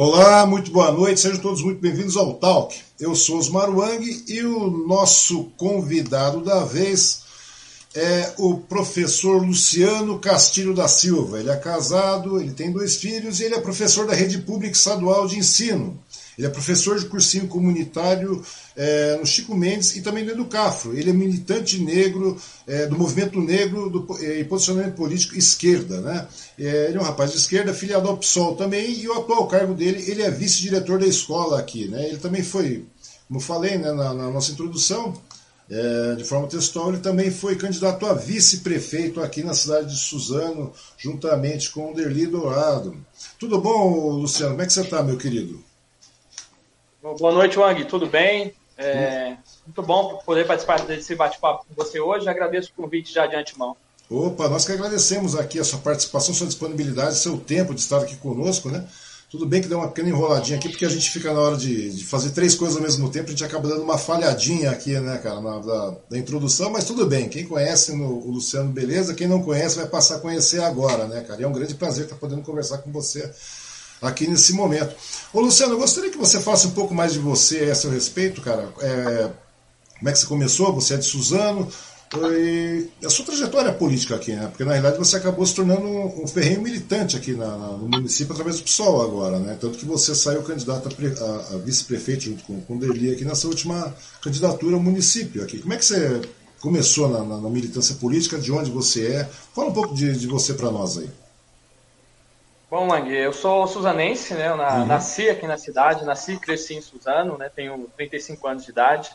Olá, muito boa noite, sejam todos muito bem-vindos ao Talk. Eu sou Osmar Wang e o nosso convidado da vez é o professor Luciano Castilho da Silva. Ele é casado, ele tem dois filhos e ele é professor da Rede Pública Estadual de Ensino. Ele é professor de cursinho comunitário é, no Chico Mendes e também no Educafro. Ele é militante negro é, do movimento negro do, e posicionamento político esquerda. Né? Ele é um rapaz de esquerda, filiado ao PSOL também, e o atual cargo dele, ele é vice-diretor da escola aqui. Né? Ele também foi, como falei né, na, na nossa introdução, é, de forma textual, ele também foi candidato a vice-prefeito aqui na cidade de Suzano, juntamente com o Derli Dourado. Tudo bom, Luciano? Como é que você está, meu querido? Boa noite, Wang. Tudo bem? É, muito bom poder participar desse bate-papo com você hoje. Agradeço o convite já de antemão. Opa, nós que agradecemos aqui a sua participação, sua disponibilidade, seu tempo de estar aqui conosco, né? Tudo bem que deu uma pequena enroladinha aqui, porque a gente fica na hora de, de fazer três coisas ao mesmo tempo, a gente acaba dando uma falhadinha aqui, né, cara, na, da, da, introdução, mas tudo bem. Quem conhece no, o Luciano, beleza. Quem não conhece vai passar a conhecer agora, né, cara? E é um grande prazer estar podendo conversar com você aqui nesse momento. Ô Luciano, eu gostaria que você falasse um pouco mais de você a seu respeito, cara. É, como é que você começou? Você é de Suzano. E a sua trajetória política aqui, né? Porque na realidade você acabou se tornando um, ferrenho militante aqui na, na, no município através do PSOL agora, né? Tanto que você saiu candidato a, a, a vice-prefeito junto com, com o Deli aqui nessa última candidatura ao município aqui. Como é que você começou na, na militância política? De onde você é? Fala um pouco de, de você para nós aí. Bom, Lang, eu sou suzanense, né? Eu na, uhum. nasci aqui na cidade, nasci e cresci em Suzano, né? Tenho 35 anos de idade.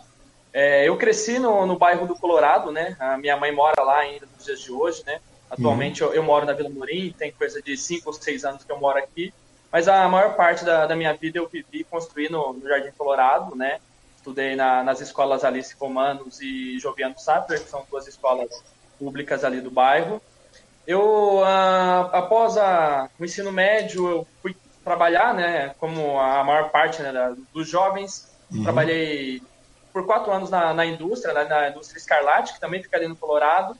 É, eu cresci no, no bairro do Colorado, né? A minha mãe mora lá ainda nos dias de hoje, né? Atualmente uhum. eu, eu, moro na Vila Morim, tem coisa de 5 ou 6 anos que eu moro aqui. Mas a maior parte da, da minha vida eu vivi e construí no, no, Jardim Colorado, né? Estudei na, nas escolas Alice Romanos e Joviano Sattler, que são duas escolas públicas ali do bairro. Eu, uh, após a, o ensino médio, eu fui trabalhar, né, como a maior parte né, da, dos jovens. Uhum. Trabalhei por quatro anos na, na indústria, né, na indústria Escarlate, que também fica ali no Colorado.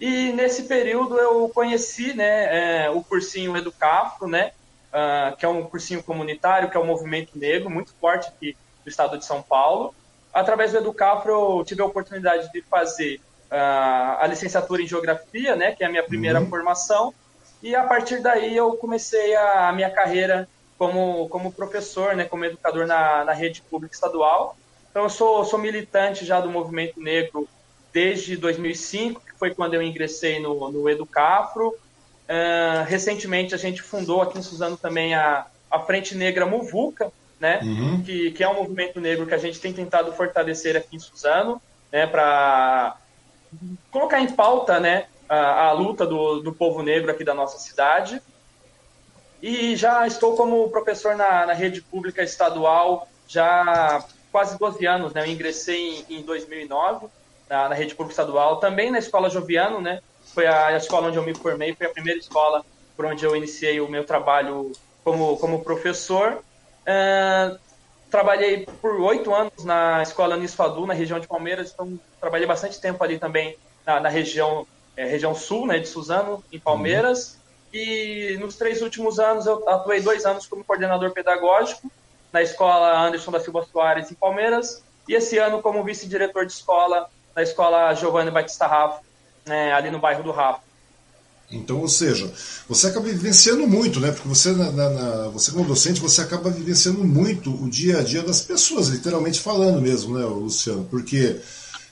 E nesse período eu conheci né, é, o cursinho Educafro, né, uh, que é um cursinho comunitário, que é um movimento negro muito forte aqui do estado de São Paulo. Através do Educafro eu tive a oportunidade de fazer a licenciatura em geografia, né, que é a minha primeira uhum. formação, e a partir daí eu comecei a, a, minha carreira como, como professor, né, como educador na, na rede pública estadual. Então eu sou, sou militante já do movimento negro desde 2005, que foi quando eu ingressei no, no Educafro. Uh, recentemente a gente fundou aqui em Suzano também a, a Frente Negra Muvuca, né, uhum. que, que é um movimento negro que a gente tem tentado fortalecer aqui em Suzano, né, para colocar em pauta né, a, a luta do, do povo negro aqui da nossa cidade. E já estou como professor na, na rede pública estadual já quase 12 anos. Né? Eu ingressei em, em 2009 na, na, rede pública estadual, também na escola Joviano, né? foi a, a, escola onde eu me formei, foi a primeira escola por onde eu iniciei o meu trabalho como, como professor. Uh, Trabalhei por oito anos na escola Nisfadu, na região de Palmeiras, então trabalhei bastante tempo ali também na, na região, é, região sul, né, de Suzano, em Palmeiras. Uhum. E nos três últimos anos eu atuei dois anos como coordenador pedagógico na escola Anderson da Silva Soares, em Palmeiras, e esse ano como vice-diretor de escola na escola Giovanni Batista Rafa, né, ali no bairro do Rafa. Então, ou seja, você acaba vivenciando muito, né? Porque você, na, na, você como docente, você acaba vivenciando muito o dia a dia das pessoas, literalmente falando mesmo, né, Luciano? Porque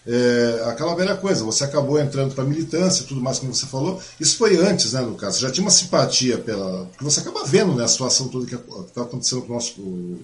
é, aquela velha coisa, você acabou entrando para militância e tudo mais, como você falou. Isso foi antes, né, no caso. Você já tinha uma simpatia pela. Porque você acaba vendo né, a situação toda que está acontecendo com o nosso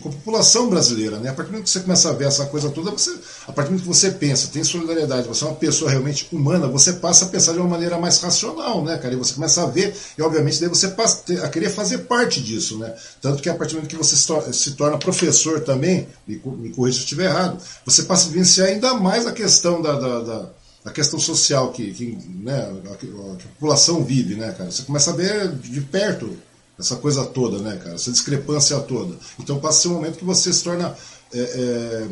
com a população brasileira, né? A partir do momento que você começa a ver essa coisa toda, você, a partir do momento que você pensa, tem solidariedade, você é uma pessoa realmente humana, você passa a pensar de uma maneira mais racional, né, cara? E você começa a ver, e obviamente daí você passa a querer fazer parte disso, né? Tanto que a partir do momento que você se torna professor também, me, me corrija se eu estiver errado, você passa a vivenciar ainda mais a questão da, da, da a questão social que, que, né, a, que a população vive, né, cara? Você começa a ver de perto essa coisa toda, né, cara? Essa discrepância toda. Então passa a ser um momento que você se torna é, é,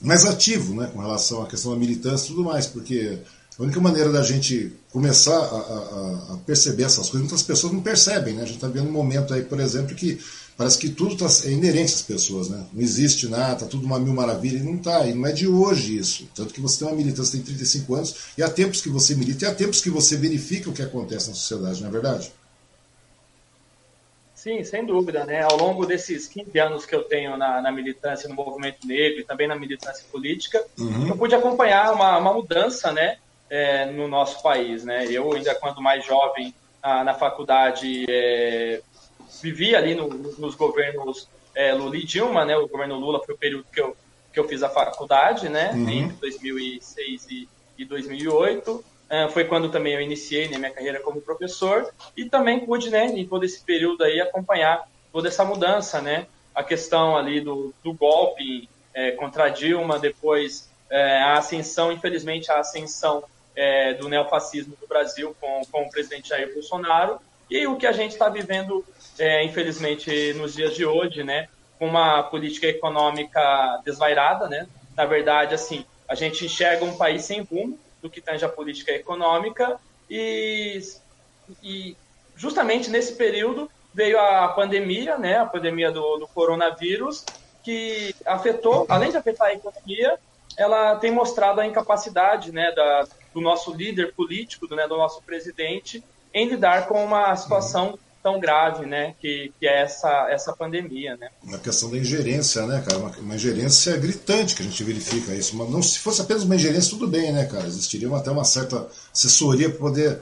mais ativo, né, com relação à questão da militância e tudo mais, porque A única maneira da gente começar a, a, a perceber essas coisas, muitas pessoas não percebem, né? A gente está vendo um momento aí, por exemplo, que parece que tudo tá, é inerente às pessoas, né? Não existe nada, está tudo uma mil maravilha, e não está, e não é de hoje isso. Tanto que você tem uma militância, tem 35 anos, e há tempos que você milita, e há tempos que você verifica o que acontece na sociedade, não é verdade? Sim, sem dúvida, né? Ao longo desses 15 anos que eu tenho na, na militância no movimento negro e também na militância política, uhum. eu pude acompanhar uma, uma mudança, né? é, no nosso país. Né? Eu, ainda quando mais jovem, ah, na faculdade, é, vivi ali no, nos governos é, Lula e Dilma, né? o governo Lula foi o período que eu, que eu fiz a faculdade, né? Uhum. entre 2006 e, e 2008. É, foi quando também eu iniciei né, minha carreira como professor e também pude, né, em todo esse período aí, acompanhar toda essa mudança, né? A questão ali do, do golpe é, contra Dilma, depois é, a ascensão, infelizmente, a ascensão é, do neofascismo do Brasil com, com o presidente Jair Bolsonaro e o que a gente está vivendo, é, infelizmente, nos dias de hoje, né, com uma política econômica desvairada, né? Na verdade, assim, a gente enxerga um país sem rumo do que tange a política econômica e, e justamente nesse período veio a pandemia, né, a pandemia do, do coronavírus, que afetou, além de afetar a economia, ela tem mostrado a incapacidade né, da, do nosso líder político, né, do nosso presidente, em lidar com uma situação tão grave, né, que, que é essa, essa pandemia, né. A questão da ingerência, né, cara, uma, uma ingerência gritante que a gente verifica isso, mas não se fosse apenas uma ingerência tudo bem, né, cara, existiria até uma certa assessoria para poder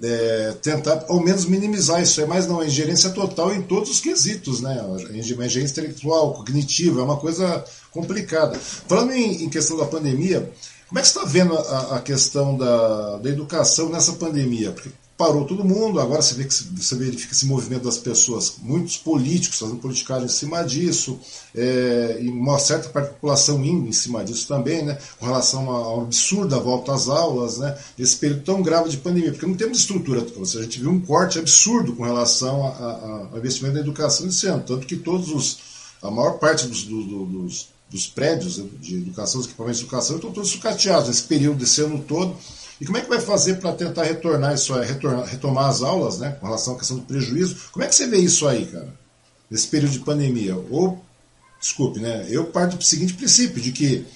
é, tentar ao menos minimizar isso, é mais não, a ingerência total em todos os quesitos, né, a ingerência intelectual, cognitiva, é uma coisa complicada. Falando em, em questão da pandemia, como é que você está vendo a, a questão da, da, educação nessa pandemia? Porque parou todo mundo, agora você vê que você verifica esse movimento das pessoas, muitos políticos fazendo politicagem em cima disso, é, e uma certa população indo em cima disso também, né, com relação ao absurda volta às aulas, né, esse período tão grave de pandemia, porque não temos estrutura, a gente viu um corte absurdo com relação ao investimento na educação esse ano, tanto que todos os, a maior parte dos, dos dos prédios de educação, os equipamentos de educação, estão todos sucateados nesse período, desse ano todo. E como é que vai fazer para tentar retornar isso aí, retornar, retomar as aulas, né, com relação à questão do prejuízo? Como é que você vê isso aí, cara, nesse período de pandemia? Ou, desculpe, né, eu parto do seguinte princípio, de que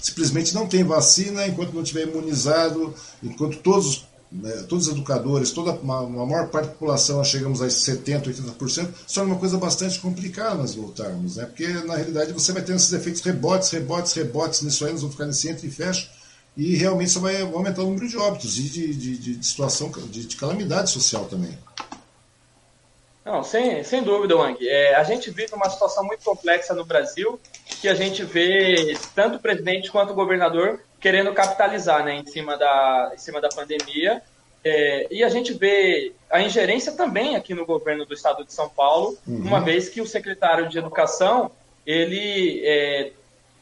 simplesmente não tem vacina enquanto não tiver imunizado, enquanto todos né, todos os educadores, toda uma, uma, maior parte da população, chegamos a 70%, 80%, se torna uma coisa bastante complicada nós voltarmos, né? porque na realidade você vai ter esses efeitos rebotes, rebotes, rebotes nisso aí, nós vamos ficar nesse entra e fecha, e realmente você vai aumentar o número de óbitos e de, de, de, situação, de, de, calamidade social também. Não, sem, sem dúvida, Wang. É, a gente vive uma situação muito complexa no Brasil, que a gente vê tanto o presidente quanto o governador querendo capitalizar né, em, cima da, em cima da pandemia. É, e a gente vê a ingerência também aqui no governo do estado de São Paulo, uhum. uma vez que o secretário de Educação, ele, é,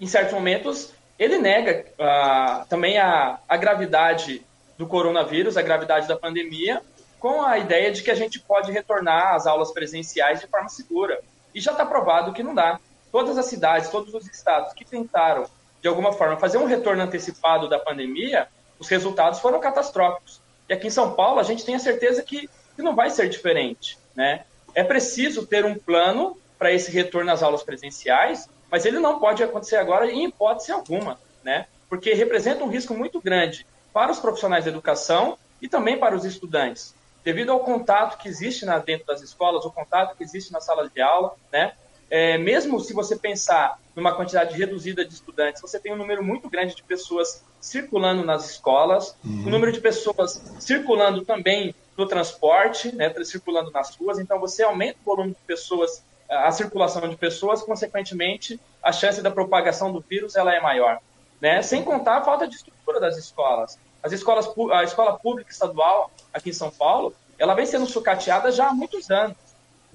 em certos momentos, ele nega ah, também a, a gravidade do coronavírus, a gravidade da pandemia, com a ideia de que a gente pode retornar às aulas presenciais de forma segura. E já está provado que não dá. Todas as cidades, todos os estados que tentaram de alguma forma, fazer um retorno antecipado da pandemia, os resultados foram catastróficos. E aqui em São Paulo, a gente tem a certeza que, que não vai ser diferente. Né? É preciso ter um plano para esse retorno às aulas presenciais, mas ele não pode acontecer agora em hipótese alguma, né? porque representa um risco muito grande para os profissionais da educação e também para os estudantes. Devido ao contato que existe na, dentro das escolas, o contato que existe na sala de aula, né? É, mesmo se você pensar numa quantidade reduzida de estudantes, você tem um número muito grande de pessoas circulando nas escolas, uhum. um número de pessoas circulando também no transporte, né, circulando nas ruas, então você aumenta o volume de pessoas, a circulação de pessoas, consequentemente, a chance da propagação do vírus ela é maior. Né? Sem contar a falta de estrutura das escolas. As escolas a escola pública estadual aqui em São Paulo, ela vem sendo sucateada já há muitos anos.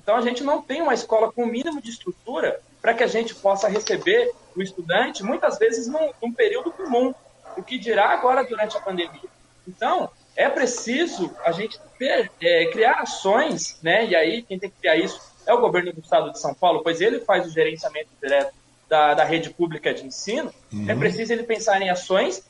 Então a gente não tem uma escola com o mínimo de estrutura para que a gente possa receber o estudante, muitas vezes num, num período comum, o que dirá agora durante a pandemia. Então, é preciso a gente ter, é, criar ações, né? E aí quem tem que criar isso é o governo do estado de São Paulo, pois ele faz o gerenciamento direto da, da rede pública de ensino. Uhum. É preciso ele pensar em ações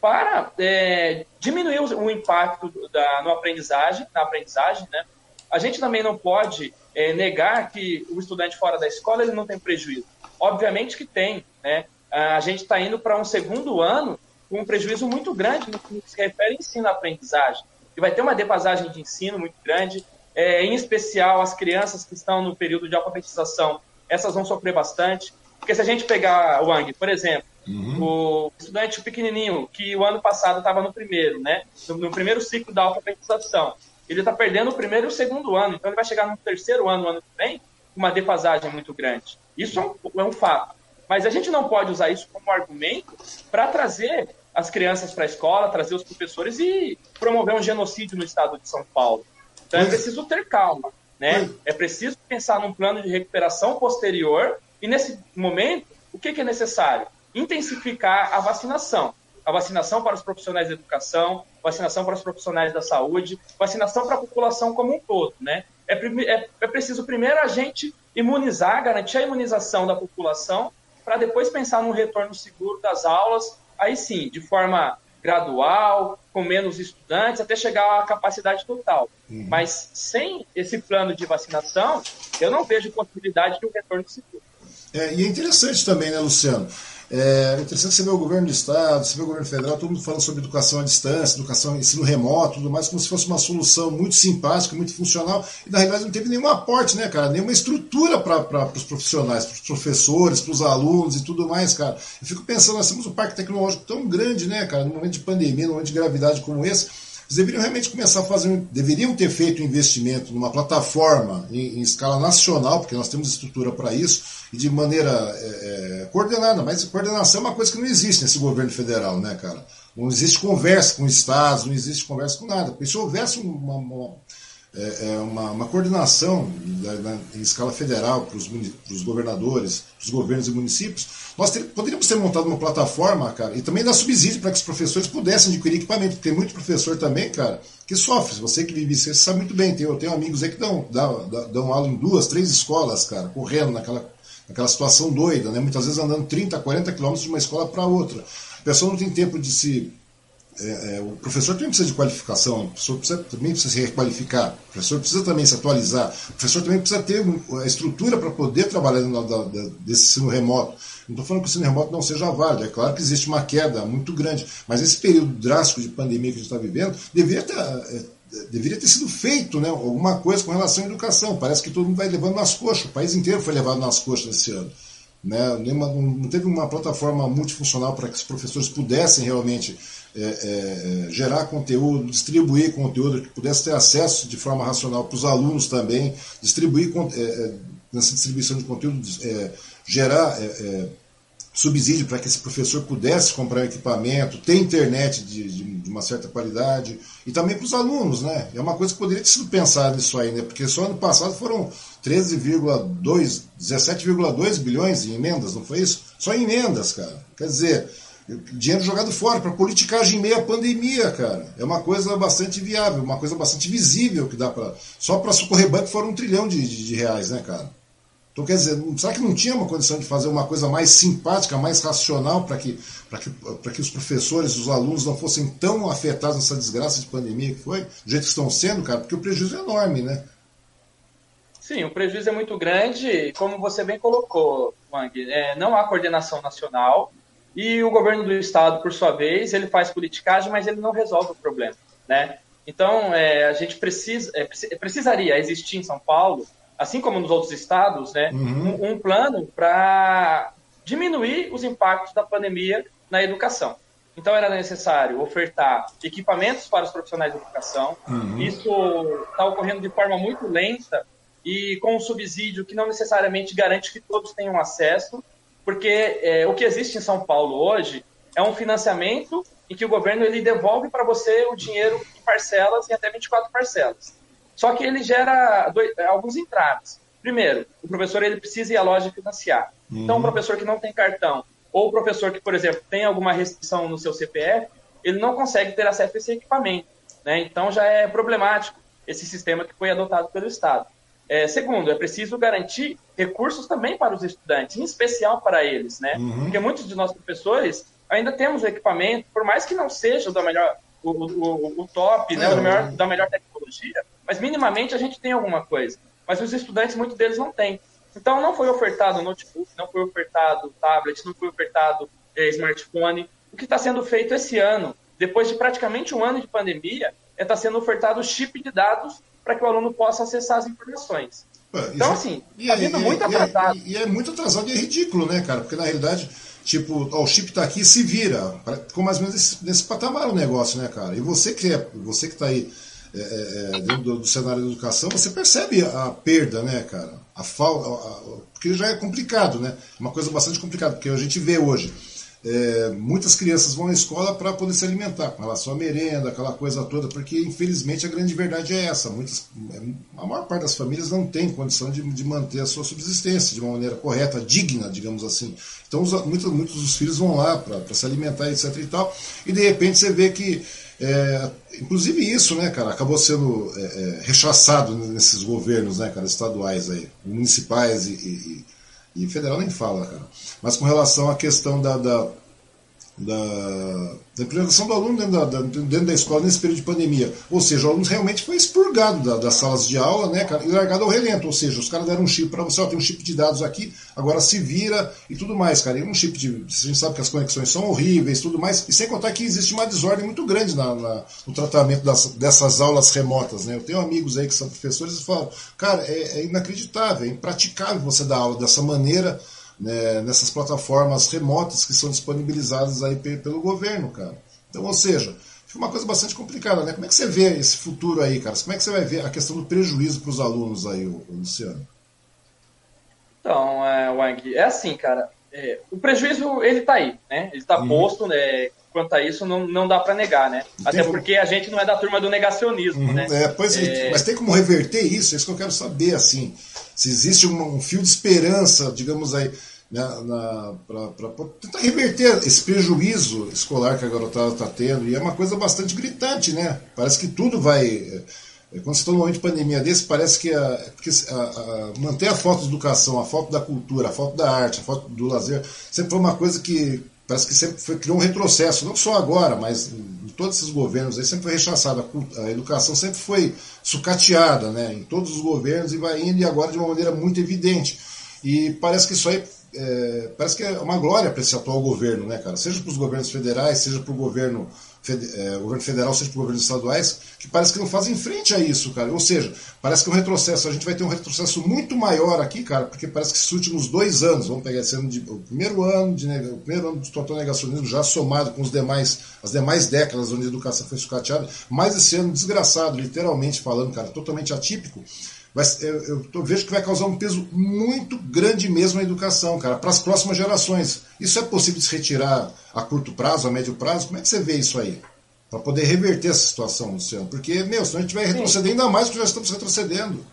para é, diminuir o, o impacto da, no aprendizagem, na aprendizagem, né? A gente também não pode é, negar que o estudante fora da escola ele não tem prejuízo. Obviamente que tem, né? A gente está indo para um segundo ano com um prejuízo muito grande no que se refere ao ensino-aprendizagem. E vai ter uma defasagem de ensino muito grande, é, em especial as crianças que estão no período de alfabetização, essas vão sofrer bastante. Porque se a gente pegar o Wang, por exemplo, uhum. o estudante pequenininho, que o ano passado estava no primeiro, né, no, no, primeiro ciclo da alfabetização, ele está perdendo o primeiro e o segundo ano, então ele vai chegar no terceiro ano, no ano que vem, com uma defasagem muito grande. Isso é um, é um fato. Mas a gente não pode usar isso como argumento para trazer as crianças para a escola, trazer os professores e promover um genocídio no estado de São Paulo. Então é preciso ter calma, né? É preciso pensar num plano de recuperação posterior e nesse momento, o que, que é necessário? Intensificar a vacinação. A vacinação para os profissionais da educação, vacinação para os profissionais da saúde, vacinação para a população como um todo, né? É, é, é preciso primeiro a gente imunizar, garantir a imunização da população para depois pensar no retorno seguro das aulas, aí sim, de forma gradual, com menos estudantes, até chegar à capacidade total. Uhum. Mas sem esse plano de vacinação, eu não vejo possibilidade de um retorno seguro. É, e é interessante também, né, Luciano? É interessante você ver o governo do Estado, você ver o governo federal, todo mundo falando sobre educação à distância, educação, ensino remoto, tudo mais, como se fosse uma solução muito simpática, muito funcional, e na realidade não teve nenhum aporte, né, cara? Nenhuma estrutura para os profissionais, para os professores, para os alunos e tudo mais, cara. Eu fico pensando, nós temos um parque tecnológico tão grande, né, cara, no momento de pandemia, no momento de gravidade como esse, eles deveriam realmente começar a fazer, deveriam ter feito um investimento numa plataforma em, em escala nacional, porque nós temos estrutura para isso, e de maneira é, é, coordenada. Mas coordenação é uma coisa que não existe nesse governo federal, né, cara? Não existe conversa com estados, não existe conversa com nada. Porque se houvesse uma, uma é, é, uma, uma, coordenação na, em escala federal para os governadores, para os governos e municípios, nós ter, poderíamos ter montado uma plataforma, cara, e também dar subsídio para que os professores pudessem adquirir equipamento, porque tem muito professor também, cara, que sofre. Você que vive isso, sabe muito bem. Tem, eu tenho amigos aí que dão, dão, dão aula em duas, três escolas, cara, correndo naquela, naquela situação doida, né? muitas vezes andando 30, 40 quilômetros de uma escola para outra. A pessoa não tem tempo de se é, é, o professor também precisa de qualificação, o professor precisa, também precisa se requalificar, o professor precisa também se atualizar, o professor também precisa ter a estrutura para poder trabalhar no, da, da, desse ensino remoto. Não estou falando que o ensino remoto não seja válido, é claro que existe uma queda muito grande, mas esse período drástico de pandemia que a gente está vivendo deveria ter, é, deveria ter sido feito né, alguma coisa com relação à educação. Parece que todo mundo vai levando nas coxas, o país inteiro foi levado nas coxas esse ano. Né? Não teve uma plataforma multifuncional para que os professores pudessem realmente é, é, é, gerar conteúdo, distribuir conteúdo, que pudesse ter acesso de forma racional para os alunos também, distribuir é, é, nessa distribuição de conteúdo, é, gerar subsídio para que esse professor pudesse comprar equipamento, ter internet de, de, de uma certa qualidade, e também para os alunos, né? É uma coisa que poderia ter sido pensada nisso aí, né? Porque só ano passado foram 13,2, 17,2 bilhões em emendas, não foi isso? Só em emendas, cara. Quer dizer, dinheiro jogado fora para politicagem em meio à pandemia, cara. É uma coisa bastante viável, uma coisa bastante visível que dá para. Só para socorrer banco foram um trilhão de, de, de, reais, né, cara? Então, quer dizer, será que não tinha uma condição de fazer uma coisa mais simpática, mais racional, para que, que, que os professores, os alunos não fossem tão afetados nessa desgraça de pandemia que foi, do jeito que estão sendo, cara? Porque o prejuízo é enorme, né? Sim, o prejuízo é muito grande, como você bem colocou, Wang. É, não há coordenação nacional, e o governo do estado, por sua vez, ele faz politicagem, mas ele não resolve o problema, né? Então, é, a gente precisa, é, precisaria existir em São Paulo, assim como nos outros estados, né, uhum. um, um plano para diminuir os impactos da pandemia na educação. Então, era necessário ofertar equipamentos para os profissionais de educação. Uhum. Isso está ocorrendo de forma muito lenta e com um subsídio que não necessariamente garante que todos tenham acesso porque é, o que existe em São Paulo hoje é um financiamento em que o governo ele devolve para você o dinheiro em parcelas, em até 24 parcelas. Só que ele gera dois, alguns entraves. Primeiro, o professor ele precisa ir à loja financiar. Uhum. Então, o professor que não tem cartão, ou o professor que, por exemplo, tem alguma restrição no seu CPF, ele não consegue ter acesso a esse equipamento. Né? Então, já é problemático esse sistema que foi adotado pelo Estado. É, segundo, é preciso garantir recursos também para os estudantes, em especial para eles, né? Uhum. Porque muitos de nossos professores, ainda temos equipamento, por mais que não seja da melhor, o, o, o top, né, o melhor, da melhor tecnologia, mas minimamente a gente tem alguma coisa. Mas os estudantes, muitos deles não têm. Então não foi ofertado notebook, não foi ofertado tablet, não foi ofertado é, smartphone. O que está sendo feito esse ano, depois de praticamente um ano de pandemia, é está sendo ofertado chip de dados para que o aluno possa acessar as informações. Então, assim, está vindo muito atrasado. E, e, é muito atrasado e é ridículo, né, cara? Porque na realidade, tipo, ó, o chip está aqui, se vira. Ficou mais ou menos nesse, nesse patamar o negócio, né, cara? E você que é, você que tá aí é, é, é, dentro do, do, cenário da educação, você percebe a perda, né, cara? A falta. Porque já é complicado, né? Uma coisa bastante complicada, porque a gente vê hoje é, muitas crianças vão à escola para poder se alimentar, com relação à merenda, aquela coisa toda, porque infelizmente a grande verdade é essa. Muitas, a maior parte das famílias não tem condição de, de manter a sua subsistência de uma maneira correta, digna, digamos assim. Então os, muitos, muitos dos filhos vão lá para se alimentar, etc. e tal, e de repente você vê que. É, inclusive isso, né, cara, acabou sendo é, é rechaçado nesses governos, né, cara, estaduais aí, municipais e, e e federal nem fala, cara. Mas com relação à questão da, da da, da do aluno dentro da, da, dentro da, escola nesse período de pandemia. Ou seja, o aluno realmente foi expurgado da, das salas de aula né, cara, e largado ao relento. Ou seja, os caras deram um chip para você, ó, tem um chip de dados aqui, agora se vira e tudo mais, cara. E um chip de. A gente sabe que as conexões são horríveis tudo mais. E sem contar que existe uma desordem muito grande na, na no tratamento das, dessas aulas remotas. Né? Eu tenho amigos aí que são professores e falam, cara, é, é inacreditável, é impraticável você dar aula dessa maneira né, nessas plataformas remotas que são disponibilizadas aí pelo governo, cara. Então, ou seja, fica uma coisa bastante complicada, né? Como é que você vê esse futuro aí, cara? Como é que você vai ver a questão do prejuízo para os alunos aí, Luciano? Então, é, Wang, é assim, cara. É, o prejuízo, ele tá aí, né? Ele tá uhum. posto, né? Quanto a isso, não, não dá para negar, né? Até como... porque a gente não é da turma do negacionismo, uhum. né? É, pois é... Mas tem como reverter isso? É isso que eu quero saber, assim se existe um, um fio de esperança, digamos aí, para tentar reverter esse prejuízo escolar que a garotada está tendo. E é uma coisa bastante gritante, né? Parece que tudo vai. É, quando você está num momento de pandemia desse, parece que, a, porque a, a, manter a foto da educação, a foto da cultura, a foto da arte, a foto do lazer, sempre foi uma coisa que parece que sempre foi, criou um retrocesso, não só agora, mas em todos esses governos aí sempre foi rechaçada. A, educação sempre foi sucateada né, em todos os governos e vai indo, e agora de uma maneira muito evidente. E parece que isso aí é, parece que é uma glória para esse atual governo, né, cara? Seja para os governos federais, seja para o governo, é, governo federal, seja os governos estaduais, que parece que não fazem frente a isso, cara. Ou seja, parece que é um retrocesso. A gente vai ter um retrocesso muito maior aqui, cara, porque parece que esses últimos dois anos, vamos pegar esse ano de, o primeiro ano de o primeiro ano do total negacionismo, já somado com os demais, as demais décadas onde a educação foi sucateada, mais esse ano desgraçado, literalmente falando, cara, totalmente atípico mas eu, eu, eu, vejo que vai causar um peso muito grande mesmo na educação, cara, para as próximas gerações. Isso é possível de se retirar a curto prazo, a médio prazo? Como é que você vê isso aí? Para poder reverter essa situação, Luciano? Porque, meu, senão a gente vai retroceder ainda mais do que já estamos retrocedendo.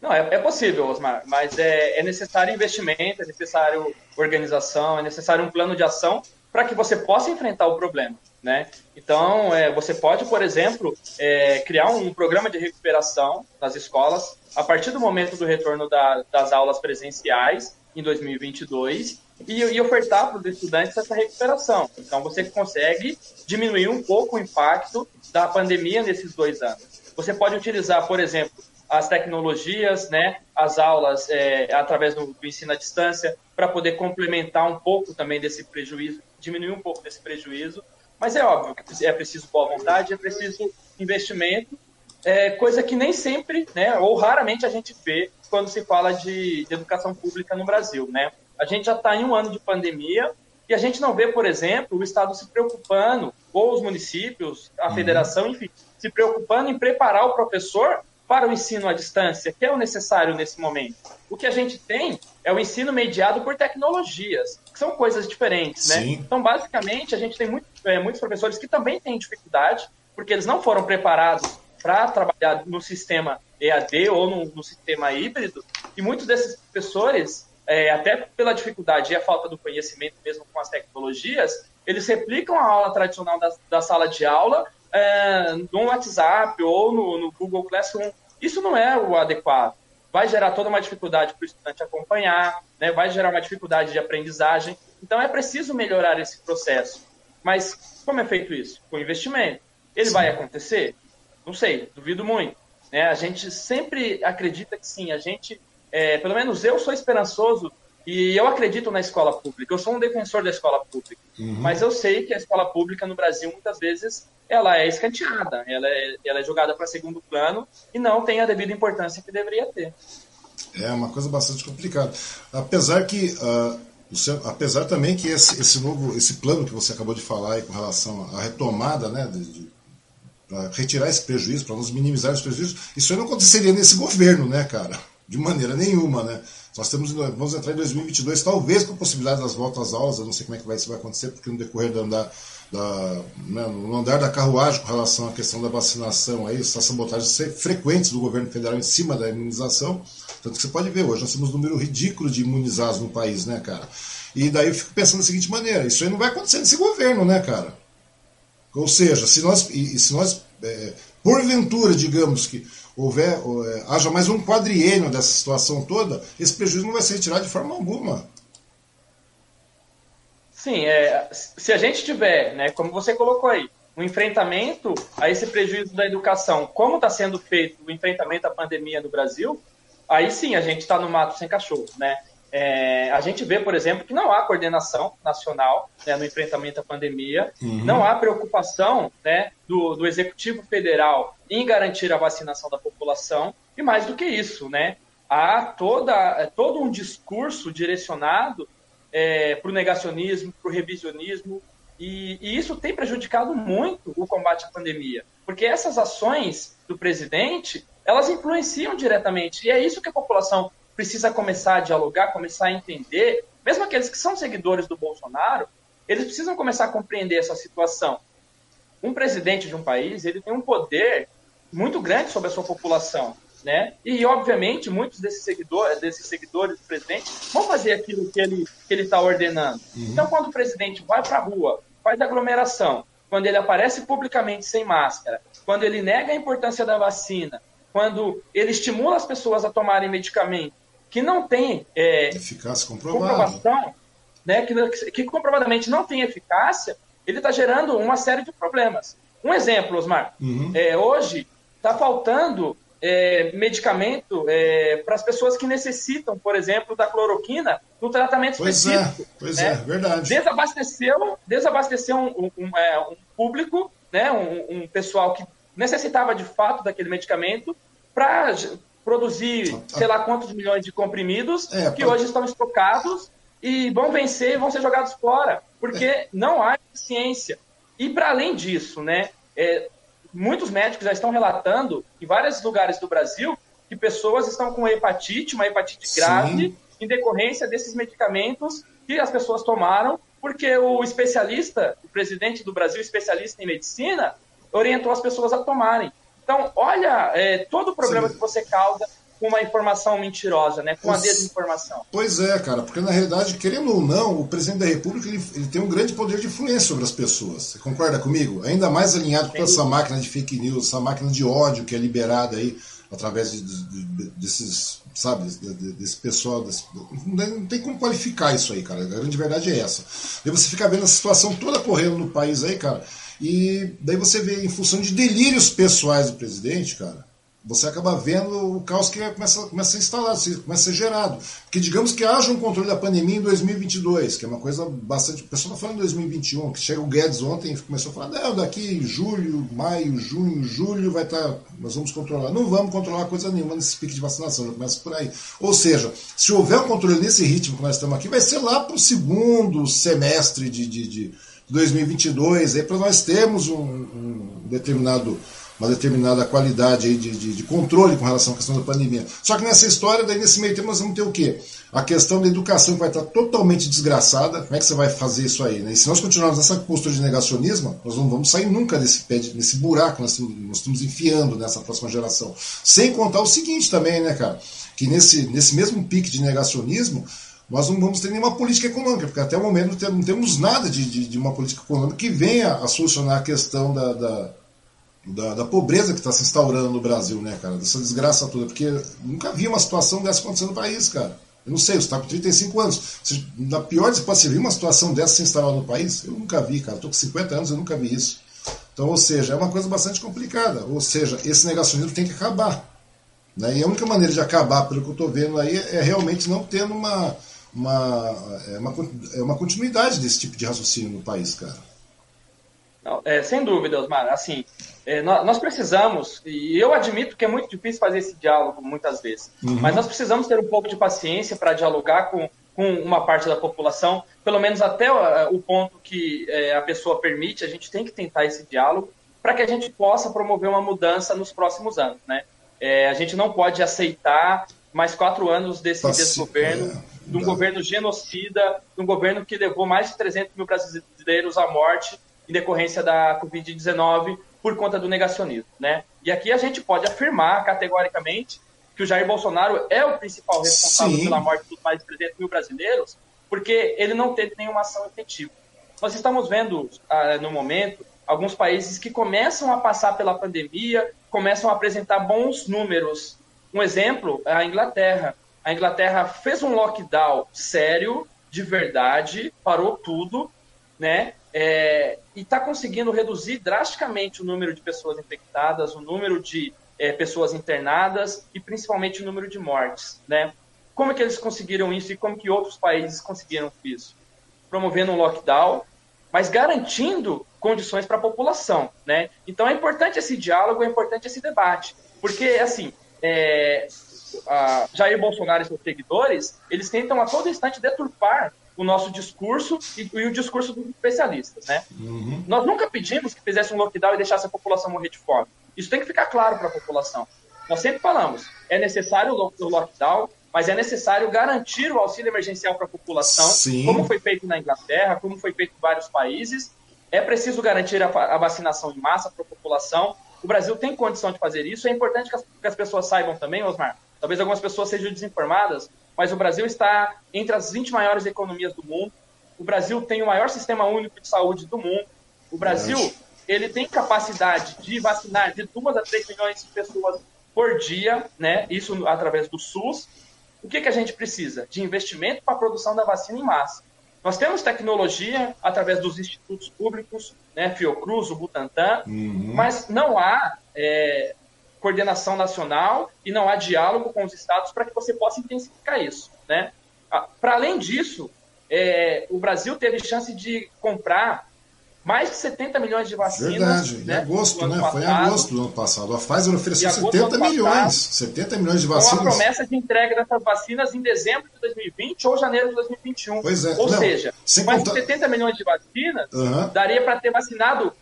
Não, é, é possível, Osmar, mas é, é necessário investimento, é necessário organização, é necessário um plano de ação para que você possa enfrentar o problema. Né? Então, é, você pode, por exemplo, é, criar um programa de recuperação nas escolas a partir do momento do retorno da, das aulas presenciais em 2022 e, e ofertar para os estudantes essa recuperação. Então, você consegue diminuir um pouco o impacto da pandemia nesses dois anos. Você pode utilizar, por exemplo, as tecnologias, né, as aulas é, através do, do ensino à distância, para poder complementar um pouco também desse prejuízo, diminuir um pouco desse prejuízo mas é óbvio que é preciso boa vontade, é preciso investimento, é, coisa que nem sempre, né, ou raramente a gente vê quando se fala de, de educação pública no Brasil. Né? A gente já está em um ano de pandemia e a gente não vê, por exemplo, o Estado se preocupando, ou os municípios, a uhum. federação, enfim, se preocupando em preparar o professor para o ensino à distância, que é o necessário nesse momento. O que a gente tem é o ensino mediado por tecnologias, que são coisas diferentes, né? Então, basicamente, a gente tem muito, é, muitos professores que também têm dificuldade, porque eles não foram preparados para trabalhar no sistema EAD ou no, no, sistema híbrido, e muitos desses professores, é, até pela dificuldade e a falta do conhecimento mesmo com as tecnologias, eles replicam a aula tradicional da, da sala de aula é, no WhatsApp ou no, no Google Classroom. Isso não é o adequado. Vai gerar toda uma dificuldade para o estudante acompanhar, né, vai gerar uma dificuldade de aprendizagem. Então é preciso melhorar esse processo. Mas como é feito isso? Com investimento. Ele sim. vai acontecer? Não sei, duvido muito. Né? A gente sempre acredita que sim, a gente, é, pelo menos eu sou esperançoso e eu acredito na escola pública. Eu sou um defensor da escola pública, uhum. mas eu sei que a escola pública no Brasil muitas vezes ela é escanteada, ela é, ela é jogada para segundo plano e não tem a devida importância que deveria ter. É uma coisa bastante complicada. Apesar que uh, apesar também que esse, esse novo esse plano que você acabou de falar aí com relação à retomada, né, de, de para retirar esse prejuízo, para nos minimizar os prejuízos, isso aí não aconteceria nesse governo, né, cara? De maneira nenhuma, né? Nós temos, vamos entrar em 2022, talvez com a possibilidade das voltas às aulas, eu não sei como é que vai, isso vai acontecer, porque no decorrer do andar, da, né, no andar da carruagem com relação à questão da vacinação, aí, essas sabotagens frequentes do governo federal em cima da imunização, tanto que você pode ver hoje, nós temos um número ridículo de imunizados no país, né, cara? E daí eu fico pensando da seguinte maneira, isso aí não vai acontecer nesse governo, né, cara? Ou seja, se nós, se nós é, porventura, digamos que houver, é, haja mais um quadriênio dessa situação toda, esse prejuízo não vai ser retirado de forma alguma. Sim, é, se a gente tiver, né, como você colocou aí, um enfrentamento a esse prejuízo da educação, como está sendo feito o enfrentamento à pandemia no Brasil, aí sim a gente está no mato sem cachorro, né? É, a gente vê, por exemplo, que não há coordenação nacional né, no enfrentamento à pandemia, uhum. não há preocupação né, do, do, Executivo Federal em garantir a vacinação da população, e mais do que isso, né, há toda, é, todo um discurso direcionado é, para o negacionismo, para o revisionismo, e, e isso tem prejudicado muito o combate à pandemia, porque essas ações do presidente, elas influenciam diretamente, e é isso que a população precisa começar a dialogar, começar a entender, mesmo aqueles que são seguidores do Bolsonaro, eles precisam começar a compreender essa situação. Um presidente de um país, ele tem um poder muito grande sobre a sua população, né? E obviamente muitos desses seguidores, desses seguidores do presidente vão fazer aquilo que ele que ele está ordenando. Uhum. Então, quando o presidente vai para a rua, faz aglomeração, quando ele aparece publicamente sem máscara, quando ele nega a importância da vacina, quando ele estimula as pessoas a tomarem medicamento, que não tem é, eficácia comprovação, né, que, que comprovadamente não tem eficácia, ele está gerando uma série de problemas. Um exemplo, Osmar, uhum. é, hoje está faltando é, medicamento é, para as pessoas que necessitam, por exemplo, da cloroquina no tratamento pois é, específico. É, pois né? é, verdade. Desabasteceu, desabasteceu um, um, um, é, um público, né, um, um pessoal que necessitava de fato daquele medicamento para produzir sei lá quantos milhões de comprimidos é, que hoje estão estocados e vão vencer e vão ser jogados fora, porque é. não há eficiência. E para além disso, né, é, muitos médicos já estão relatando em vários lugares do Brasil que pessoas estão com hepatite, uma hepatite Sim. grave, em decorrência desses medicamentos que as pessoas tomaram, porque o especialista, o presidente do Brasil, especialista em medicina, orientou as pessoas a tomarem. Então, olha é, todo o problema Sim. que você causa com uma informação mentirosa, né? com a desinformação. Pois é, cara, porque na realidade, querendo ou não, o presidente da República ele, ele tem um grande poder de influência sobre as pessoas. Você concorda comigo? Ainda mais alinhado com essa máquina de fake news, essa máquina de ódio que é liberada aí através de, de, de, desses, sabe, desse pessoal. Desse, não tem como qualificar isso aí, cara. A grande verdade é essa. E você fica vendo a situação toda correndo no país aí, cara. E daí você vê, em função de delírios pessoais do presidente, cara, você acaba vendo o caos que começa, começa a instalar, começa a ser gerado. Porque digamos que haja um controle da pandemia em 2022, que é uma coisa bastante. O pessoal está falando em 2021, que chega o Guedes ontem e começou a falar: não, daqui julho, maio, junho, julho vai estar. Tá, nós vamos controlar. Não vamos controlar coisa nenhuma nesse pique de vacinação, já começa por aí. Ou seja, se houver um controle nesse ritmo que nós estamos aqui, vai ser lá para o segundo semestre de, de, de 2022, aí para nós termos um, um, determinado, uma determinada qualidade aí de, de, de, controle com relação à questão da pandemia. Só que nessa história, daí nesse meio tempo nós vamos ter o quê? A questão da educação que vai estar totalmente desgraçada. Como é que você vai fazer isso aí? Né? E se nós continuarmos nessa postura de negacionismo, nós não vamos sair nunca desse, desse buraco que nós, nós estamos enfiando nessa próxima geração. Sem contar o seguinte também, né, cara? Que nesse, nesse mesmo pique de negacionismo, nós não vamos ter nenhuma política econômica, porque até o momento não temos nada de, de, de uma política econômica que venha a solucionar a questão da, da, da, da pobreza que está se instaurando no Brasil, né, cara? Dessa desgraça toda, porque nunca vi uma situação dessa acontecendo no país, cara. Eu não sei, você está com 35 anos. Na pior das você viu uma situação dessa se instalar no país? Eu nunca vi, cara. Estou com 50 anos, eu nunca vi isso. Então, ou seja, é uma coisa bastante complicada. Ou seja, esse negacionismo tem que acabar. Né? E a única maneira de acabar, pelo que eu estou vendo aí, é realmente não tendo uma, uma, é uma, é uma continuidade desse tipo de raciocínio no país, cara. Não, é, sem dúvida, Osmar. Assim, é, nós, precisamos, e eu admito que é muito difícil fazer esse diálogo muitas vezes, uhum. mas nós precisamos ter um pouco de paciência para dialogar com, com uma parte da população, pelo menos até o, o ponto que é, a pessoa permite, a gente tem que tentar esse diálogo para que a gente possa promover uma mudança nos próximos anos. Né? É, a gente não pode aceitar mais quatro anos desse, desse governo, é, de um governo genocida, de um governo que levou mais de 300 mil brasileiros à morte em decorrência da Covid-19 por conta do negacionismo, né? E aqui a gente pode afirmar categoricamente que o Jair Bolsonaro é o principal responsável Sim. pela morte dos mais de 300 mil brasileiros, porque ele não teve nenhuma ação efetiva. Nós estamos vendo, ah, no momento, alguns países que começam a passar pela pandemia, começam a apresentar bons números. Um exemplo é a Inglaterra. A Inglaterra fez um lockdown sério, de verdade, parou tudo, né? É, e está conseguindo reduzir drasticamente o número de pessoas infectadas, o número de é, pessoas internadas e principalmente o número de mortes, né? Como é que eles conseguiram isso e como que outros países conseguiram isso? Promovendo um lockdown, mas garantindo condições para a população, né? Então é importante esse diálogo, é importante esse debate, porque assim, é, Jair Bolsonaro e seus seguidores, eles tentam a todo instante deturpar o nosso discurso e, e, o discurso dos especialistas, né? Uhum. Nós nunca pedimos que fizesse um lockdown e deixasse a população morrer de fome. Isso tem que ficar claro para a população. Nós sempre falamos, é necessário o lockdown, mas é necessário garantir o auxílio emergencial para a população, Sim. como foi feito na Inglaterra, como foi feito em vários países. É preciso garantir a, a vacinação em massa para a população. O Brasil tem condição de fazer isso. É importante que as, que as pessoas saibam também, Osmar. Talvez algumas pessoas sejam desinformadas, mas o Brasil está entre as 20 maiores economias do mundo. O Brasil tem o maior sistema único de saúde do mundo. O Brasil ele tem capacidade de vacinar de 2 a 3 milhões de pessoas por dia, né? Isso através do SUS. O que, que a gente precisa? De investimento para a produção da vacina em massa. Nós temos tecnologia através dos institutos públicos, né, Fiocruz, o Butantan, uhum. mas não há é, coordenação nacional e não há diálogo com os estados para que você possa intensificar isso. Né? Ah, para além disso, é, o Brasil teve chance de comprar mais de 70 milhões de vacinas. Verdade, né, em agosto, né? Foi em agosto do ano passado. A Pfizer ofereceu 70 milhões. Passado, 70 milhões de vacinas. Com a promessa de entrega dessas vacinas em dezembro de 2020 ou janeiro de 2021. Pois é. Ou Não, seja, mais contar... de 70 milhões de vacinas uhum. daria para ter vacinado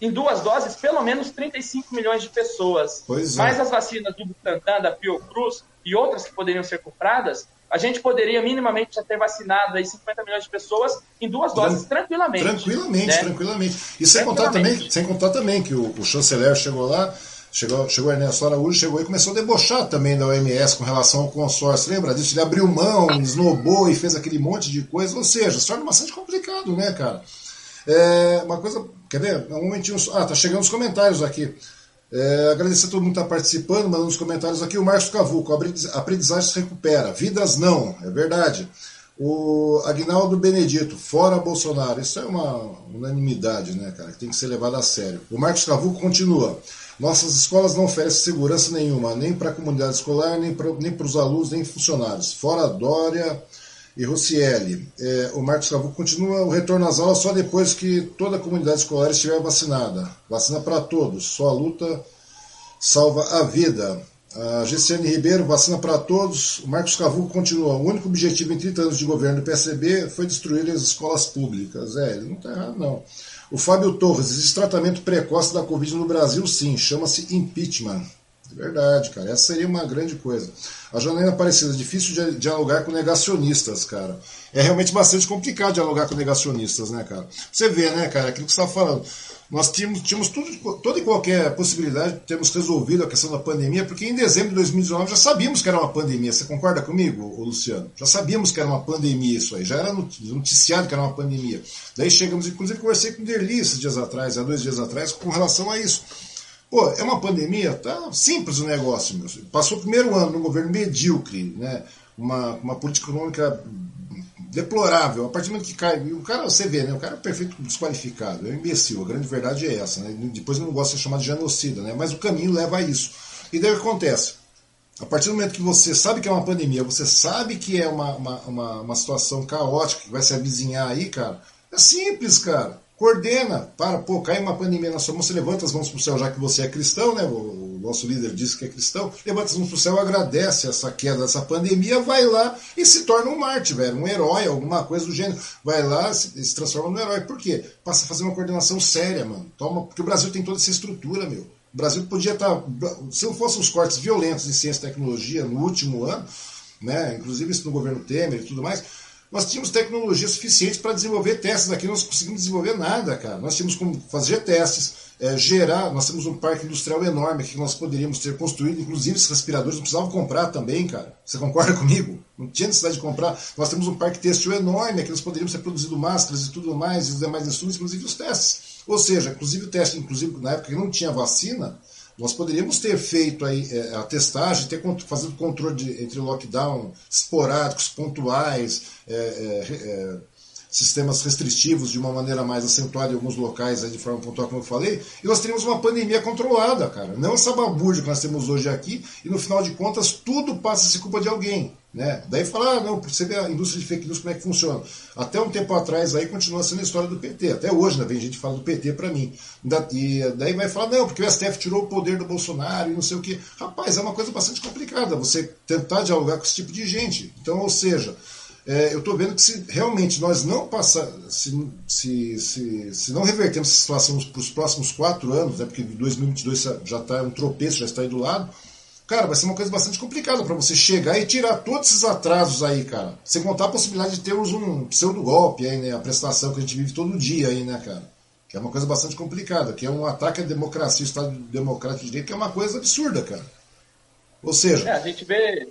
em duas doses pelo menos 35 milhões de pessoas. Pois é. Mais as vacinas do Butantan, da Fiocruz e outras que poderiam ser compradas, a gente poderia minimamente já ter vacinado aí 50 milhões de pessoas em duas doses, Tran tranquilamente. Tranquilamente, né? tranquilamente. E sem contar também, sem contar também que o, o chanceler chegou lá, chegou, chegou Ernesto Araújo, chegou e começou a debochar também da OMS com relação ao consórcio. Lembra disso? Ele abriu mão, esnobou e fez aquele monte de coisa. Ou seja, se torna bastante complicado, né, cara? É, uma coisa. Quer ver? Um momentinho. Ah, tá chegando os comentários aqui. É, agradecer a todo mundo que está participando, mandando nos comentários aqui. O Marcos Cavuco, aprendizagem se recupera, vidas não, é verdade. O Agnaldo Benedito, fora Bolsonaro. Isso é uma unanimidade, né, cara, que tem que ser levado a sério. O Marcos Cavuco continua. Nossas escolas não oferecem segurança nenhuma, nem para a comunidade escolar, nem para os alunos, nem funcionários. Fora Dória e Rossielli. É, o Marcos Cavuco continua o retorno às aulas só depois que toda a comunidade escolar estiver vacinada. Vacina para todos, só a luta salva a vida. A GCN Ribeiro, vacina para todos. O Marcos Cavuco continua. O único objetivo em 30 anos de governo do PSB foi destruir as escolas públicas. É, ele não está errado, não. O Fábio Torres, existe tratamento precoce da Covid no Brasil? Sim, chama-se impeachment. É verdade, cara. Essa seria uma grande coisa. A Janaína Aparecida, difícil de dialogar com negacionistas, cara. É realmente bastante complicado dialogar com negacionistas, né, cara? Você vê, né, cara, aquilo que você está falando. Nós tínhamos, tínhamos tudo, toda e qualquer possibilidade de termos resolvido a questão da pandemia, porque em dezembro de 2019 já sabíamos que era uma pandemia. Você concorda comigo, Luciano? Já sabíamos que era uma pandemia isso aí, já era noticiado que era uma pandemia. Daí chegamos, inclusive conversei com o Derli esses dias atrás, há dois dias atrás, com relação a isso Pô, é uma pandemia, tá simples o negócio, meu. Passou o primeiro ano no governo medíocre, né? Uma, uma política econômica deplorável. A partir do momento que cai. O cara, você vê, né? O cara é perfeito desqualificado, é um imbecil. A grande verdade é essa, né? Depois não gosta de ser chamado de genocida, né? Mas o caminho leva a isso. E daí o que acontece? A partir do momento que você sabe que é uma pandemia, você sabe que é uma, uma, uma, uma situação caótica que vai se avizinhar aí, cara, é simples, cara. Coordena, para, pô, cai uma pandemia na sua mão, você levanta as mãos para o céu, já que você é cristão, né? O, nosso líder disse que é cristão, levanta as mãos para o céu, agradece essa queda dessa pandemia, vai lá e se torna um mártir, velho, um herói, alguma coisa do gênero. Vai lá se, se transforma num herói. Por quê? Passa a fazer uma coordenação séria, mano. Toma, porque o Brasil tem toda essa estrutura, meu. O Brasil podia estar. Tá, se não fossem os cortes violentos em ciência e tecnologia no último ano, né, inclusive isso no governo Temer e tudo mais, nós tínhamos tecnologia suficiente para desenvolver testes aqui, nós conseguimos desenvolver nada, cara. Nós tínhamos como fazer testes, é, gerar, nós temos um parque industrial enorme que nós poderíamos ter construído, inclusive esses respiradores não precisavam comprar também, cara. Você concorda comigo? Não tinha necessidade de comprar. Nós temos um parque têxtil enorme que nós poderíamos ter produzido máscaras e tudo mais, e os demais insumos, inclusive os testes. Ou seja, inclusive o teste, inclusive na época que não tinha vacina, nós poderíamos ter feito aí é, a testagem, ter fazendo controle de, entre lockdown esporádicos, pontuais, é, é, é, sistemas restritivos de uma maneira mais acentuada em alguns locais aí, de forma pontual, como eu falei, e nós teríamos uma pandemia controlada, cara. Não essa babúrdia que nós temos hoje aqui, e no final de contas tudo passa a ser culpa de alguém. Né? Daí fala, ah, não, você vê a indústria de fake news como é que funciona. Até um tempo atrás aí continua sendo a história do PT. Até hoje, né, vem gente falando do PT para mim. E daí vai falar, não, porque o STF tirou o poder do Bolsonaro e não sei o que. Rapaz, é uma coisa bastante complicada você tentar dialogar com esse tipo de gente. Então, ou seja, é, eu estou vendo que se realmente nós não passar, se, se, se, se não revertermos essa situação para os próximos quatro anos, né, porque 2022 já está um tropeço, já está aí do lado, Cara, vai ser uma coisa bastante complicada para você chegar e tirar todos esses atrasos aí, cara. Sem contar a possibilidade de termos um pseudo-golpe aí, né? A prestação que a gente vive todo dia aí, né, cara? Que é uma coisa bastante complicada, que é um ataque à democracia, o Estado democrático de direito, que é uma coisa absurda, cara. Ou seja. É, a gente vê.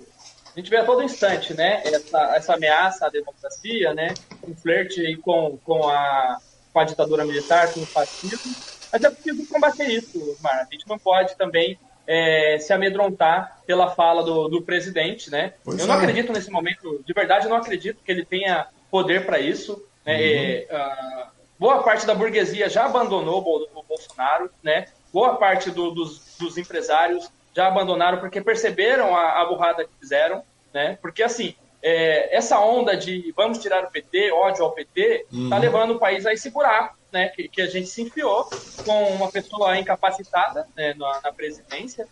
A gente vê a todo instante, né? Essa, essa ameaça à democracia, né? Um flerte com, com, a, com a ditadura militar, com o fascismo. Mas é preciso combater isso, Mar. A gente não pode também é, se amedrontar pela fala do, do presidente, né? Pois eu não é. acredito nesse momento, de verdade, eu não acredito que ele tenha poder para isso. Né? Uhum. É, uh, boa parte da burguesia já abandonou o, Bolsonaro, né? Boa parte do, dos, dos, empresários já abandonaram porque perceberam a, a burrada que fizeram, né? Porque assim, é, essa onda de vamos tirar o PT, ódio ao PT, está uhum. levando o país a esse buraco né, que, que, a gente se enfiou com uma pessoa incapacitada né, na, na, presidência.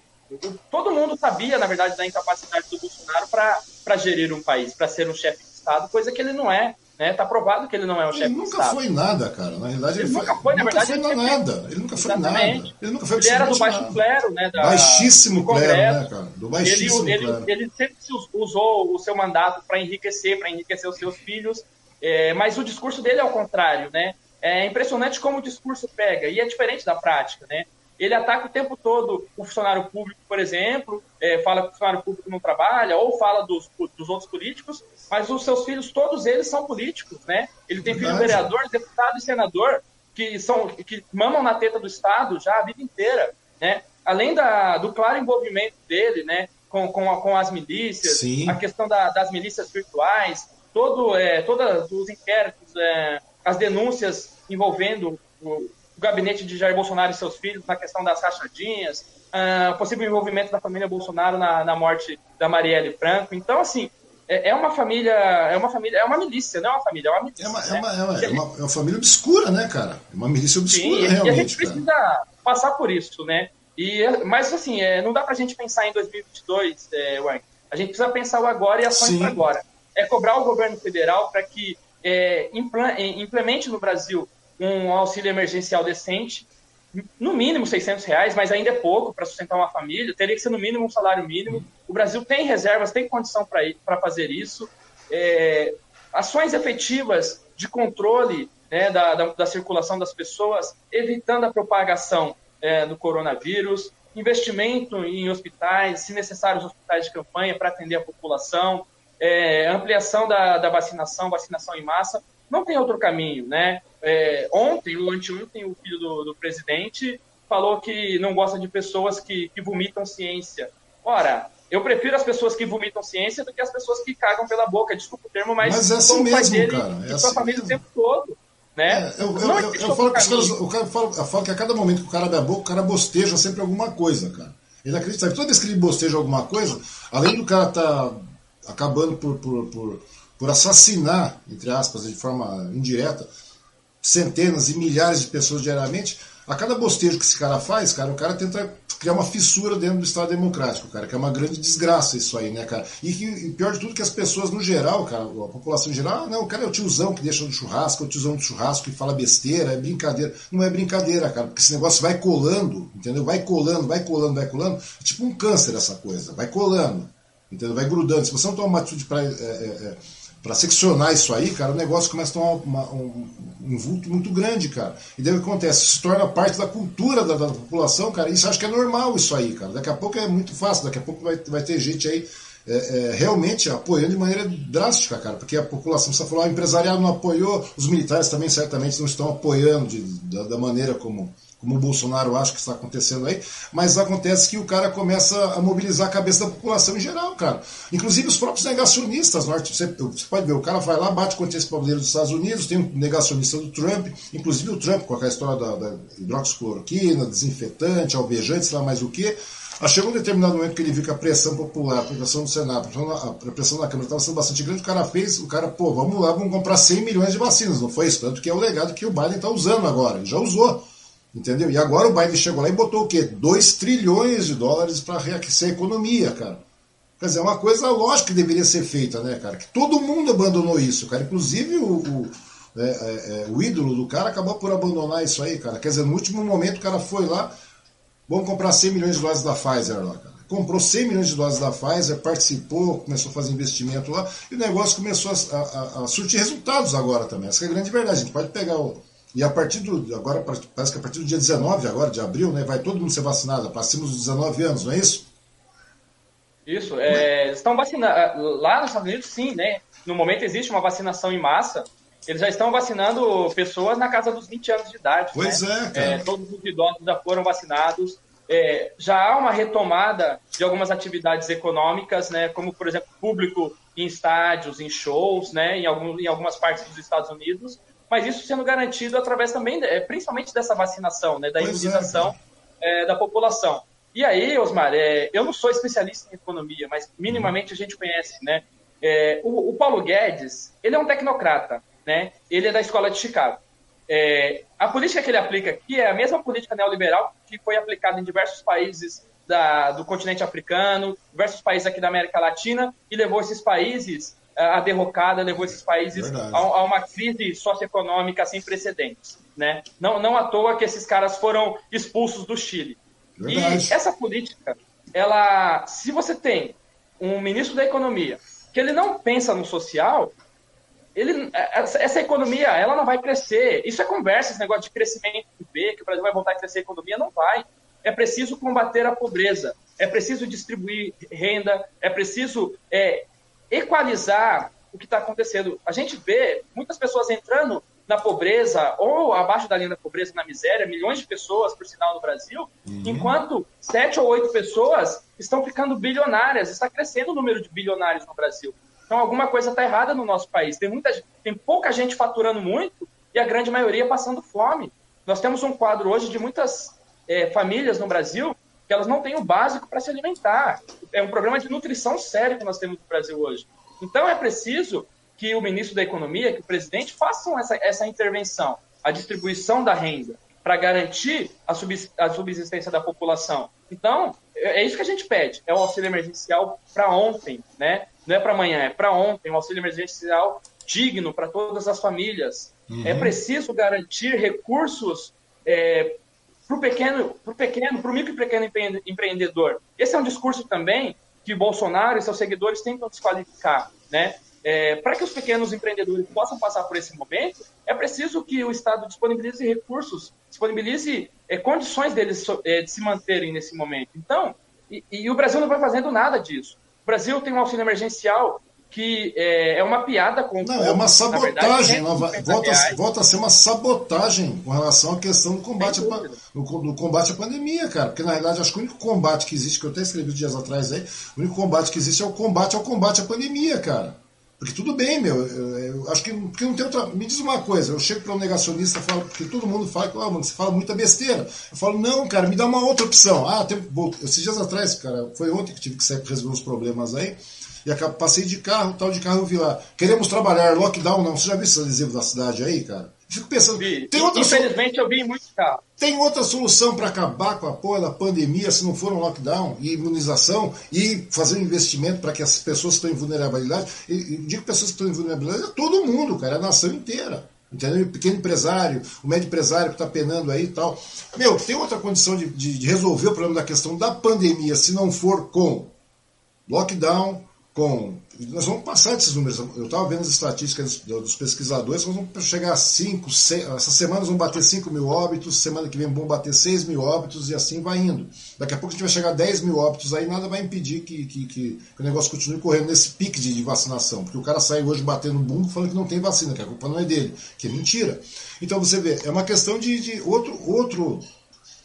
Todo mundo sabia, na verdade, da incapacidade do Bolsonaro para gerir um país, para ser um chefe de Estado, coisa que ele não é. Né? Tá provado que ele não é um chefe de Estado. Ele nunca foi nada, cara. Na realidade, ele, ele nunca foi, na nunca verdade, foi nada. Ele nunca foi Exatamente. nada. Ele nunca foi Ele era do baixo nada. clero, né? Da, baixíssimo clero, né, cara? Do baixíssimo ele, clero. Ele, ele sempre usou o seu mandato para enriquecer, para enriquecer os seus filhos. É, mas o discurso dele é o contrário, né? É impressionante como o discurso pega, e é diferente da prática, né? Ele ataca o tempo todo o funcionário público, por exemplo, é, fala que o funcionário público não trabalha, ou fala dos, dos outros políticos, mas os seus filhos, todos eles são políticos, né? Ele tem filho vereador, deputado e senador, que, são, que mamam na teta do Estado já a vida inteira, né? Além da, do claro envolvimento dele, né, com, com, a, com as milícias, Sim. a questão da, das milícias virtuais, todo, é, todos os inquéritos é, as denúncias envolvendo o, gabinete de Jair Bolsonaro e seus filhos na questão das rachadinhas, uh, possível envolvimento da família Bolsonaro na, na morte da Marielle Franco. Então, assim, é, é, uma família, é uma família, é uma milícia, não é uma família, é uma milícia. É uma, né? é uma, é uma, é uma, é uma família obscura, né, cara? É uma milícia obscura, Sim, realmente. E a gente precisa cara. passar por isso, né? E, mas, assim, é, não dá pra gente pensar em 2022, é, Wang. A gente precisa pensar o agora e ações para agora. É cobrar o governo federal para que é, implemente no Brasil um auxílio emergencial decente, no mínimo 600 reais, mas ainda é pouco para sustentar uma família, teria que ser no mínimo um salário mínimo. O Brasil tem reservas, tem condição para fazer isso. É, ações efetivas de controle né, da, da, da, circulação das pessoas, evitando a propagação é, do coronavírus, investimento em hospitais, se necessário, os hospitais de campanha para atender a população, é, ampliação da, da, vacinação, vacinação em massa, não tem outro caminho, né? É, ontem, ou anteontem, o filho do, do presidente falou que não gosta de pessoas que, que vomitam ciência. Ora, eu prefiro as pessoas que vomitam ciência do que as pessoas que cagam pela boca. Desculpa o termo, mas, mas é assim mesmo, dele, cara. É assim mesmo. o tempo todo. Né? É, eu, eu, eu, eu falo que os caras, o cara fala, eu falo que a cada momento que o cara abre a boca, o cara bosteja sempre alguma coisa, cara. Ele acredita, toda vez que ele bosteja alguma coisa, além do cara estar tá acabando por, por, por, por assassinar, entre aspas, de forma indireta, centenas e milhares de pessoas diariamente, a cada bostejo que esse cara faz, cara, o cara tenta criar uma fissura dentro do Estado Democrático, cara, que é uma grande desgraça isso aí, né, cara? E, e pior de tudo que as pessoas no geral, cara, a população em geral, ah, não, o cara é o tiozão que deixa no churrasco, é o tiozão do churrasco que fala besteira, é brincadeira. Não é brincadeira, cara, porque esse negócio vai colando, entendeu? Vai colando, vai colando, vai colando. É tipo um câncer essa coisa, vai colando, entendeu? Vai grudando. Se você não toma uma atitude para. É, é, é para seccionar isso aí, cara, o negócio começa a tomar uma, um, um, vulto muito grande, cara. E daí o que acontece? Se torna parte da cultura da, da, população, cara. Isso acho que é normal isso aí, cara. Daqui a pouco é muito fácil, daqui a pouco vai, vai ter gente aí é, é, realmente apoiando de maneira drástica, cara, porque a população, você falou, ah, o empresariado não apoiou, os militares também certamente não estão apoiando de, da, da maneira como como o Bolsonaro acha que está acontecendo aí, mas acontece que o cara começa a mobilizar a cabeça da população em geral, cara. Inclusive os próprios negacionistas norte. Você, você pode ver, o cara vai lá, bate contra esse bandeira dos Estados Unidos, tem um negacionista do Trump, inclusive o Trump com aquela história da, da hidroxicloroquina, desinfetante, alvejante, sei lá mais o que. Chegou um determinado momento que ele viu que a pressão popular, a pressão do Senado, a pressão da Câmara estava sendo bastante grande, o cara fez, o cara, pô, vamos lá, vamos comprar 100 milhões de vacinas, não foi isso? Tanto que é o legado que o Biden está usando agora, ele já usou. Entendeu? E agora o Biden chegou lá e botou o quê? 2 trilhões de dólares para reaquecer a economia, cara. Quer dizer, é uma coisa lógica que deveria ser feita, né, cara? Que todo mundo abandonou isso, cara. Inclusive o, o, é, é, é, o ídolo do cara acabou por abandonar isso aí, cara. Quer dizer, no último momento o cara foi lá, vamos comprar 100 milhões de doses da Pfizer lá, cara. Comprou 100 milhões de doses da Pfizer, participou, começou a fazer investimento lá, e o negócio começou a, a, a surtir resultados agora também. Essa é a grande verdade. A gente pode pegar o, e a partir do. Agora, parece que a partir do dia 19 agora, de abril, né, vai todo mundo ser vacinado, para cima dos 19 anos, não é isso? Isso. É, estão vacinando. Lá nos Estados Unidos, sim, né? No momento existe uma vacinação em massa. Eles já estão vacinando pessoas na casa dos 20 anos de idade. Pois né? é, cara. É, todos os idosos já foram vacinados. É, já há uma retomada de algumas atividades econômicas, né, como, por exemplo, público em estádios, em shows, né, em, algum, em algumas partes dos Estados Unidos mas isso sendo garantido através também, é, principalmente dessa vacinação, né, da é, imunização é, é, da população. E aí, Osmar, é, eu não sou especialista em economia, mas minimamente a gente conhece, né? O, o, Paulo Guedes, ele é um tecnocrata, né? Ele é da escola de Chicago. A política que ele aplica aqui é a mesma política neoliberal que foi aplicada em diversos países da, do continente africano, diversos países aqui da América Latina, e levou esses países a derrocada levou esses países a, a, uma crise socioeconômica sem precedentes. Né? Não, não à toa que esses caras foram expulsos do Chile. Verdade. E essa política, ela, se você tem um ministro da economia que ele não pensa no social, ele, essa, essa economia ela não vai crescer. Isso é conversa, esse negócio de crescimento B, que o Brasil vai voltar a crescer a economia, não vai. É preciso combater a pobreza, é preciso distribuir renda, é preciso é, equalizar o que está acontecendo. A gente vê muitas pessoas entrando na pobreza ou abaixo da linha da pobreza, na miséria, milhões de pessoas, por sinal, no Brasil, uhum. enquanto sete ou oito pessoas estão ficando bilionárias, está crescendo o número de bilionários no Brasil. Então, alguma coisa está errada no nosso país. Tem, muita, tem pouca gente faturando muito e a grande maioria passando fome. Nós temos um quadro hoje de muitas é, famílias no Brasil que elas não têm o básico para se alimentar. É um problema de nutrição sério que nós temos no Brasil hoje. Então é preciso que o ministro da Economia, que o presidente, façam essa, essa intervenção, a distribuição da renda, para garantir a, a subsistência da população. Então, é, é isso que a gente pede. É o auxílio emergencial para ontem, né? Não é para amanhã, é para ontem. Um auxílio emergencial digno para todas as famílias. Uhum. É preciso garantir recursos é, para o pequeno, para o pequeno, para o micro e pequeno empreendedor. Esse é um discurso também que Bolsonaro e seus seguidores tentam desqualificar, né? É, para que os pequenos empreendedores possam passar por esse momento, é preciso que o Estado disponibilize recursos, disponibilize é, condições deles é, de se manterem nesse momento. Então, e, e, o Brasil não vai fazendo nada disso. O Brasil tem um auxílio emergencial que é, é uma piada com Não, é uma sabotagem. Verdade, volta, volta a ser uma sabotagem com relação à questão do combate, a, do, do, combate à pandemia, cara. Porque na realidade acho que o único combate que existe, que eu até escrevi dias atrás aí, o único combate que existe é o combate ao combate à pandemia, cara. Porque tudo bem, meu, eu, eu acho que porque não tem outra. Me diz uma coisa, eu chego para um negacionista e falo, porque todo mundo fala que oh, mano, você fala muita besteira. Eu falo, não, cara, me dá uma outra opção. Ah, tem, esses dias atrás, cara, foi ontem que tive que sair para resolver uns problemas aí. E passei de carro, tal de carro eu vi lá. Queremos trabalhar, lockdown não. Você já viu esse adesivo da cidade aí, cara? Fico pensando. Vi. Tem outra Infelizmente eu vi muito carro. Tem outra solução para acabar com a porra da pandemia se não for um lockdown e imunização e fazer um investimento para que as pessoas que estão em vulnerabilidade. E, e digo pessoas que estão em vulnerabilidade, é todo mundo, cara, é a nação inteira. Entendeu? O pequeno empresário, o médio empresário que está penando aí e tal. Meu, tem outra condição de, de, de resolver o problema da questão da pandemia se não for com lockdown, com. Nós vamos passar esses números. Eu estava vendo as estatísticas dos pesquisadores, nós vamos chegar a 5, essa semana vamos bater 5 mil óbitos, semana que vem vamos bater 6 mil óbitos e assim vai indo. Daqui a pouco a gente vai chegar a 10 mil óbitos aí, nada vai impedir que, que, que, o negócio continue correndo nesse pique de, de, vacinação. Porque o cara sai hoje batendo bumbo falando que não tem vacina, que a culpa não é dele, que é mentira. Então você vê, é uma questão de, de outro, outro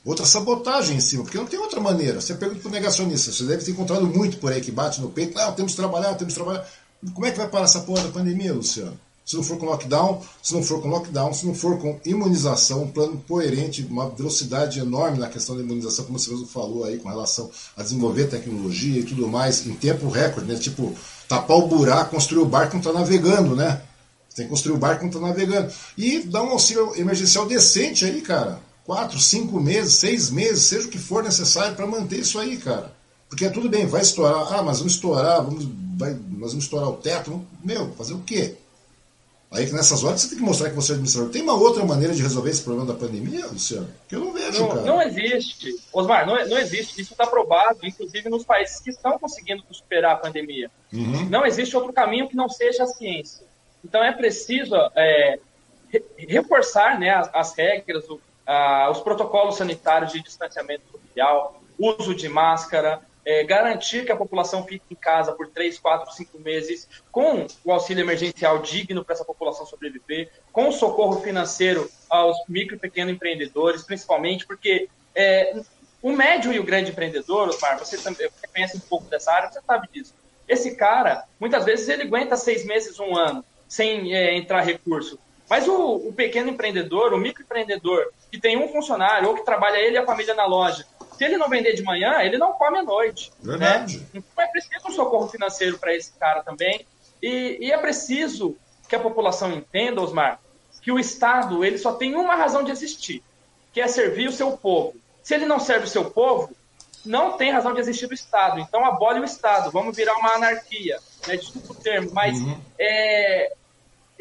outra sabotagem em cima, porque não tem outra maneira. Você pergunta para o negacionista, você deve ter encontrado muito por aí que bate no peito, não, temos que trabalhar, temos que trabalhar. Como é que vai parar essa porra da pandemia, Luciano? Se não for com lockdown, se não for com lockdown, se não for com imunização, um plano coerente, uma velocidade enorme na questão da imunização, como você mesmo falou aí, com relação a desenvolver tecnologia e tudo mais, em tempo recorde, né? Tipo, tapar o buraco, construir o barco não está navegando, né? Você tem que construir o barco não está navegando. E dar um auxílio emergencial decente aí, cara quatro, cinco meses, seis meses, seja o que for necessário para manter isso aí, cara. Porque é tudo bem, vai estourar. Ah, mas vamos estourar, vamos, vai, nós vamos estourar o teto. Meu, fazer o quê? Aí que nessas horas você tem que mostrar que você é administrador. Tem uma outra maneira de resolver esse problema da pandemia, Luciano? Que eu não vejo, não, cara. Não existe. Osmar, não, não existe. Isso está provado, inclusive nos países que estão conseguindo superar a pandemia. Uhum. Não existe outro caminho que não seja a ciência. Então é preciso é, reforçar né, as, as regras, o, ah, os protocolos sanitários de distanciamento social, uso de máscara, é, garantir que a população fique em casa por 3, 4, 5 meses, com o auxílio emergencial digno para essa população sobreviver, com o socorro financeiro aos micro e pequenos empreendedores, principalmente, porque é, o médio e o grande empreendedor, Osmar, você também você conhece um pouco dessa área, você sabe disso. Esse cara, muitas vezes, ele aguenta seis meses, um ano, sem é, entrar recurso. Mas o, o pequeno empreendedor, o microempreendedor, que tem um funcionário ou que trabalha ele e a família na loja, se ele não vender de manhã, ele não come à noite. Né? Verdade. Né? Então é preciso um socorro financeiro para esse cara também. E, e, é preciso que a população entenda, Osmar, que o Estado ele só tem uma razão de existir, que é servir o seu povo. Se ele não serve o seu povo, não tem razão de existir o Estado. Então abole o Estado, vamos virar uma anarquia. Né? Desculpa o termo, mas uhum. é,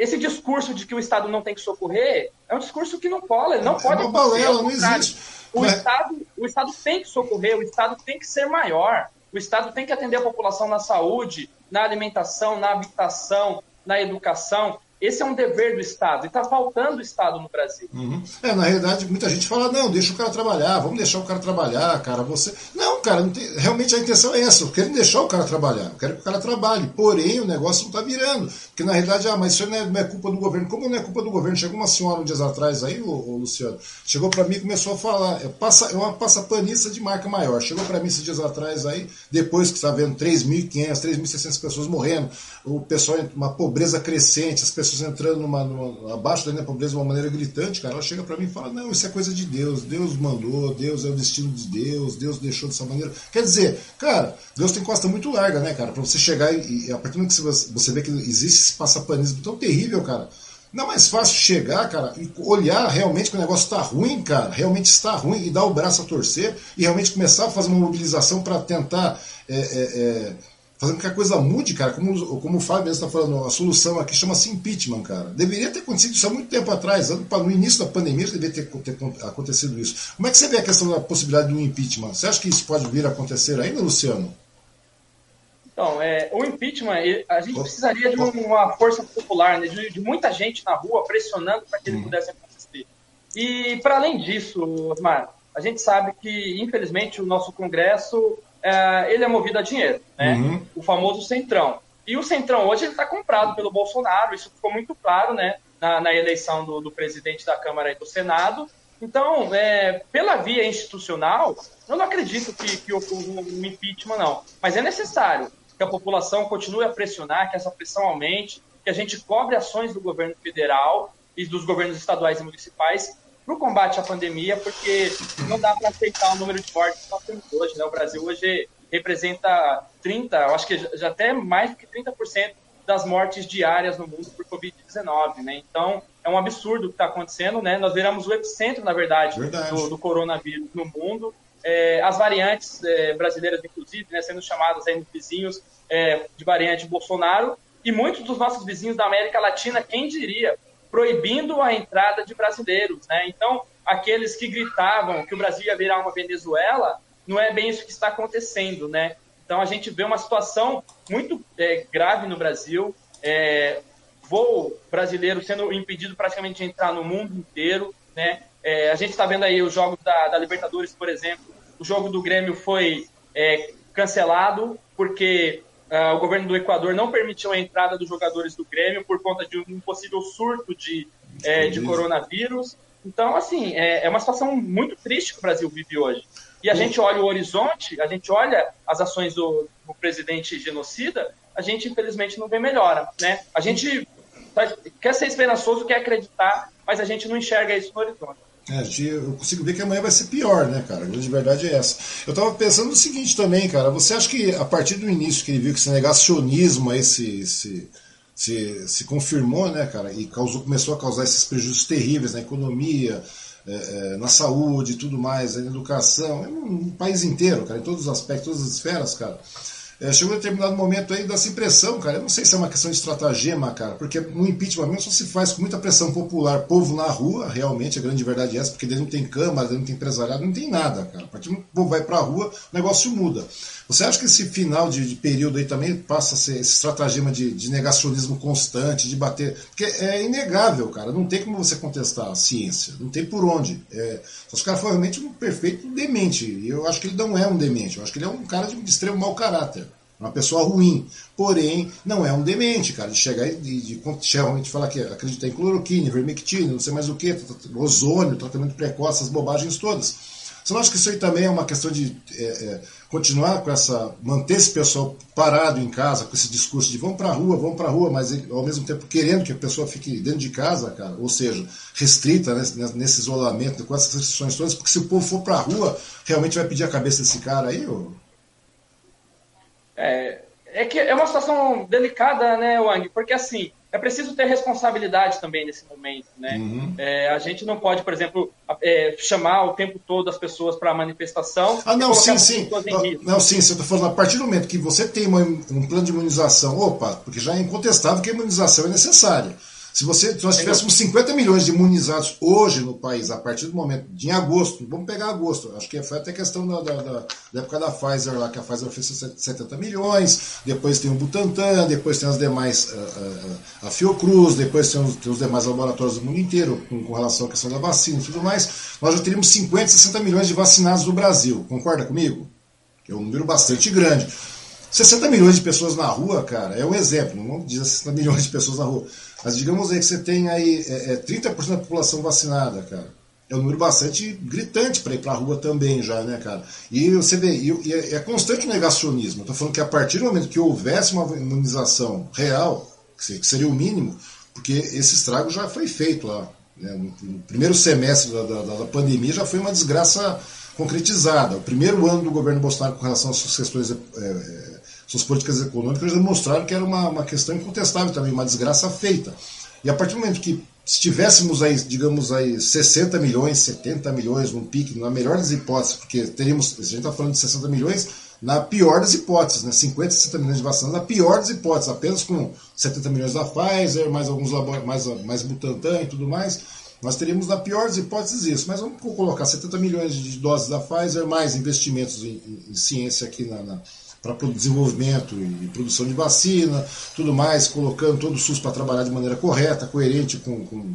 esse discurso de que o Estado não tem que socorrer é um discurso que não cola, ele não é pode uma balela, não existe. O, Estado, o Estado tem que socorrer, o Estado tem que ser maior, o Estado tem que atender a população na saúde, na alimentação, na habitação, na educação. Esse é um dever do Estado. E está faltando o Estado no Brasil. Uhum. É, na realidade, muita gente fala, não, deixa o cara trabalhar, vamos deixar o cara trabalhar, cara, você. Não, cara, não tem... realmente a intenção é essa. Eu quero deixar o cara trabalhar, eu quero que o cara trabalhe. Porém, o negócio não está virando. Porque na realidade, ah, mas isso não é, não é, culpa do governo. Como não é culpa do governo? Chegou uma senhora um dias atrás aí, o Luciano, chegou para mim e começou a falar, é, passa, é uma passapanista de marca maior. Chegou para mim esses dias atrás aí, depois que está vendo 3.500, 3.600 pessoas morrendo, o pessoal, uma pobreza crescente, as pessoas entrando numa, numa, abaixo da linha pobreza de uma maneira gritante, cara, ela chega para mim e fala: Não, isso é coisa de Deus, Deus mandou, Deus é o destino de Deus, Deus deixou dessa maneira. Quer dizer, cara, Deus tem costa muito larga, né, cara, para você chegar e, e, a partir do momento que você, você vê que existe esse passapanismo tão terrível, cara. Não é mais fácil chegar, cara, e olhar realmente que o negócio está ruim, cara, realmente está ruim, e dar o braço a torcer e realmente começar a fazer uma mobilização para tentar é, é, é, fazendo com que a coisa mude, cara. Como, como o Fábio está falando, a solução aqui chama-se impeachment, cara. Deveria ter acontecido isso há muito tempo atrás. No início da pandemia deveria ter, ter, acontecido isso. Como é que você vê a questão da possibilidade de um impeachment? Você acha que isso pode vir a acontecer ainda, Luciano? Então, é, o impeachment, a gente precisaria de uma força popular, né, de, de muita gente na rua pressionando para que ele hum. pudesse acontecer. E, para além disso, Osmar, a gente sabe que, infelizmente, o nosso Congresso é, ele é movido a dinheiro, né? Uhum. O famoso centrão. E o Centrão hoje está comprado pelo Bolsonaro, isso ficou muito claro né, na, na eleição do, do, presidente da Câmara e do Senado. Então, é, pela via institucional, eu não acredito que, que ocorra um impeachment, não. Mas é necessário que a população continue a pressionar, que essa pressão aumente, que a gente cobre ações do governo federal e dos governos estaduais e municipais para o combate à pandemia, porque não dá para aceitar o número de mortes que nós temos hoje. Né? O Brasil hoje representa 30, eu acho que já até mais do que 30% das mortes diárias no mundo por Covid-19, né? Então, é um absurdo o que está acontecendo, né? Nós viramos o epicentro, na verdade, verdade. Do, do, coronavírus no mundo. É, as variantes é, brasileiras, inclusive, né, sendo chamadas aí nos vizinhos é, de variante Bolsonaro, e muitos dos nossos vizinhos da América Latina, quem diria, proibindo a entrada de brasileiros, né? Então, aqueles que gritavam que o Brasil ia virar uma Venezuela, não é bem isso que está acontecendo, né? Então a gente vê uma situação muito é, grave no Brasil, é, voo brasileiro sendo impedido praticamente de entrar no mundo inteiro, né? É, a gente está vendo aí os jogos da, da, Libertadores, por exemplo, o jogo do Grêmio foi é, cancelado porque o governo do Equador não permitiu a entrada dos jogadores do Grêmio por conta de um possível surto de, é, de coronavírus. Então, assim, é, é uma situação muito triste que o Brasil vive hoje e a gente olha o horizonte, a gente olha as ações do, do presidente genocida, a gente infelizmente não vê melhora, né? A gente quer ser esperançoso, quer acreditar, mas a gente não enxerga isso no horizonte. É, eu consigo ver que amanhã vai ser pior, né, cara? A grande verdade é essa. Eu tava pensando no seguinte também, cara. Você acha que a partir do início que ele viu que esse negacionismo aí se, se, se, se confirmou, né, cara? E causou, começou a causar esses prejuízos terríveis na economia, é, é, na saúde e tudo mais, na educação, no país inteiro, cara, em todos os aspectos, todas as esferas, cara. É, chegou um determinado momento aí dessa impressão, cara. Eu não sei se é uma questão de estratagema, cara, porque no impeachment mesmo só se faz com muita pressão popular, povo na rua, realmente, a grande verdade é essa, porque ele não tem câmara, ele não tem empresariado, não tem nada, cara. A partir do povo vai pra rua, o negócio muda. Você acha que esse final de, de período aí também passa a ser esse estratagema de, de, negacionismo constante, de bater. Porque é inegável, cara. Não tem como você contestar a ciência. Não tem por onde. É, só se o cara foi realmente um perfeito demente. E eu acho que ele não é um demente. Eu acho que ele é um cara de, extremo mau caráter. Uma pessoa ruim. Porém, não é um demente, cara. De chegar e de, de, de realmente falar que acredita em cloroquina, vermectina, não sei mais o que, ozônio, tratamento precoce, essas bobagens todas. Você não acha que isso aí também é uma questão de. É, é, continuar com essa, manter esse pessoal parado em casa, com esse discurso de vamos para a rua, vamos para a rua, mas ao mesmo tempo querendo que a pessoa fique dentro de casa, cara, ou seja, restrita nesse, nesse isolamento, com essas restrições todas, porque se o povo for para a rua, realmente vai pedir a cabeça desse cara aí? Ou... É, é que é uma situação delicada, né, Wang? Porque assim, é preciso ter responsabilidade também nesse momento, né? Uhum. É, a gente não pode, por exemplo, é, chamar o tempo todo as pessoas para a manifestação. Ah, não, sim, sim. Não, sim, você está falando, a partir do momento que você tem uma, um plano de imunização, opa, porque já é incontestável que a imunização é necessária. Se, você, se nós tivéssemos 50 milhões de imunizados hoje no país, a partir do momento de agosto, vamos pegar agosto, acho que foi até questão da, da, da, da época da Pfizer lá, que a Pfizer fez 70 milhões, depois tem o Butantan, depois tem as demais, a, a, a Fiocruz, depois tem os, tem os, demais laboratórios do mundo inteiro com, com, relação à questão da vacina e tudo mais. Nós já teríamos 50, 60 milhões de vacinados no Brasil, concorda comigo? É um número bastante grande. 60 milhões de pessoas na rua, cara, é um exemplo, não diz 60 milhões de pessoas na rua. Mas digamos aí que você tem aí é, é 30% da população vacinada, cara. É um número bastante gritante para ir para a rua também já, né, cara? E você vê, e, é, é, constante o negacionismo. Estou falando que a partir do momento que houvesse uma imunização real, que seria o mínimo, porque esse estrago já foi feito lá. Né? No, primeiro semestre da, da, da, pandemia já foi uma desgraça concretizada. O primeiro ano do governo Bolsonaro com relação às suas questões é, é suas políticas econômicas demonstraram que era uma, uma questão incontestável também, uma desgraça feita. E a partir do momento que estivéssemos aí, digamos aí, 60 milhões, 70 milhões num pique, na melhor das hipóteses, porque teríamos, a gente está falando de 60 milhões, na pior das hipóteses, né? 50, 60 milhões de vacinas, na pior das hipóteses, apenas com 70 milhões da Pfizer, mais alguns mais, mais Butantan e tudo mais, nós teríamos na pior das hipóteses isso. Mas vamos colocar 70 milhões de doses da Pfizer, mais investimentos em, em, em ciência aqui na, na para desenvolvimento e produção de vacina, tudo mais, colocando todo o SUS para trabalhar de maneira correta, coerente com, com,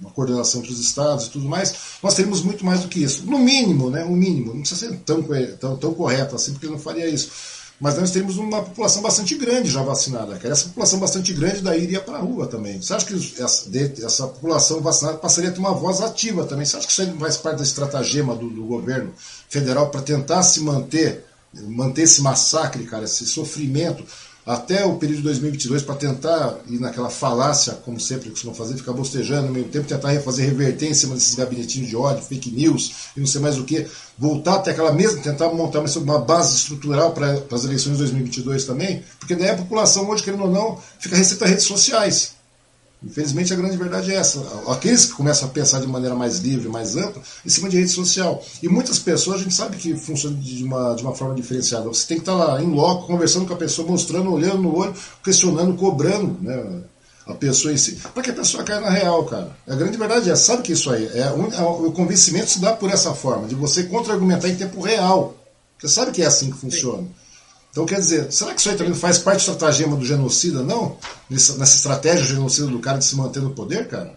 uma coordenação entre os estados e tudo mais, nós teríamos muito mais do que isso. No mínimo, né? O mínimo, não precisa ser tão, tão, tão correto assim, porque não faria isso. mas nós temos uma população bastante grande já vacinada. Cara. Essa população bastante grande daí iria para a rua também. Você acha que essa, essa, população vacinada passaria a ter uma voz ativa também? Você acha que isso faz parte da estratagema do, do governo federal para tentar se manter, manter esse massacre, cara, esse sofrimento? até o período de 2022 para tentar ir naquela falácia, como sempre costumam fazer, ficar bostejando no meio tempo, tentar fazer reverter em cima desses gabinetinhos de ódio, fake news e não sei mais o que, voltar até aquela mesma, tentar montar uma base estrutural para as eleições de 2022 também, porque daí a população hoje, querendo ou não, fica restrita a redes sociais. Infelizmente, a grande verdade é essa. Aqueles que começam a pensar de maneira mais livre, mais ampla, em cima de rede social. E muitas pessoas, a gente sabe que funciona de uma, de uma forma diferenciada. Você tem que estar lá, em loco, conversando com a pessoa, mostrando, olhando no olho, questionando, cobrando né, a pessoa em si. Para que a pessoa caia na real, cara. A grande verdade é, sabe que isso aí, é, é, o convencimento se dá por essa forma, de você contra-argumentar em tempo real. Você sabe que é assim que funciona. Sim. Então, quer dizer, será que isso aí também faz parte do estratagema do genocida, não? Nessa, nessa estratégia genocida do cara de se manter no poder, cara?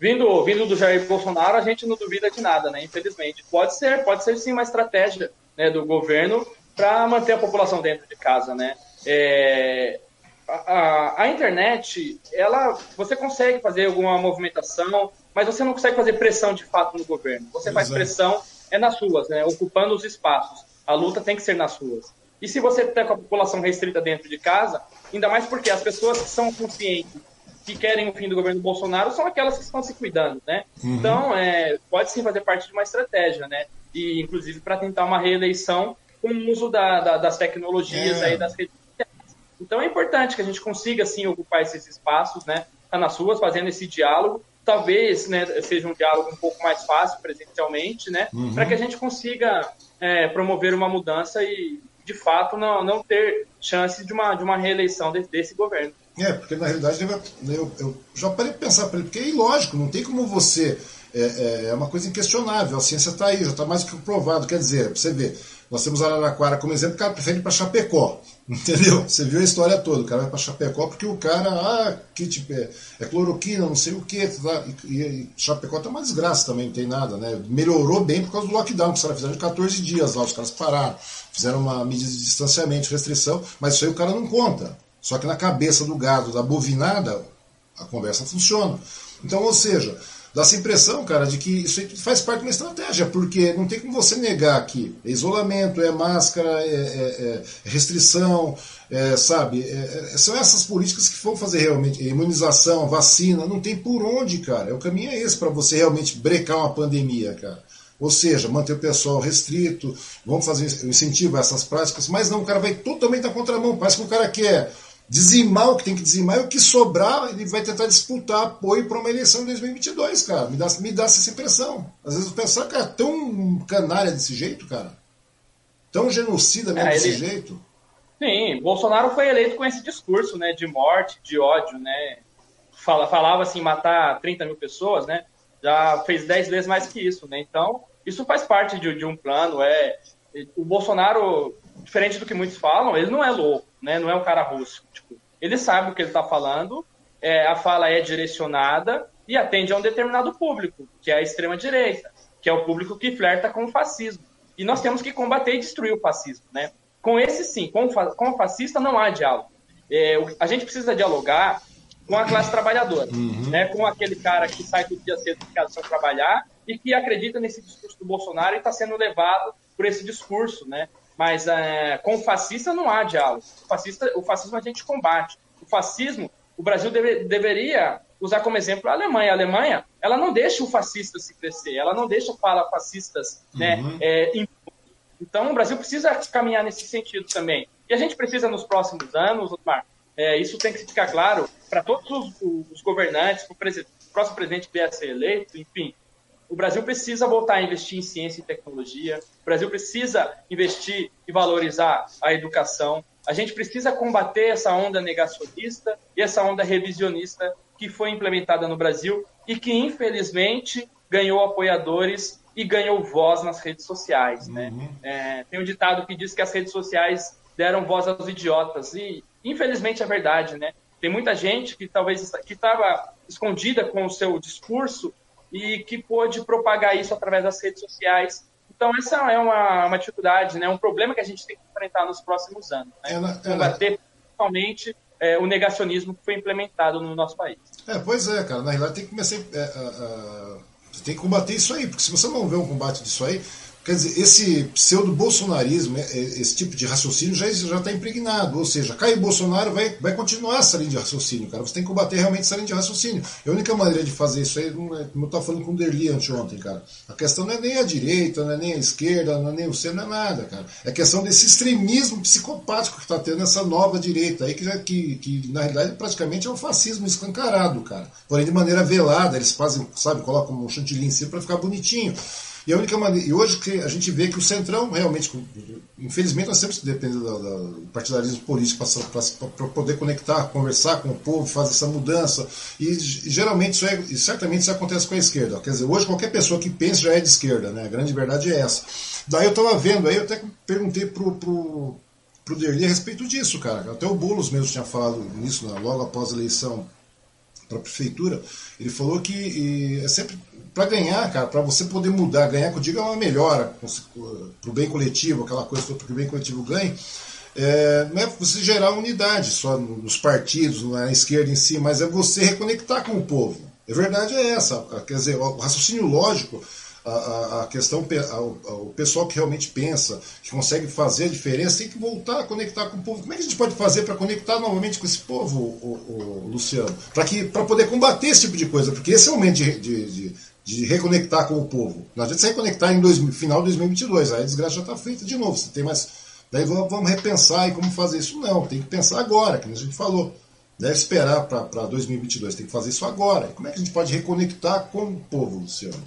Vindo, vindo do Jair Bolsonaro, a gente não duvida de nada, né? Infelizmente. Pode ser, pode ser sim uma estratégia né, do governo para manter a população dentro de casa, né? É, a, a, internet, ela, você consegue fazer alguma movimentação, mas você não consegue fazer pressão de fato no governo. Você faz pressão é nas ruas, né? Ocupando os espaços. A luta tem que ser nas ruas. E se você está com a população restrita dentro de casa, ainda mais porque as pessoas que são conscientes que querem o fim do governo Bolsonaro são aquelas que estão se cuidando, né? Uhum. Então, é, pode sim fazer parte de uma estratégia, né? E, inclusive, para tentar uma reeleição com o uso da, da, das tecnologias é. aí, das redes sociais. Então, é importante que a gente consiga, sim, ocupar esses espaços, né? Tá nas ruas, fazendo esse diálogo. Talvez né, seja um diálogo um pouco mais fácil presencialmente, né? Uhum. Para que a gente consiga é, promover uma mudança e de fato, não, não ter chance de uma, de uma reeleição de, desse governo. É, porque na realidade eu, eu já parei de pensar para ele, porque é ilógico, não tem como você. É, é, é uma coisa inquestionável, a ciência está aí, já está mais do que provado. Quer dizer, você vê, nós temos Araraquara como exemplo, o cara prefere ir para Chapecó. Entendeu? Você viu a história toda. O cara vai para Chapecó porque o cara, ah, que tipo, é, é cloroquina, não sei o que. E, e, Chapecó tá uma desgraça também, não tem nada, né? Melhorou bem por causa do lockdown, que os caras fizeram de 14 dias lá, os caras pararam, fizeram uma medida de distanciamento, restrição, mas isso aí o cara não conta. Só que na cabeça do gado, da bovinada, a conversa funciona. Então, ou seja, dá essa impressão, cara, de que isso faz parte de uma estratégia, porque não tem como você negar que é isolamento, é máscara, é, é, é restrição, é, sabe? É, é, são essas políticas que vão fazer realmente imunização, vacina, não tem por onde, cara. O caminho é esse para você realmente brecar uma pandemia, cara. Ou seja, manter o pessoal restrito, vamos fazer incentivo a essas práticas, mas não, o cara vai totalmente na contramão. Parece que o cara quer dizimar o que tem que dizimar e o que sobrar ele vai tentar disputar apoio para uma eleição em 2022, cara. Me dá, me dá essa impressão. Às vezes eu penso, cara, tão canalha desse jeito, cara. Tão genocida mesmo é, desse jeito. Sim, Bolsonaro foi eleito com esse discurso, né, de morte, de ódio, né. Fala, falava assim, matar 30 mil pessoas, né. Já fez 10 vezes mais que isso, né. Então, isso faz parte de, de um plano. É, o Bolsonaro, diferente do que muitos falam, ele não é louco né? Não é um cara russo. Tipo, ele sabe o que ele está falando, é, a fala é direcionada e atende a um determinado público, que é a extrema-direita, que é o público que flerta com o fascismo. E nós temos que combater e destruir o fascismo, né? Com esse sim, com, com o fascista não há diálogo. É, a gente precisa dialogar com a classe trabalhadora, uhum. né? Com aquele cara que sai todo dia cedo de casa sem trabalhar e que acredita nesse discurso do Bolsonaro e está sendo levado por esse discurso, né? Mas é, com o fascista não há diálogo. O, fascista, o fascismo a gente combate. O fascismo, o Brasil deve, deveria usar como exemplo a Alemanha. A Alemanha, ela não deixa o fascista se crescer, ela não deixa falar fascistas, né? Uhum. É, então o Brasil precisa caminhar nesse sentido também. E a gente precisa nos próximos anos, Otmar, é, isso tem que ficar claro para todos os, os governantes, para o próximo presidente que vier a ser eleito, enfim, o Brasil precisa voltar a investir em ciência e tecnologia. O Brasil precisa investir e valorizar a educação. A gente precisa combater essa onda negacionista e essa onda revisionista que foi implementada no Brasil e que, infelizmente, ganhou apoiadores e ganhou voz nas redes sociais. Né? Uhum. É, tem um ditado que diz que as redes sociais deram voz aos idiotas e, infelizmente, é verdade. Né? Tem muita gente que talvez que estava escondida com o seu discurso e que pôde propagar isso através das redes sociais. Então, essa é uma, uma dificuldade, né? um problema que a gente tem que enfrentar nos próximos anos. Né? É, na, é, Combater principalmente é, o negacionismo que foi implementado no nosso país. É, pois é, cara. Na realidade, tem que começar. É, a, a, tem que combater isso aí, porque se você não vê um combate disso aí, Quer dizer, esse pseudo-bolsonarismo, é, é, esse tipo de raciocínio já está impregnado. Ou seja, cair Bolsonaro vai, vai continuar essa linha de raciocínio, cara. Você tem que combater realmente essa linha de raciocínio. A única maneira de fazer isso aí, é, como eu estava falando com o Derli anteontem, cara. A questão não é nem a direita, não é nem a esquerda, não é nem o centro, não é nada, cara. É questão desse extremismo psicopático que está tendo essa nova direita aí, que, que, que na realidade praticamente é um fascismo escancarado, cara. Porém, de maneira velada, eles fazem, sabe, colocam um chantilly em cima para ficar bonitinho. E a única maneira, e hoje que a gente vê que o Centrão realmente, infelizmente nós sempre dependemos do partidarismo político para poder conectar, conversar com o povo, fazer essa mudança. E, e geralmente isso é, e certamente isso acontece com a esquerda. Quer dizer, hoje qualquer pessoa que pensa já é de esquerda, né? A grande verdade é essa. Daí eu estava vendo, aí eu até perguntei pro, pro, pro Derli a respeito disso, cara. Até o Boulos mesmo tinha falado nisso, né? logo após a eleição para a prefeitura. Ele falou que é sempre para ganhar, cara, para você poder mudar, ganhar, que eu digo é uma melhora para o bem coletivo, aquela coisa para que o bem coletivo ganhe, é, não é você gerar unidade só nos partidos, na esquerda em si, mas é você reconectar com o povo. A verdade é essa. Quer dizer, o raciocínio lógico, a, a questão, a, o pessoal que realmente pensa, que consegue fazer a diferença, tem que voltar a conectar com o povo. Como é que a gente pode fazer para conectar novamente com esse povo, o, o, o Luciano? Para poder combater esse tipo de coisa, porque esse é o momento de, de, de de reconectar com o povo. Não adianta se reconectar em dois, final de 2022, aí a desgraça já está feita de novo. Você tem mais. Daí vamos, repensar e como fazer isso. Não, tem que pensar agora, que a gente falou. Deve esperar para 2022, tem que fazer isso agora. Como é que a gente pode reconectar com o povo, Luciano?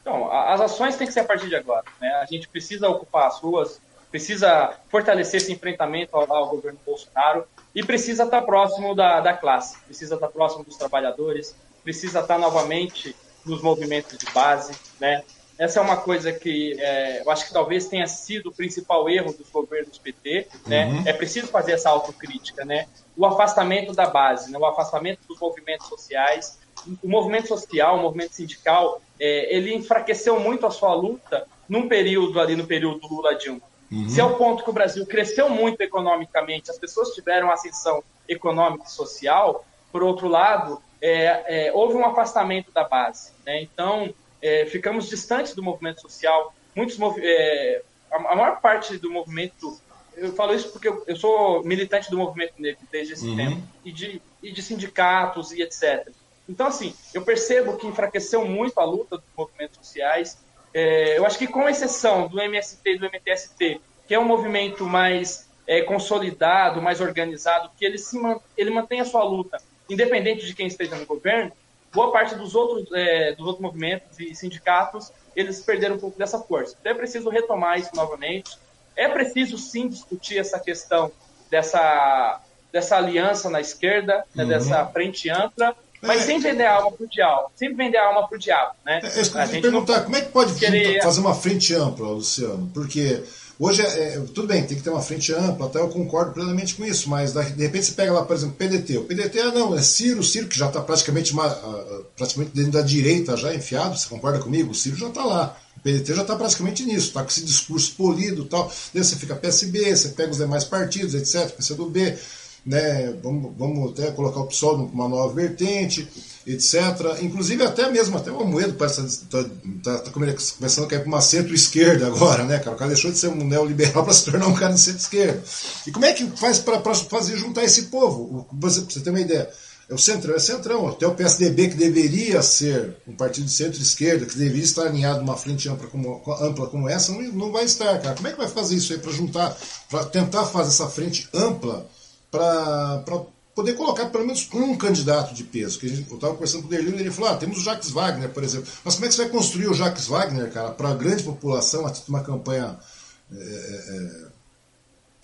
Então, as ações têm que ser a partir de agora. Né? A gente precisa ocupar as ruas, precisa fortalecer esse enfrentamento ao, ao governo Bolsonaro e precisa estar próximo da, da classe, precisa estar próximo dos trabalhadores, precisa estar novamente nos movimentos de base, né? Essa é uma coisa que é, eu acho que talvez tenha sido o principal erro dos governos PT, né? Uhum. É preciso fazer essa autocrítica, né? O afastamento da base, né? o afastamento dos movimentos sociais. O movimento social, o movimento sindical, é, ele enfraqueceu muito a sua luta num período ali, no período do Lula-Dilma. Uhum. Se é o ponto que o Brasil cresceu muito economicamente, as pessoas tiveram ascensão econômica e social, por outro lado, é, é, houve um afastamento da base. Né? Então, é, ficamos distantes do movimento social. Muitos é, a, maior parte do movimento, eu falo isso porque eu, eu sou militante do movimento negro desde esse uhum. tempo, e de, e de sindicatos e etc. Então, assim, eu percebo que enfraqueceu muito a luta dos movimentos sociais. É, eu acho que, com exceção do MST e do MTST, que é um movimento mais é, consolidado, mais organizado, que ele, se, ele mantém a sua luta independente de quem esteja no governo, boa parte dos outros, é, dos outros movimentos e sindicatos, eles perderam um pouco dessa força. Então é preciso retomar isso novamente. É preciso sim discutir essa questão dessa, dessa aliança na esquerda, né, uhum. dessa frente ampla, mas é. sem vender a alma pro diabo. Sem vender a alma pro diabo. Né? É, eu a gente perguntar, como é que pode querer... fazer uma frente ampla, Luciano? Porque Hoje, é, é, tudo bem, tem que ter uma frente ampla, até eu concordo plenamente com isso, mas de repente você pega lá, por exemplo, PDT. O PDT, ah, não, é Ciro, Ciro que já está praticamente, uma, praticamente dentro da direita já enfiado, você concorda comigo? O Ciro já está lá. O PDT já está praticamente nisso, está com esse discurso polido tal. Daí você fica PSB, você pega os demais partidos, etc., PCdoB, né, vamos, vamos até colocar o PSOL numa nova vertente etc. Inclusive até mesmo, até o Amoedo parece estar tá, tá, tá começando a cair para uma centro-esquerda agora, né, cara? O cara deixou de ser um neoliberal para se tornar um cara de centro-esquerda. E como é que faz para fazer juntar esse povo? Para você ter uma ideia. É o centrão, é centrão. Até o PSDB, que deveria ser um partido de centro-esquerda, que deveria estar alinhado numa frente ampla como, ampla como essa, não, não vai estar, cara. Como é que vai fazer isso aí para juntar, para tentar fazer essa frente ampla para poder colocar pelo menos um candidato de peso. Que gente, eu estava conversando com o Derlino e ele falou: ah, temos o Jacques Wagner, por exemplo. Mas como é que você vai construir o Jacques Wagner, cara, para a grande população, a uma campanha é, é,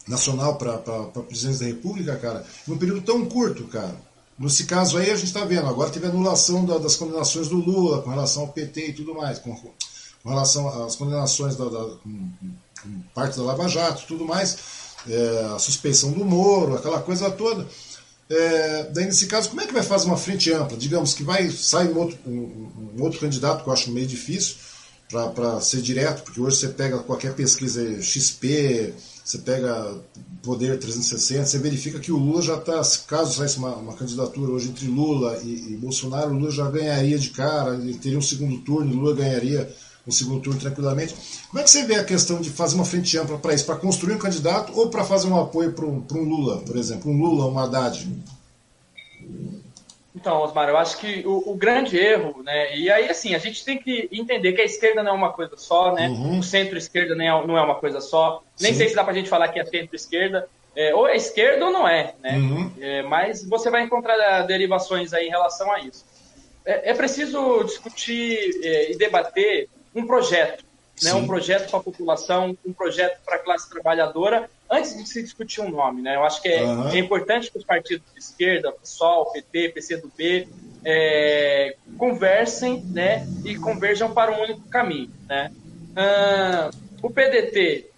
nacional para a presidência da República, cara, num período tão curto, cara? Nesse caso aí a gente está vendo, agora teve anulação da, das condenações do Lula com relação ao PT e tudo mais, com, com relação às condenações da, da com, com parte da Lava Jato tudo mais, é, a suspeição do Moro, aquela coisa toda. É, daí, nesse caso, como é que vai fazer uma frente ampla? Digamos que vai sair um outro, um, um outro candidato, que eu acho meio difícil, para ser direto, porque hoje você pega qualquer pesquisa XP, você pega Poder 360, você verifica que o Lula já está, caso saísse uma, uma, candidatura hoje entre Lula e, e, Bolsonaro, o Lula já ganharia de cara, ele teria um segundo turno, o Lula ganharia um segundo turno tranquilamente. Como é que você vê a questão de fazer uma frente ampla para isso, para construir um candidato ou para fazer um apoio para um, um Lula, por exemplo, um Lula, um Haddad? Então, Osmar, eu acho que o, o, grande erro, né? E aí, assim, a gente tem que entender que a esquerda não é uma coisa só, né? Uhum. O centro-esquerda não é uma coisa só. Nem Sim. sei se dá pra gente falar que é centro-esquerda. É, ou é esquerda ou não é, né? Uhum. É, mas você vai encontrar derivações aí em relação a isso. É, é preciso discutir é, e debater um projeto, né? Um projeto para a população, um projeto para a classe trabalhadora antes de se discutir um nome, né? Eu acho que é, uhum. é importante que os partidos de esquerda, PSOL, PT, PCdoB, é, conversem, né? E converjam para um único caminho, né? Uh, o PDT,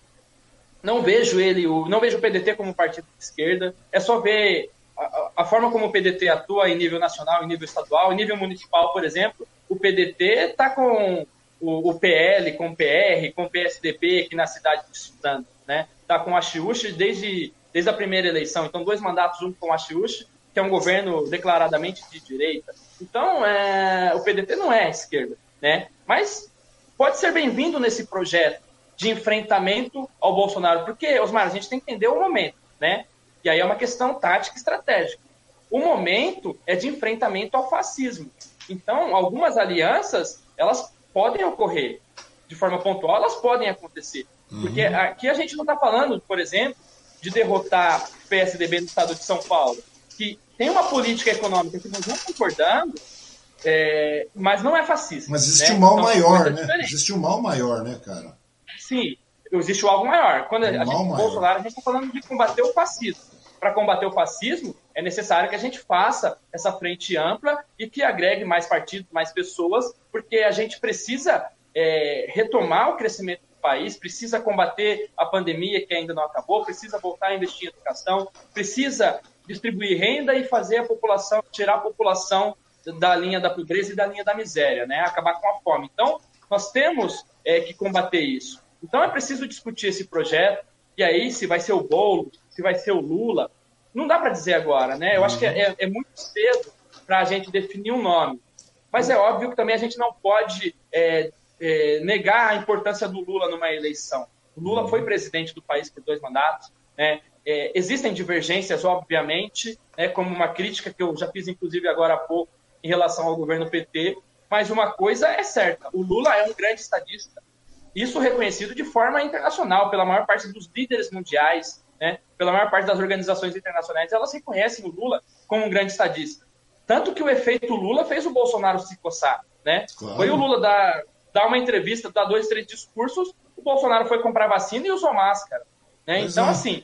não vejo ele, não vejo o PDT como um partido de esquerda. É só ver a, a, forma como o PDT atua em nível nacional, em nível estadual, em nível municipal, por exemplo. O PDT está com o, o, PL, com o PR, com o PSDB aqui na cidade de Sudano, né? está com a Chiuchi desde, desde a primeira eleição. Então, dois mandatos junto com a Chiuchi, que é um governo declaradamente de direita. Então, é, o PDT não é esquerda, né? Mas pode ser bem-vindo nesse projeto de enfrentamento ao Bolsonaro, porque, Osmar, a gente tem que entender o momento, né? E aí é uma questão tática e estratégica. O momento é de enfrentamento ao fascismo. Então, algumas alianças, elas podem ocorrer de forma pontual, elas podem acontecer. Porque uhum. aqui a gente não está falando, por exemplo, de derrotar o PSDB no estado de São Paulo, que tem uma política econômica que nós vamos concordando, é, mas não é fascista. Mas existe né? um mal então, maior, né? Diferente. Existe um mal maior, né, cara? Sim, existe algo maior. Quando um a gente, maior. Bolsonaro, a gente está falando de combater o fascismo. Para combater o fascismo, é necessário que a gente faça essa frente ampla e que agregue mais partidos, mais pessoas, porque a gente precisa é, retomar o crescimento país, precisa combater a pandemia que ainda não acabou, precisa voltar a investir em educação, precisa distribuir renda e fazer a população, tirar a população da linha da pobreza e da linha da miséria, né? Acabar com a fome. Então, nós temos é, que combater isso. Então, é preciso discutir esse projeto. E aí, se vai ser o Bolo, se vai ser o Lula, não dá para dizer agora, né? Eu acho que é, é muito cedo para a gente definir um nome. Mas é óbvio que também a gente não pode é, é, negar a importância do Lula numa eleição. O Lula foi presidente do país por dois mandatos. Né? É, existem divergências, obviamente, né, como uma crítica que eu já fiz, inclusive, agora há pouco, em relação ao governo PT. Mas uma coisa é certa: o Lula é um grande estadista. Isso reconhecido de forma internacional pela maior parte dos líderes mundiais, né, pela maior parte das organizações internacionais, elas reconhecem o Lula como um grande estadista. Tanto que o efeito Lula fez o Bolsonaro se coçar. Né? Claro. Foi o Lula dar dá uma entrevista, dá dois, três discursos, o Bolsonaro foi comprar vacina e usou máscara. Né? Então, é. assim,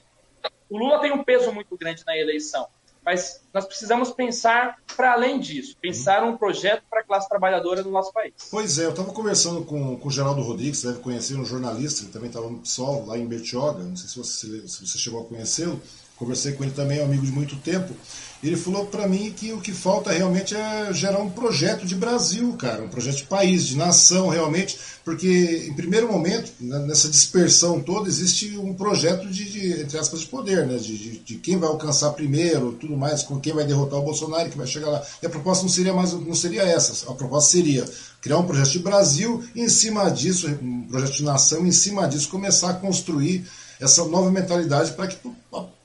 o Lula tem um peso muito grande na eleição. Mas nós precisamos pensar para além disso, pensar um projeto para a classe trabalhadora no nosso país. Pois é, eu estava conversando com, com o Geraldo Rodrigues, você deve conhecer um jornalista que também estava no PSOL, lá em Bertioga, não sei se você, se você chegou a conhecê-lo, conversei com ele também, é um amigo de muito tempo. Ele falou para mim que o que falta realmente é gerar um projeto de Brasil, cara, um projeto de país, de nação, realmente, porque em primeiro momento, nessa dispersão toda, existe um projeto de, de entre aspas, de poder, né? De, de, de, quem vai alcançar primeiro, tudo mais, com quem vai derrotar o Bolsonaro, que vai chegar lá. E a proposta não seria mais, não seria essa. A proposta seria criar um projeto de Brasil e em cima disso, um projeto de nação, e em cima disso começar a construir essa nova mentalidade para que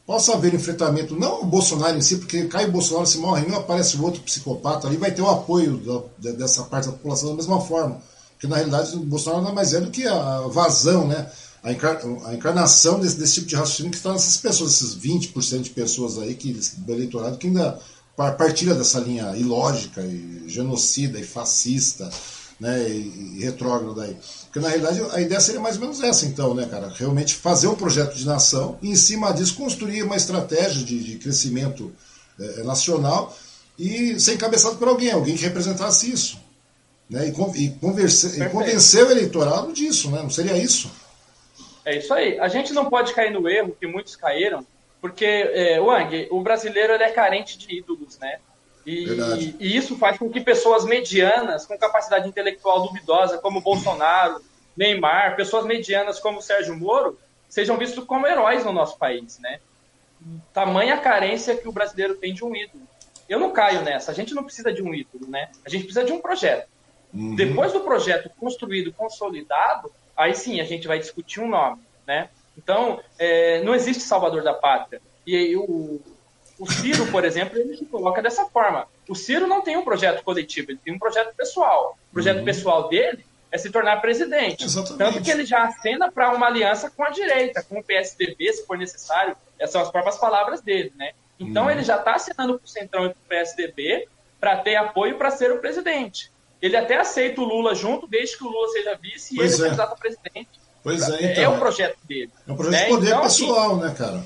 possa haver enfrentamento, não o Bolsonaro em si, porque cai o Bolsonaro, se morre não aparece o outro psicopata ali, vai ter o apoio da, dessa parte da população da mesma forma. Porque na realidade o Bolsonaro nada mais é do que a vazão, né? a, encar a encarnação desse, desse, tipo de raciocínio que está nessas pessoas, esses 20% de pessoas aí que, do eleitorado que ainda partilha dessa linha ilógica e genocida e fascista né, e, e retrógrado aí. Porque na realidade a ideia seria mais ou menos essa, então, né, cara? Realmente fazer um projeto de nação e em cima disso construir uma estratégia de, de crescimento é, nacional e ser encabeçado por alguém, alguém que representasse isso. Né, e, e, converse, e convencer o eleitorado disso, né? Não seria isso? É isso aí. A gente não pode cair no erro que muitos caíram, porque, é, Wang, o brasileiro ele é carente de ídolos, né? E, e, isso faz com que pessoas medianas, com capacidade intelectual duvidosa, como Bolsonaro, Neymar, pessoas medianas como Sérgio Moro, sejam vistos como heróis no nosso país, né? Tamanha carência que o brasileiro tem de um ídolo. Eu não caio nessa. A gente não precisa de um ídolo, né? A gente precisa de um projeto. Uhum. Depois do projeto construído, consolidado, aí sim a gente vai discutir um nome, né? Então, é, não existe salvador da pátria. E o, o Ciro, por exemplo, ele se coloca dessa forma. O Ciro não tem um projeto coletivo, ele tem um projeto pessoal. O projeto uhum. pessoal dele é se tornar presidente. Exatamente. Tanto que ele já acena para uma aliança com a direita, com o PSDB, se for necessário. Essas são as próprias palavras dele, né? Então uhum. ele já está assinando para o Centrão e para o PSDB para ter apoio para ser o presidente. Ele até aceita o Lula junto, desde que o Lula seja vice e pois ele é. candidato a presidente. Pois é, então. É o projeto dele. É um projeto né? de poder então, pessoal, né, cara?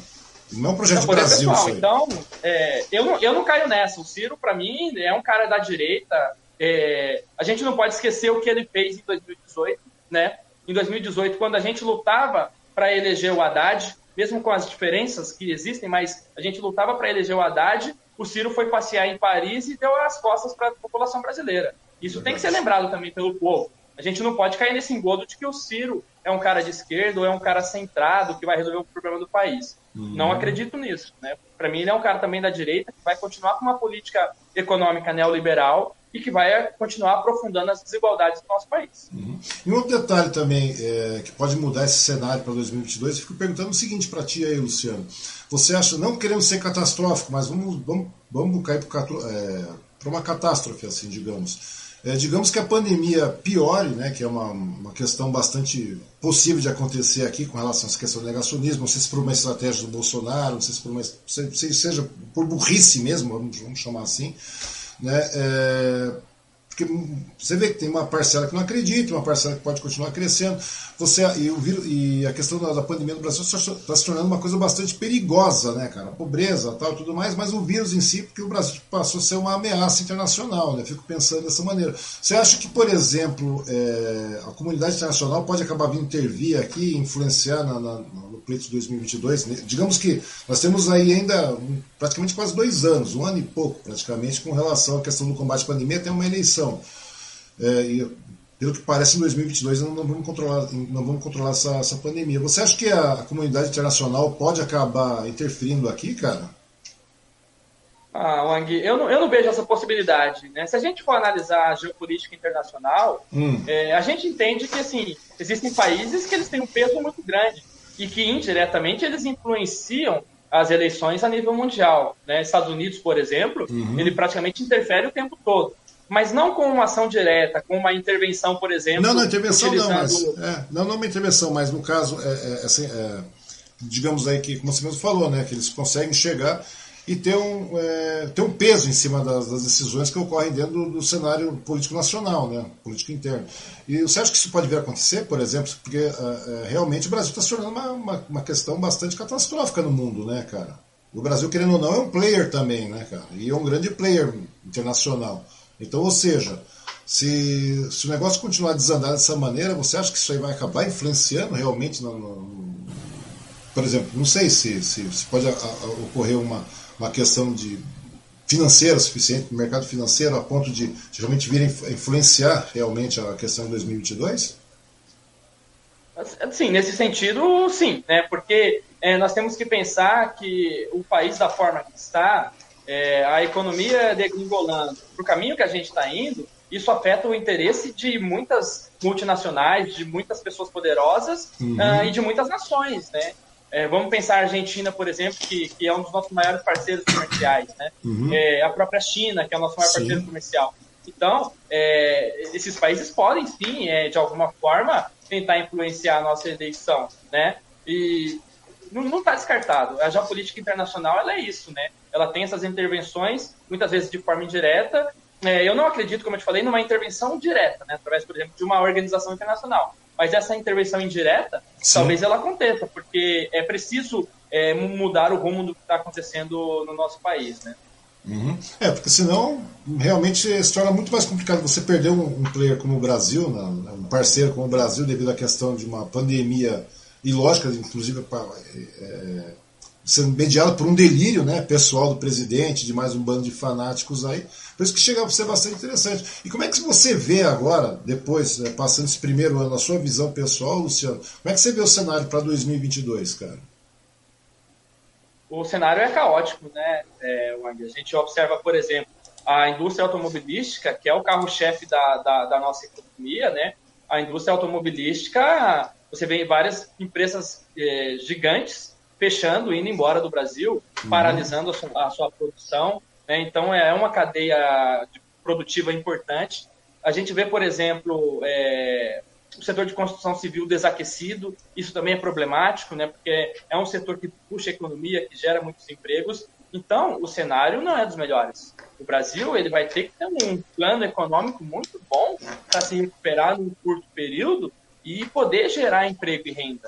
Não é projeto de Brasil, pessoal. Então, é, eu, não, eu não caio nessa. O Ciro, para mim, é um cara da direita. É, a gente não pode esquecer o que ele fez em 2018, né? Em 2018, quando a gente lutava para eleger o Haddad, mesmo com as diferenças que existem, mas a gente lutava para eleger o Haddad, o Ciro foi passear em Paris e deu as costas para a população brasileira. Isso tem que ser lembrado também pelo povo. A gente não pode cair nesse engodo de que o Ciro é um cara de esquerda ou é um cara centrado que vai resolver o problema do país. Uhum. Não acredito nisso. Né? Para mim, ele é um cara também da direita que vai continuar com uma política econômica neoliberal e que vai continuar aprofundando as desigualdades do nosso país. Uhum. E um outro detalhe também é, que pode mudar esse cenário para 2022, eu fico perguntando o seguinte para ti aí, Luciano. Você acha, não querendo ser catastrófico, mas vamos, vamos, vamos cair para é, uma catástrofe, assim, digamos. É, digamos que a pandemia piore, né, que é uma, uma questão bastante possível de acontecer aqui com relação a essa questão do negacionismo, não sei se por uma estratégia do Bolsonaro, não sei se por uma, se seja por burrice mesmo, vamos, vamos chamar assim, né, é, porque você vê que tem uma parcela que não acredita, uma parcela que pode continuar crescendo. Você, e, o vírus, e a questão da, pandemia no Brasil está se tornando uma coisa bastante perigosa, né, cara? Pobreza tal tudo mais, mas o vírus em si, porque o Brasil passou a ser uma ameaça internacional, né? Fico pensando dessa maneira. Você acha que, por exemplo, é, a comunidade internacional pode acabar vindo intervir aqui, influenciar na, na, no pleito de 2022? Digamos que nós temos aí ainda praticamente quase dois anos, um ano e pouco, praticamente, com relação à questão do combate à pandemia, tem uma eleição eleição. É, e, pelo que parece, em 2022 não, não vamos controlar, não vamos controlar essa, essa pandemia. Você acha que a, a comunidade internacional pode acabar interferindo aqui, cara? Ah, Wang, eu não, eu não vejo essa possibilidade. Né? Se a gente for analisar a geopolítica internacional, hum. é, a gente entende que assim, existem países que eles têm um peso muito grande e que indiretamente eles influenciam as eleições a nível mundial. Né? Estados Unidos, por exemplo, uhum. ele praticamente interfere o tempo todo mas não com uma ação direta, com uma intervenção, por exemplo. Não, não, intervenção utilizando... não, mas. É, não, não uma intervenção, mas no caso, é, é, assim, é, digamos aí que, como você mesmo falou, né, que eles conseguem chegar e ter um, é, ter um peso em cima das, das, decisões que ocorrem dentro do, do, cenário político nacional, né, político interno. E você acha que isso pode vir a acontecer, por exemplo, porque é, é, realmente o Brasil está se tornando uma, uma, uma, questão bastante catastrófica no mundo, né, cara? O Brasil, querendo ou não, é um player também, né, cara? E é um grande player internacional. Então, ou seja, se, se o negócio continuar a desandar dessa maneira, você acha que isso aí vai acabar influenciando realmente no, no por exemplo, não sei se, se, se pode a, a, ocorrer uma, uma questão de financeira suficiente mercado financeiro a ponto de, de realmente vir influenciar realmente a questão de 2022? Sim, nesse sentido, sim, né? porque é, nós temos que pensar que o país da forma que está, é, a economia degringolando para o caminho que a gente está indo, isso afeta o interesse de muitas multinacionais, de muitas pessoas poderosas uhum. uh, e de muitas nações, né? É, vamos pensar a Argentina, por exemplo, que, que, é um dos nossos maiores parceiros comerciais, né? Uhum. É, a própria China, que é o nosso maior sim. parceiro comercial. Então, é, esses países podem sim, é, de alguma forma, tentar influenciar a nossa eleição, né? E não está descartado. A geopolítica internacional ela é isso, né? Ela tem essas intervenções, muitas vezes de forma indireta. É, eu não acredito, como eu te falei, numa intervenção direta, né? Através, por exemplo, de uma organização internacional. Mas essa intervenção indireta, Sim. talvez ela aconteça, porque é preciso é, mudar o rumo do que está acontecendo no nosso país, né? Uhum. É, porque senão realmente se torna muito mais complicado você perder um, um player como o Brasil, né? um parceiro como o Brasil, devido à questão de uma pandemia e lógica, inclusive, é, sendo mediada por um delírio né, pessoal do presidente, de mais um bando de fanáticos aí. Por isso que chega a ser bastante interessante. E como é que você vê agora, depois, né, passando esse primeiro ano, a sua visão pessoal, Luciano, como é que você vê o cenário para 2022, cara? O cenário é caótico, né, é, A gente observa, por exemplo, a indústria automobilística, que é o carro-chefe da, da, da nossa economia, né? A indústria automobilística, você vê várias empresas eh, gigantes fechando, indo embora do Brasil, uhum. paralisando a sua, a sua produção. Né? Então, é uma cadeia produtiva importante. A gente vê, por exemplo, é, o setor de construção civil desaquecido, isso também é problemático, né? porque é um setor que puxa a economia, que gera muitos empregos. Então, o cenário não é dos melhores. O Brasil ele vai ter que ter um plano econômico muito bom para se recuperar num curto período e poder gerar emprego e renda.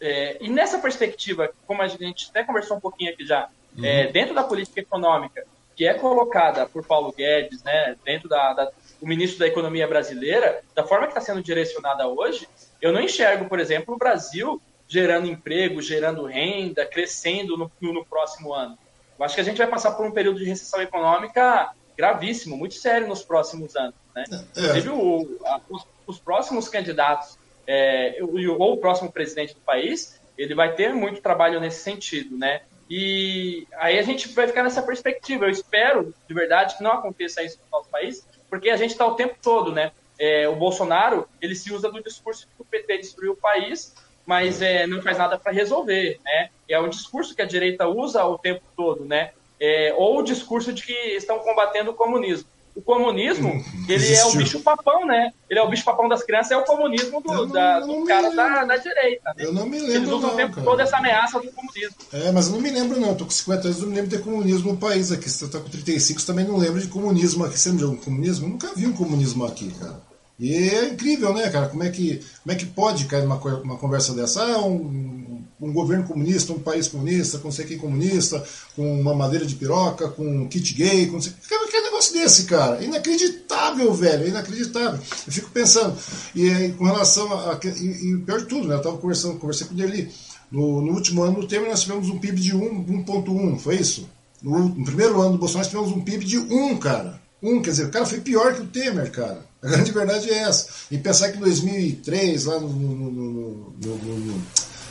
É, e nessa perspectiva, como a gente até conversou um pouquinho aqui já, uhum. é, dentro da política econômica que é colocada por Paulo Guedes, né, dentro da, da o ministro da Economia brasileira, da forma que está sendo direcionada hoje, eu não enxergo, por exemplo, o Brasil gerando emprego, gerando renda, crescendo no, no próximo ano. Eu acho que a gente vai passar por um período de recessão econômica gravíssimo, muito sério nos próximos anos. Né? É. Inclusive, o, a, os, os, próximos candidatos é, ou o próximo presidente do país, ele vai ter muito trabalho nesse sentido, né? E aí a gente vai ficar nessa perspectiva. Eu espero, de verdade, que não aconteça isso no nosso país, porque a gente está o tempo todo, né? É, o Bolsonaro, ele se usa do discurso que o PT destruiu o país, mas é, não faz nada para resolver, né? É um discurso que a direita usa o tempo todo, né? É, ou o discurso de que estão combatendo o comunismo o comunismo, ele é o bicho papão, né? Ele é o bicho papão das crianças, é o comunismo do, não, da, do cara da, da, direita. Né? Eu não me lembro. Eles usam não, o tempo cara. todo essa ameaça do comunismo. É, mas eu não me lembro, não. Eu tô com 50 anos, não me lembro de comunismo no país aqui. Você tá com 35, também não lembro de comunismo aqui. Você lembra de algum comunismo? Eu nunca vi um comunismo aqui, cara. E é incrível, né, cara? Como é que, como é que pode cair numa uma conversa dessa? Ah, um, um governo comunista, um país comunista, com sei quem comunista, com uma madeira de piroca, com um kit gay, com sei... Que, que negócio desse, cara? Inacreditável, velho, inacreditável. Eu fico pensando, e com relação a. e, e pior de tudo, né? Eu tava conversando, conversei com ele no, no último ano do Temer, nós tivemos um PIB de 1,1, foi isso? No, no, primeiro ano do Bolsonaro, nós tivemos um PIB de 1, cara. 1, quer dizer, o cara foi pior que o Temer, cara. A grande verdade é essa. E pensar que em 2003, lá no, no,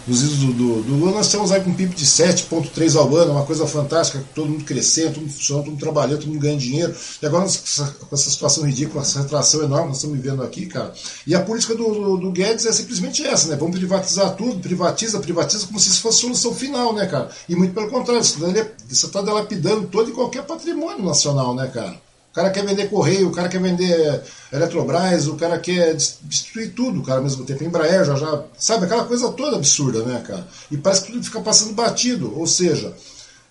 nos idos do, do, do, Lula, nós estamos aí com um PIB de 7,3 ao ano, uma coisa fantástica, todo mundo crescendo, todo mundo funcionando, todo mundo trabalhando, todo mundo ganhando dinheiro. E agora, com essa situação ridícula, essa retração enorme que nós estamos vivendo aqui, cara. E a política do, do, do, Guedes é simplesmente essa, né? Vamos privatizar tudo, privatiza, privatiza, como se isso fosse solução final, né, cara? E muito pelo contrário, você está delapidando todo e qualquer patrimônio nacional, né, cara? O cara quer vender Correio, o cara quer vender Eletrobras, o cara quer destruir tudo, cara ao mesmo tempo. Embraer já, já. Sabe, aquela coisa toda absurda, né, cara? E parece que tudo fica passando batido. Ou seja,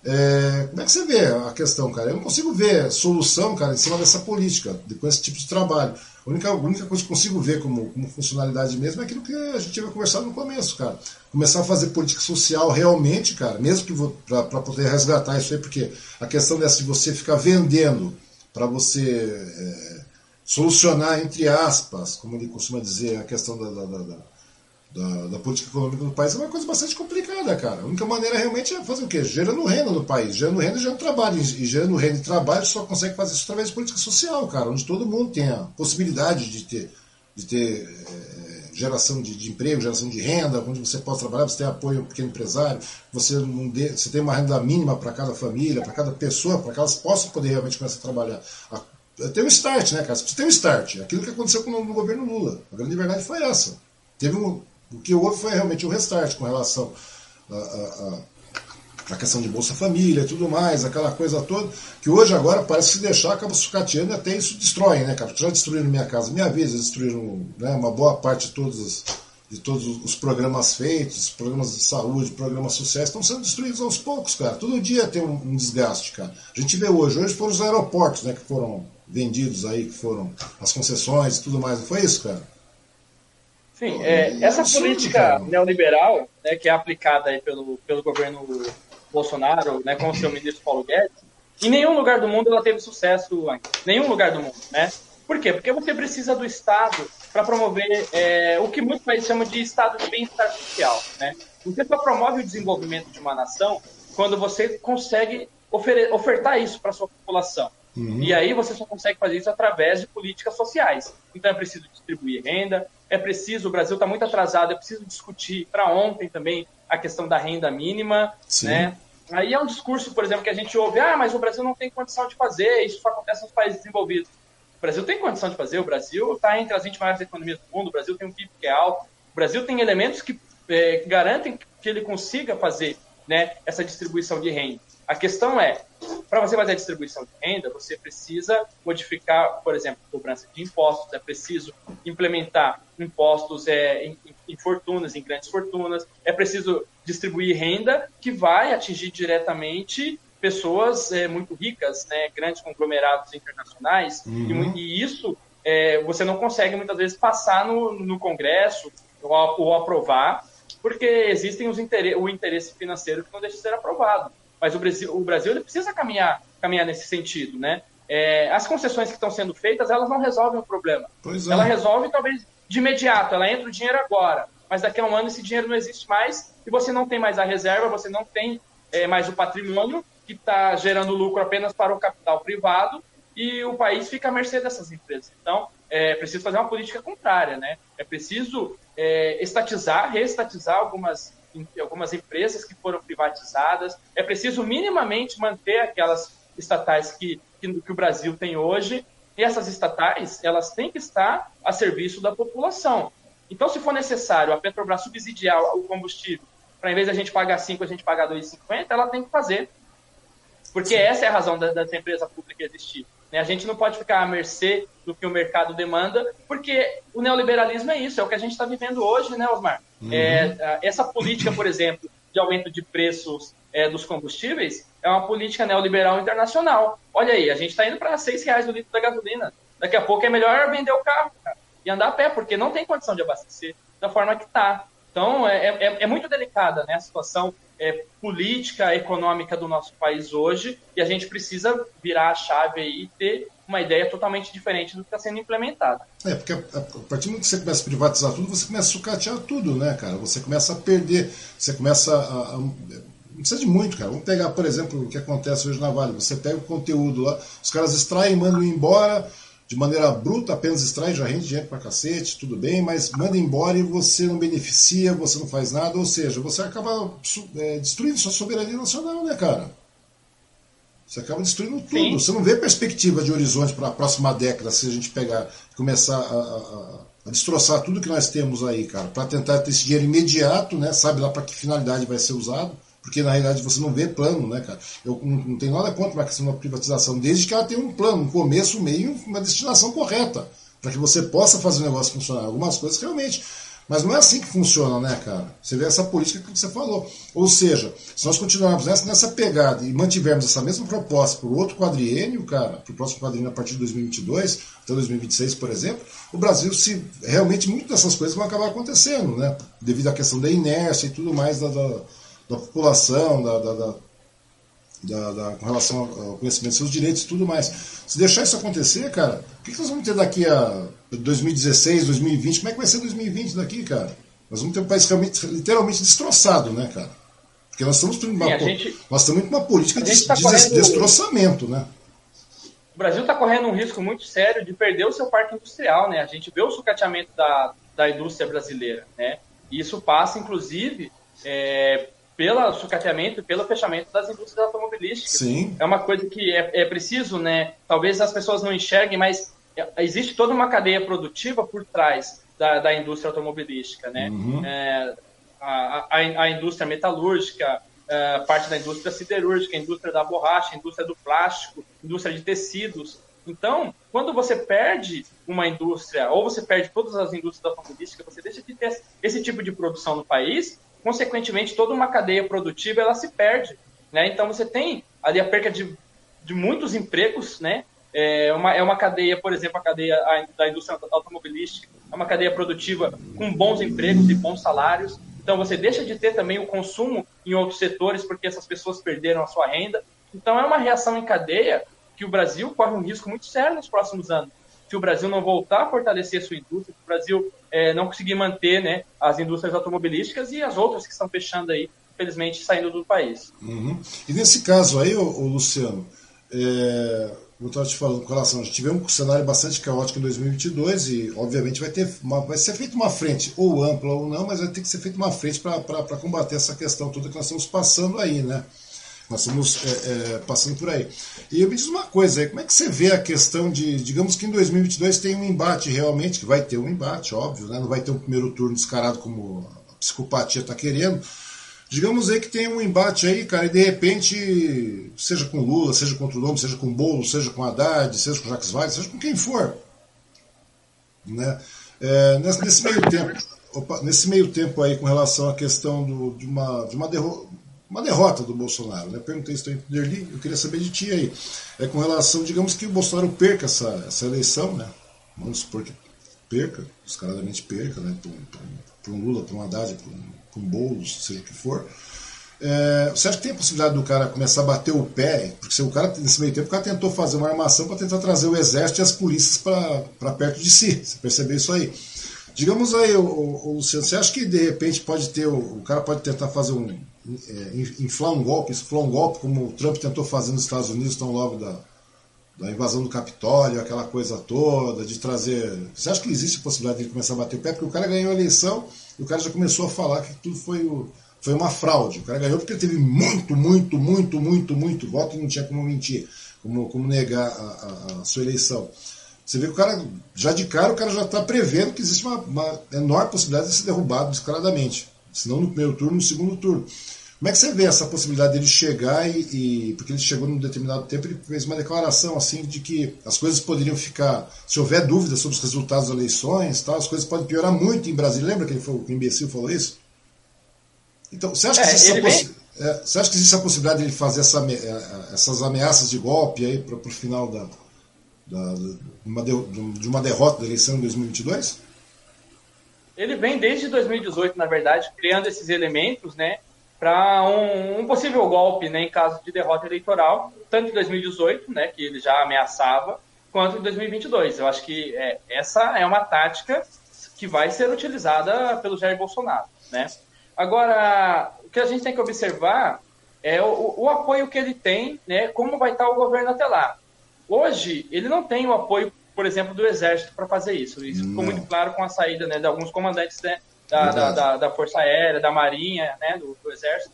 é, como é que você vê a questão, cara? Eu não consigo ver solução, cara, em cima dessa política, com esse tipo de trabalho. A única, a única coisa que consigo ver como, como funcionalidade mesmo é aquilo que a gente tinha conversado no começo, cara. Começar a fazer política social realmente, cara, mesmo que para poder resgatar isso aí, porque a questão dessa de você ficar vendendo para você é, solucionar, entre aspas, como ele costuma dizer, a questão da, da, da, da, da política econômica do país, é uma coisa bastante complicada, cara. A única maneira realmente é fazer o quê? Gerando renda no país, gerando renda e gerando trabalho. E gerando renda e trabalho só consegue fazer isso através de política social, cara, onde todo mundo tem a possibilidade de ter, de ter é, geração de, de, emprego, geração de renda, onde você possa trabalhar, você tem apoio ao pequeno empresário, você, não dê, você tem uma renda mínima para cada família, para cada pessoa, para que elas possam poder realmente começar a trabalhar. tem um start, né, cara? Você tem um start. Aquilo que aconteceu com, no governo Lula. A grande verdade foi essa. Teve um, o que houve foi realmente um restart com relação a, a, a a questão de Bolsa Família e tudo mais, aquela coisa toda, que hoje agora parece que se deixar acaba sucateando e até isso destrói, né, cara? Já destruíram minha casa, minha vez, destruíram né, uma boa parte de todos os, de todos os programas feitos, programas de saúde, programas sociais, estão sendo destruídos aos poucos, cara. Todo dia tem um, um desgaste, cara. A gente vê hoje, hoje foram os aeroportos, né, que foram vendidos aí, que foram as concessões e tudo mais, não foi isso, cara? Sim, é, essa política neoliberal, né, que é aplicada aí pelo, pelo governo Bolsonaro, né, com o seu ministro Paulo Guedes, em nenhum lugar do mundo ela teve sucesso antes. Nenhum lugar do mundo, né? Por quê? Porque você precisa do Estado para promover é, o que muitos países chamam de estado de bem-estar social, né? Você só promove o desenvolvimento de uma nação quando você consegue ofertar isso para a sua população. Uhum. E aí você só consegue fazer isso através de políticas sociais. Então é preciso distribuir renda, é preciso, o Brasil está muito atrasado, é preciso discutir para ontem também a questão da renda mínima, Sim. né? Aí é um discurso, por exemplo, que a gente ouve, ah, mas o Brasil não tem condição de fazer, isso só acontece nos países desenvolvidos. O Brasil tem condição de fazer, o Brasil está entre as 20 maiores economias do mundo, o Brasil tem um PIB que é alto, o Brasil tem elementos que, é, garantem que ele consiga fazer né, essa distribuição de renda. A questão é, para você fazer a distribuição de renda, você precisa modificar, por exemplo, cobrança de impostos, é preciso implementar impostos é, em, em fortunas, em grandes fortunas, é preciso distribuir renda que vai atingir diretamente pessoas é, muito ricas, né, grandes conglomerados internacionais, uhum. e, e, isso é, você não consegue muitas vezes passar no, no Congresso ou, ou aprovar, porque existem os interesse, o interesse financeiro que não deixa de ser aprovado. Mas o Brasil, o Brasil ele precisa caminhar, caminhar nesse sentido, né? É, as concessões que estão sendo feitas, elas não resolvem o problema. É. Ela resolve talvez de imediato, ela entra o dinheiro agora, mas daqui a um ano esse dinheiro não existe mais e você não tem mais a reserva, você não tem é, mais o patrimônio que está gerando lucro apenas para o capital privado e o país fica à mercê dessas empresas. Então, é preciso fazer uma política contrária, né? É preciso é, estatizar, reestatizar algumas algumas empresas que foram privatizadas. É preciso minimamente manter aquelas estatais que, que, que o Brasil tem hoje. E essas estatais, elas têm que estar a serviço da população. Então, se for necessário a Petrobras subsidiar o combustível, para em vez de a gente pagar 5, a gente pagar 2,50, ela tem que fazer. Porque Sim. essa é a razão da, dessa empresa pública existir. Né? A gente não pode ficar à mercê do que o mercado demanda, porque o neoliberalismo é isso, é o que a gente está vivendo hoje, né, Osmar? Uhum. É, essa política, por exemplo, de aumento de preços é, dos combustíveis é uma política neoliberal internacional. Olha aí, a gente está indo para seis reais o litro da gasolina. Daqui a pouco é melhor vender o carro cara, e andar a pé, porque não tem condição de abastecer da forma que está. Então, é, é, é, muito delicada né, a situação é, política, econômica do nosso país hoje, e a gente precisa virar a chave e ter uma ideia totalmente diferente do que está sendo implementado. É, porque a, a, partir do momento que você começa a privatizar tudo, você começa a sucatear tudo, né, cara? Você começa a perder, você começa a, a não precisa de muito, cara. Vamos pegar, por exemplo, o que acontece hoje na Vale. Você pega o conteúdo lá, os caras extraem, mandam embora, de maneira bruta, apenas extrai, já rende dinheiro pra cacete, tudo bem, mas manda embora e você não beneficia, você não faz nada, ou seja, você acaba é, destruindo sua soberania nacional, né, cara? Você acaba destruindo tudo. Sim. Você não vê perspectiva de horizonte para a próxima década se a gente pegar começar a, a, a, destroçar tudo que nós temos aí, cara, para tentar ter esse dinheiro imediato, né? Sabe lá para que finalidade vai ser usado porque na realidade você não vê plano, né, cara? Eu não, tenho nada contra uma questão da privatização, desde que ela tenha um plano, um começo, um meio, uma destinação correta, para que você possa fazer o negócio funcionar. Algumas coisas realmente. Mas não é assim que funciona, né, cara? Você vê essa política que você falou. Ou seja, se nós continuarmos nessa, nessa pegada e mantivermos essa mesma proposta para o outro quadriênio, cara, para o próximo quadriênio a partir de 2022, até 2026, por exemplo, o Brasil, se realmente muitas dessas coisas vão acabar acontecendo, né? Devido à questão da inércia e tudo mais da, da da população, da, da, da, da, com relação ao conhecimento dos seus direitos e tudo mais. Se deixar isso acontecer, cara, o que, que nós vamos ter daqui a 2016, 2020? Como é que vai ser 2020 daqui, cara? Nós vamos ter um país realmente, literalmente destroçado, né, cara? Porque nós estamos uma, Sim, gente, nós estamos uma política de, tá correndo, destroçamento, né? O Brasil está correndo um risco muito sério de perder o seu parque industrial, né? A gente vê o sucateamento da, da indústria brasileira, né? E isso passa, inclusive, é, pelo sucateamento e pelo fechamento das indústrias automobilísticas. Sim. É uma coisa que é, é preciso, né? Talvez as pessoas não enxerguem, mas existe toda uma cadeia produtiva por trás da, da indústria automobilística, né? Uhum. É, a, a, a, indústria metalúrgica, é, parte da indústria siderúrgica, a indústria da borracha, a indústria do plástico, indústria de tecidos. Então, quando você perde uma indústria, ou você perde todas as indústrias automobilísticas, você deixa de ter esse tipo de produção no país, consequentemente, toda uma cadeia produtiva ela se perde. Né? Então, você tem ali a perca de, de muitos empregos, né? É uma, é uma cadeia, por exemplo, a cadeia da indústria automobilística, é uma cadeia produtiva com bons empregos e bons salários. Então, você deixa de ter também o consumo em outros setores porque essas pessoas perderam a sua renda. Então, é uma reação em cadeia que o Brasil corre um risco muito sério nos próximos anos se o Brasil não voltar a fortalecer a sua indústria, se o Brasil é, não conseguir manter né, as indústrias automobilísticas e as outras que estão fechando aí infelizmente, saindo do país. Uhum. E nesse caso aí, ô, ô Luciano, é, eu estava te falando com relação, a gente tivemos um cenário bastante caótico em 2022 e, obviamente, vai, ter uma, vai ser feita uma frente, ou ampla ou não, mas vai ter que ser feita uma frente para combater essa questão toda que nós estamos passando aí, né? Nós estamos é, é, passando por aí. E eu me diz uma coisa como é que você vê a questão de, digamos que em 2022 tem um embate realmente, que vai ter um embate, óbvio, né? não vai ter um primeiro turno descarado como a psicopatia está querendo. Digamos aí que tem um embate aí, cara, e de repente, seja com Lula, seja contra o nome, seja com Bolo, seja com Haddad, seja com Jacques Wagner, seja com quem for. Né? É, nesse, nesse meio tempo, opa, nesse meio tempo aí com relação à questão do, de, uma, de uma derrota uma derrota do Bolsonaro. Né? Perguntei isso para Derli, eu queria saber de ti aí. É com relação, digamos que o Bolsonaro perca essa, essa eleição, né? Vamos supor que perca, descaradamente perca, né? Para um Lula, para um Haddad, para um, um Boulos, seja o que for. É, você acha que tem a possibilidade do cara começar a bater o pé? Porque se o cara, nesse meio tempo, o cara tentou fazer uma armação para tentar trazer o exército e as polícias para perto de si. Você percebeu isso aí? Digamos aí, o, o, Luciano, você acha que de repente pode ter, o, o cara pode tentar fazer um, inflar um golpe, inflar um golpe como o Trump tentou fazer nos Estados Unidos tão logo da, da invasão do Capitólio, aquela coisa toda, de trazer. Você acha que existe a possibilidade de ele começar a bater o pé? Porque o cara ganhou a eleição e o cara já começou a falar que tudo foi, o, foi uma fraude. O cara ganhou porque teve muito, muito, muito, muito, muito voto e não tinha como mentir, como, como negar a, a, a sua eleição. Você vê que o cara, já de cara, o cara já está prevendo que existe uma, uma enorme possibilidade de ser derrubado descaradamente. Se não no primeiro turno, no segundo turno. Como é que você vê essa possibilidade dele chegar e, e, porque ele chegou num determinado tempo, ele fez uma declaração assim de que as coisas poderiam ficar, se houver dúvida sobre os resultados das eleições, tal, as coisas podem piorar muito em Brasília. Lembra que ele foi, o imbecil falou isso? Então, você acha que, é, existe, possi é, você acha que existe a possibilidade de ele fazer essa, é, é, essas ameaças de golpe aí para o final da, da, uma de, de uma derrota da eleição em 2022? Ele vem desde 2018, na verdade, criando esses elementos, né? para um, um, possível golpe né, em caso de derrota eleitoral, tanto em 2018, né, que ele já ameaçava, quanto em 2022. Eu acho que é, essa é uma tática que vai ser utilizada pelo Jair Bolsonaro. Né? Agora, o que a gente tem que observar é o, o apoio que ele tem, né, como vai estar o governo até lá. Hoje, ele não tem o apoio, por exemplo, do Exército para fazer isso. Isso não. ficou muito claro com a saída né, de alguns comandantes né, da, da, da, da, Força Aérea, da Marinha, né, do, do Exército,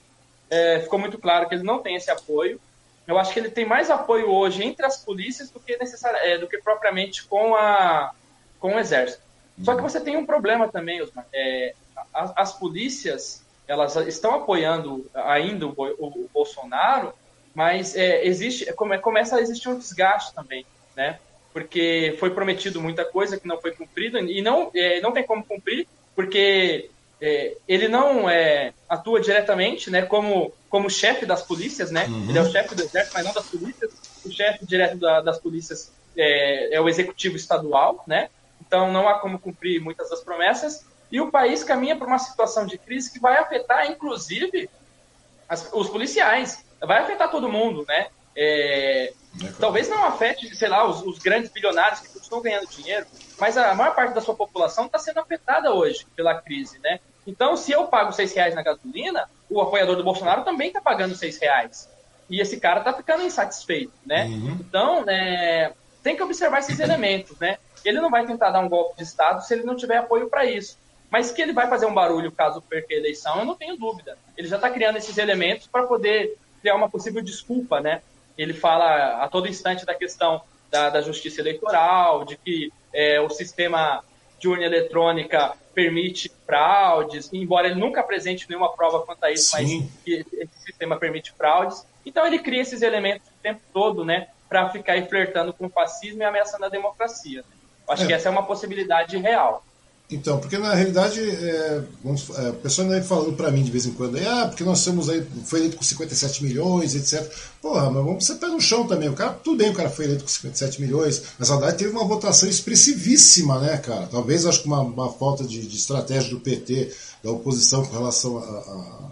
é, ficou muito claro que ele não tem esse apoio. Eu acho que ele tem mais apoio hoje entre as polícias do que, necessari é, do que propriamente com, a, com o Exército. Só que você tem um problema também, Osmar. É, as, as, polícias elas estão apoiando ainda o, o, o Bolsonaro, mas é, existe come, começa a existir um desgaste também, né? Porque foi prometido muita coisa que não foi cumprida e não, é, não tem como cumprir porque é, ele não é, atua diretamente, né, como, como chefe das polícias, né? Uhum. Ele é o chefe do exército, mas não das polícias. O chefe direto da, das polícias é, é, o executivo estadual, né? Então não há como cumprir muitas das promessas. E o país caminha para uma situação de crise que vai afetar, inclusive, as, os policiais. Vai afetar todo mundo, né? É, talvez não afete, sei lá, os, os grandes bilionários que continuam ganhando dinheiro, mas a maior parte da sua população está sendo afetada hoje pela crise, né? Então, se eu pago seis reais na gasolina, o apoiador do Bolsonaro também está pagando seis reais. E esse cara está ficando insatisfeito, né? Uhum. Então, é, tem que observar esses elementos, né? Ele não vai tentar dar um golpe de Estado se ele não tiver apoio para isso. Mas que ele vai fazer um barulho caso perca a eleição, eu não tenho dúvida. Ele já está criando esses elementos para poder criar uma possível desculpa, né? Ele fala a todo instante da questão da, da justiça eleitoral, de que é, o sistema de urna eletrônica permite fraudes, embora ele nunca apresente nenhuma prova quanto a isso, Sim. mas que esse sistema permite fraudes. Então ele cria esses elementos o tempo todo, né, para ficar aí flertando com o fascismo e ameaçando a democracia. Acho é. que essa é uma possibilidade real. Então, porque na realidade, é, vamos, é, o pessoal ainda falando para mim de vez em quando, ah, porque nós somos aí, foi eleito com 57 milhões, etc. Porra, mas vamos ser pé no chão também. O cara, tudo bem, o cara foi eleito com 57 milhões, mas na verdade teve uma votação expressivíssima, né, cara? Talvez acho que uma, uma falta de, de, estratégia do PT, da oposição com relação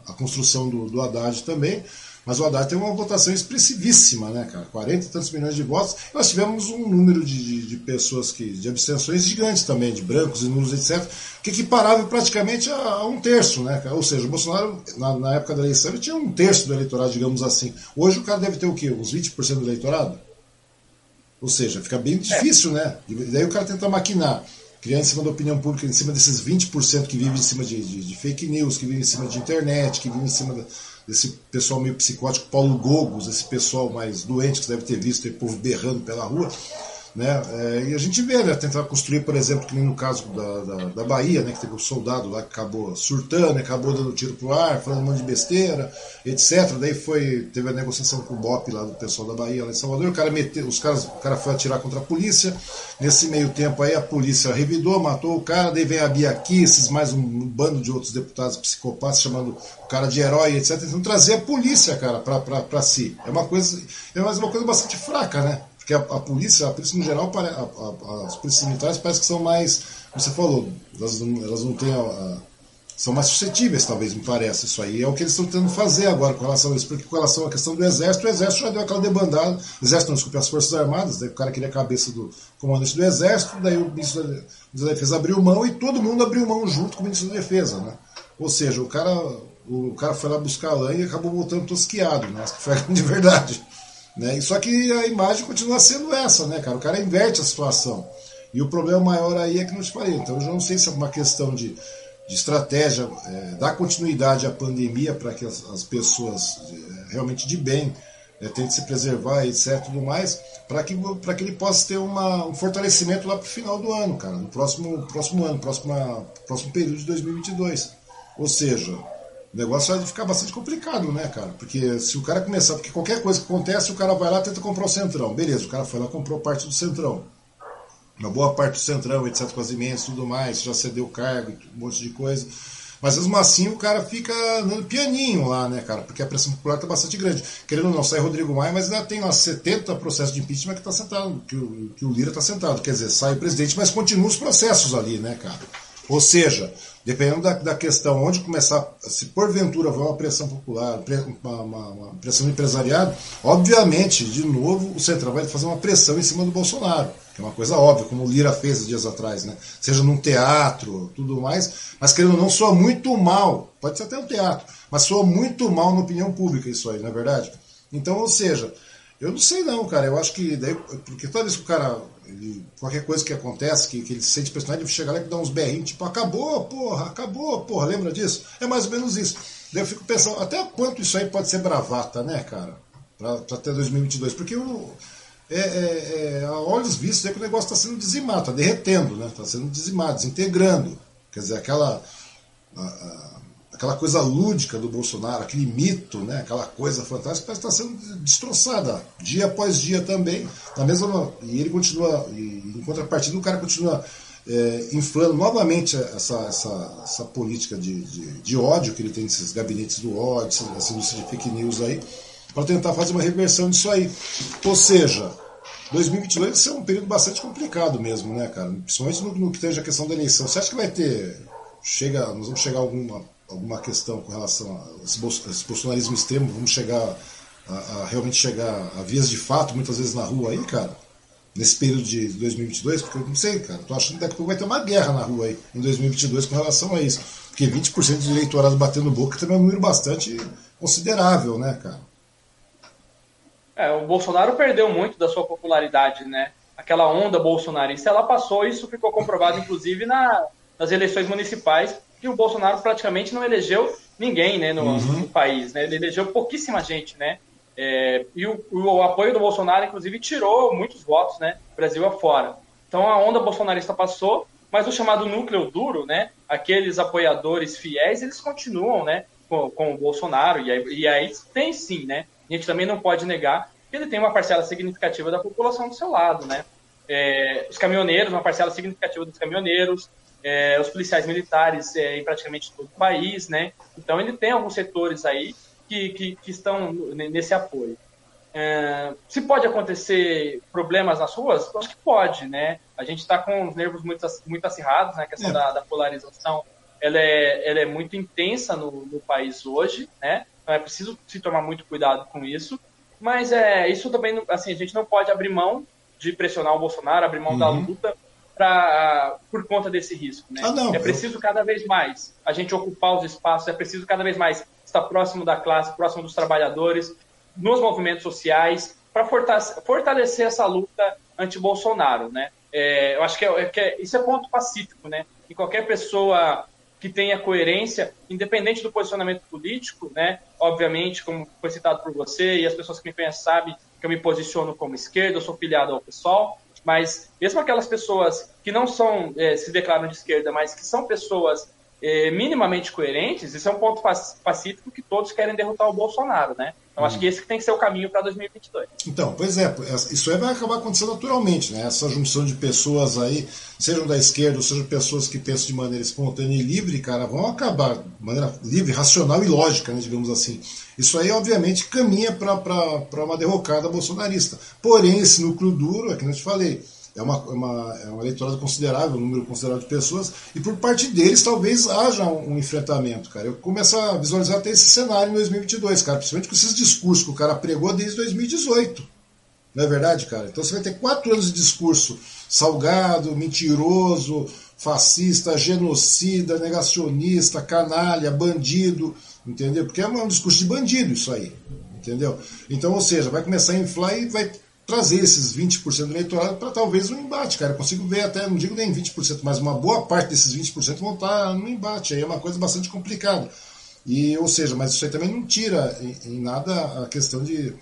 à construção do, do Haddad também. Mas o Haddad tem uma votação expressivíssima, né, cara? 40 e tantos milhões de votos. Nós tivemos um número de, de, de pessoas que. de abstenções gigantes também, de brancos e nulos, etc., que equiparava praticamente a, a, um terço, né, cara? Ou seja, o Bolsonaro, na, na, época da eleição, ele tinha um terço do eleitorado, digamos assim. Hoje o cara deve ter o quê? Uns 20% do eleitorado? Ou seja, fica bem difícil, é. né? E daí o cara tenta maquinar criar em cima da opinião pública, em cima desses 20% que vivem em cima de, de, de, fake news, que vivem em cima de internet, que vivem em cima da, desse pessoal meio psicótico, Paulo Gogos, esse pessoal mais doente que você deve ter visto, o povo berrando pela rua. Né? É, e a gente vê, né, tentar construir, por exemplo, que nem no caso da, da, da, Bahia, né, que teve um soldado lá que acabou surtando, acabou dando tiro pro ar, falando um monte de besteira, etc. Daí foi, teve a negociação com o BOP lá do pessoal da Bahia, lá em Salvador, o cara meteu, os caras, o cara foi atirar contra a polícia, nesse meio tempo aí a polícia revidou, matou o cara, daí vem a Bia esses mais um, bando de outros deputados psicopatas chamando o cara de herói, etc. Então trazer a polícia, cara, para si. É uma coisa, é uma coisa bastante fraca, né? Porque a, a, polícia, a polícia no geral, a, a, as polícias militares parece que são mais, como você falou, elas não, elas não têm são mais suscetíveis, talvez, me parece. Isso aí é o que eles estão tentando fazer agora com relação a isso, porque com relação à questão do Exército, o Exército já deu aquela debandada, o Exército não, desculpe, as Forças Armadas, daí o cara queria a cabeça do comandante do Exército, daí o ministro da Defesa abriu mão e todo mundo abriu mão junto com o ministro da Defesa, né? Ou seja, o cara, o cara foi lá buscar a lã e acabou voltando tosquiado, né? Foi de verdade. Né? Só que a imagem continua sendo essa, né, cara? O cara inverte a situação. E o problema maior aí é que não te falei. Então eu não sei se é uma questão de, de estratégia, é, dar continuidade à pandemia para que as, as pessoas é, realmente de bem é, tentem se preservar, etc. tudo mais, para que, que ele possa ter uma, um fortalecimento lá para o final do ano, cara, no próximo, próximo ano, próximo, próximo período de 2022. Ou seja, o negócio vai ficar bastante complicado, né, cara? Porque se o cara começar, porque qualquer coisa que acontece, o cara vai lá e tenta comprar o Centrão. Beleza, o cara foi lá e comprou parte do Centrão. Uma boa parte do Centrão, etc, com as emendas tudo mais, já cedeu cargo, um monte de coisa. Mas mesmo assim o cara fica andando pianinho lá, né, cara? Porque a pressão popular está bastante grande. Querendo ou não, sai Rodrigo Maia, mas ainda tem lá 70 processos de impeachment que está sentado, que o, que o Lira está sentado. Quer dizer, sai o presidente, mas continuam os processos ali, né, cara? Ou seja, dependendo da, da questão, onde começar, se porventura houver uma pressão popular, uma, uma, uma, pressão do empresariado, obviamente, de novo, o Centrão vai fazer uma pressão em cima do Bolsonaro, que é uma coisa óbvia, como o Lira fez dias atrás, né? seja num teatro, tudo mais, mas querendo ou não, soa muito mal, pode ser até um teatro, mas soa muito mal na opinião pública isso aí, não é verdade? Então, ou seja, eu não sei não, cara. Eu acho que daí, porque toda vez que o cara ele, qualquer coisa que acontece, que, que ele se sente pressionado, ele chega lá e dá uns berrinhos, tipo, acabou, porra, acabou, porra, lembra disso? É mais ou menos isso. Daí eu fico pensando, até quanto isso aí pode ser bravata, né, cara? Pra, pra até 2022, porque o, é, é, é, a olhos vistos é que o negócio está sendo dizimado, está derretendo, né? Está sendo dizimado, desintegrando. Quer dizer, aquela. A, a, aquela coisa lúdica do Bolsonaro, aquele mito, né, aquela coisa fantástica, está sendo destroçada dia após dia também. Na mesma, e ele continua, e, em contrapartida, o cara continua é, inflando novamente essa, essa, essa política de, de, de, ódio que ele tem nesses gabinetes do ódio, essa indústria de fake news aí, para tentar fazer uma reversão disso aí. Ou seja, 2022 vai ser um período bastante complicado mesmo, né, cara? Principalmente no, no que tange a questão da eleição. Você acha que vai ter. Chega, nós vamos chegar a alguma alguma questão com relação a esse, bolsonarismo extremo, vamos chegar a, a, realmente chegar a vias de fato, muitas vezes na rua aí, cara, nesse período de 2022, porque eu não sei, cara, tô achando que daqui a pouco vai ter uma guerra na rua aí, em 2022, com relação a isso. Porque 20% de eleitorado batendo boca também é um número bastante considerável, né, cara? É, o Bolsonaro perdeu muito da sua popularidade, né? Aquela onda bolsonarista, ela passou, isso ficou comprovado, inclusive, na, nas eleições municipais, que o Bolsonaro praticamente não elegeu ninguém né, no, uhum. no país. Né? Ele elegeu pouquíssima gente, né? É, e o, o, apoio do Bolsonaro, inclusive, tirou muitos votos, né? Brasil afora. Então a onda bolsonarista passou, mas o chamado núcleo duro, né? Aqueles apoiadores fiéis, eles continuam, né? Com, com o Bolsonaro. E aí, e aí tem sim, né? A gente também não pode negar que ele tem uma parcela significativa da população do seu lado, né? É, os caminhoneiros, uma parcela significativa dos caminhoneiros, é, os policiais militares é, em praticamente todo o país, né? Então ele tem alguns setores aí que, que, que estão nesse apoio. É, se pode acontecer problemas nas ruas, acho que pode, né? A gente está com os nervos muito, muito acirrados, né? A questão é. da, da, polarização, ela é, ela é muito intensa no, no país hoje, né? Então é preciso se tomar muito cuidado com isso. Mas é, isso também, assim, a gente não pode abrir mão de pressionar o Bolsonaro, abrir mão uhum. da luta pra, por conta desse risco. Né? Ah, não, é preciso eu... cada vez mais a gente ocupar os espaços, é preciso cada vez mais estar próximo da classe, próximo dos trabalhadores, nos movimentos sociais, para fortalecer essa luta anti-Bolsonaro. Né? É, eu acho que, é, que é, isso é ponto pacífico, né? E qualquer pessoa que tenha coerência, independente do posicionamento político, né? Obviamente, como foi citado por você e as pessoas que me conhecem sabem que eu me posiciono como esquerda, eu sou filiado ao PSOL, mas mesmo aquelas pessoas que não são, é, se declaram de esquerda, mas que são pessoas é, minimamente coerentes, isso é um ponto pacífico que todos querem derrotar o Bolsonaro, né? Então, acho que esse que tem que ser o caminho para 2022. Então, pois é, isso aí vai acabar acontecendo naturalmente, né? Essa junção de pessoas aí, sejam da esquerda, ou sejam pessoas que pensam de maneira espontânea e livre, cara, vão acabar de maneira livre, racional e lógica, né, digamos assim. Isso aí, obviamente, caminha para uma derrocada bolsonarista. Porém, esse núcleo duro, é que eu te falei, é, uma, é uma, é um eleitorado considerável, um número considerável de pessoas, e por parte deles talvez haja um, um, enfrentamento, cara. Eu começo a visualizar até esse cenário em 2022, cara, principalmente com esses discursos que o cara pregou desde 2018. Não é verdade, cara? Então você vai ter quatro anos de discurso salgado, mentiroso, fascista, genocida, negacionista, canalha, bandido, entendeu? Porque é um discurso de bandido isso aí, entendeu? Então, ou seja, vai começar a inflar e vai trazer esses 20% do eleitorado para talvez um embate, cara. Eu consigo ver até, não digo nem 20%, mas uma boa parte desses 20% vão estar no embate. Aí é uma coisa bastante complicada. E, ou seja, mas isso aí também não tira em, em nada a questão de,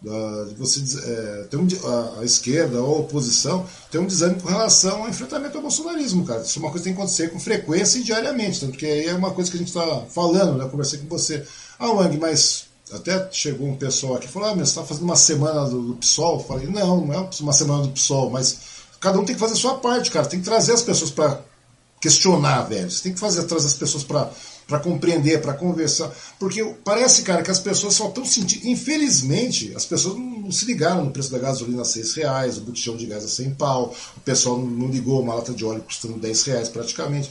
de você é, ter um, a, a, esquerda ou a oposição ter um desânimo com relação ao enfrentamento ao bolsonarismo, cara. Isso é uma coisa que tem que acontecer com frequência e diariamente, tanto que aí é uma coisa que a gente está falando, né? Eu conversei com você. Ah, Wang, mas até chegou um pessoal aqui e falou: Ah, mas você está fazendo uma semana do, do PSOL? Eu falei: Não, não é uma semana do PSOL, mas cada um tem que fazer a sua parte, cara. Tem que trazer as pessoas para questionar, velho. Você tem que fazer, trazer as pessoas para compreender, para conversar. Porque parece, cara, que as pessoas só estão sentindo. Infelizmente, as pessoas não, não, se ligaram no preço da gasolina a 6 reais, o botijão de gás a 100 pau, o pessoal não, não ligou uma lata de óleo custando 10 reais praticamente.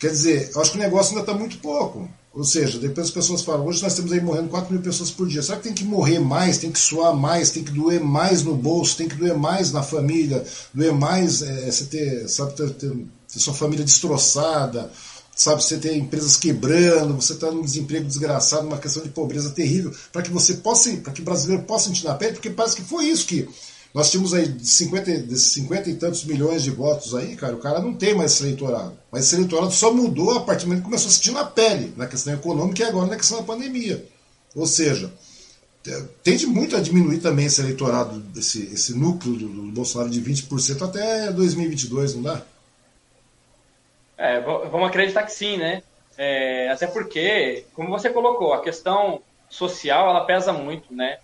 Quer dizer, eu acho que o negócio ainda está muito pouco. Ou seja, depois as pessoas falam, hoje nós temos aí morrendo 4 mil pessoas por dia. Será que tem que morrer mais, tem que suar mais, tem que doer mais no bolso, tem que doer mais na família, doer mais é, você ter, sabe, ter, ter, ter sua família destroçada, sabe, você ter empresas quebrando, você estar tá num desemprego desgraçado, uma questão de pobreza terrível, para que você possa, para que o brasileiro possa sentir na pele, porque parece que foi isso que nós tínhamos aí 50, desses 50 e tantos milhões de votos aí, cara, o cara não tem mais esse eleitorado. Mas esse eleitorado só mudou a partir do momento que começou a sentir na pele, na questão econômica e agora na questão da pandemia. Ou seja, tende muito a diminuir também esse eleitorado, esse, esse núcleo do, do Bolsonaro de 20% até 2022, não dá? É, vamos acreditar que sim, né? É, até porque, como você colocou, a questão social ela pesa muito, né?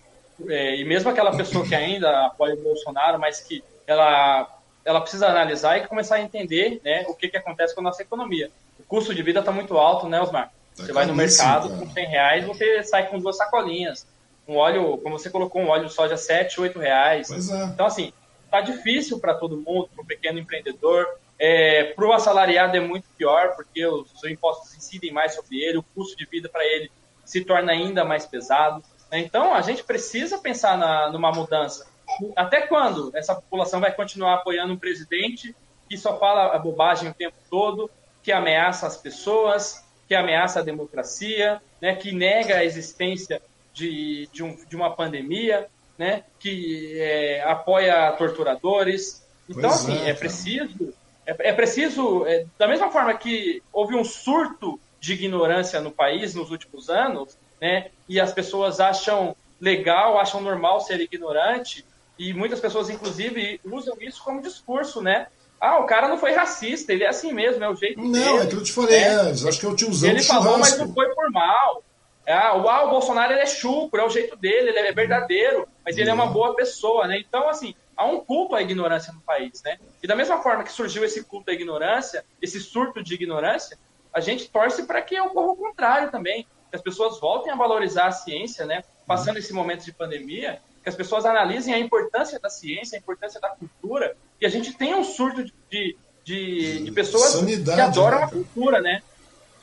É, e mesmo aquela pessoa que ainda apoia o Bolsonaro, mas que ela, ela precisa analisar e começar a entender né, o que, que acontece com a nossa economia. O custo de vida está muito alto, né, Osmar? Tá você vai no mercado, cara. com 100 reais, você sai com duas sacolinhas. Um óleo, como você colocou, um óleo de soja 7, 8 reais. É. Então, assim, tá difícil para todo mundo, para o pequeno empreendedor. É, para o assalariado é muito pior, porque os, os impostos incidem mais sobre ele, o custo de vida para ele se torna ainda mais pesado. Então, a gente precisa pensar na, numa mudança. Até quando essa população vai continuar apoiando um presidente que só fala a bobagem o tempo todo, que ameaça as pessoas, que ameaça a democracia, né, que nega a existência de, de, um, de uma pandemia, né, que é, apoia torturadores. Então, pois assim, é, é preciso. É, é preciso, é, da mesma forma que houve um surto de ignorância no país nos últimos anos, né? E as pessoas acham legal, acham normal ser ignorante, e muitas pessoas, inclusive, usam isso como discurso, né? Ah, o cara não foi racista, ele é assim mesmo, é o jeito não, dele. Não, é que eu te falei, né? é, acho que é o tiozão Ele falou, mas não foi por mal. Ah, o, ah, o Bolsonaro ele é chucro, é o jeito dele, ele é verdadeiro, mas ele é uma boa pessoa, né? Então, assim, há um culto à ignorância no país, né? E da mesma forma que surgiu esse culto à ignorância, esse surto de ignorância, a gente torce para que ocorra o contrário também que as pessoas voltem a valorizar a ciência, né? Passando esse momento de pandemia, que as pessoas analisem a importância da ciência, a importância da cultura, e a gente tenha um surto de, de, de pessoas Sanidade, que adoram né? a cultura, né?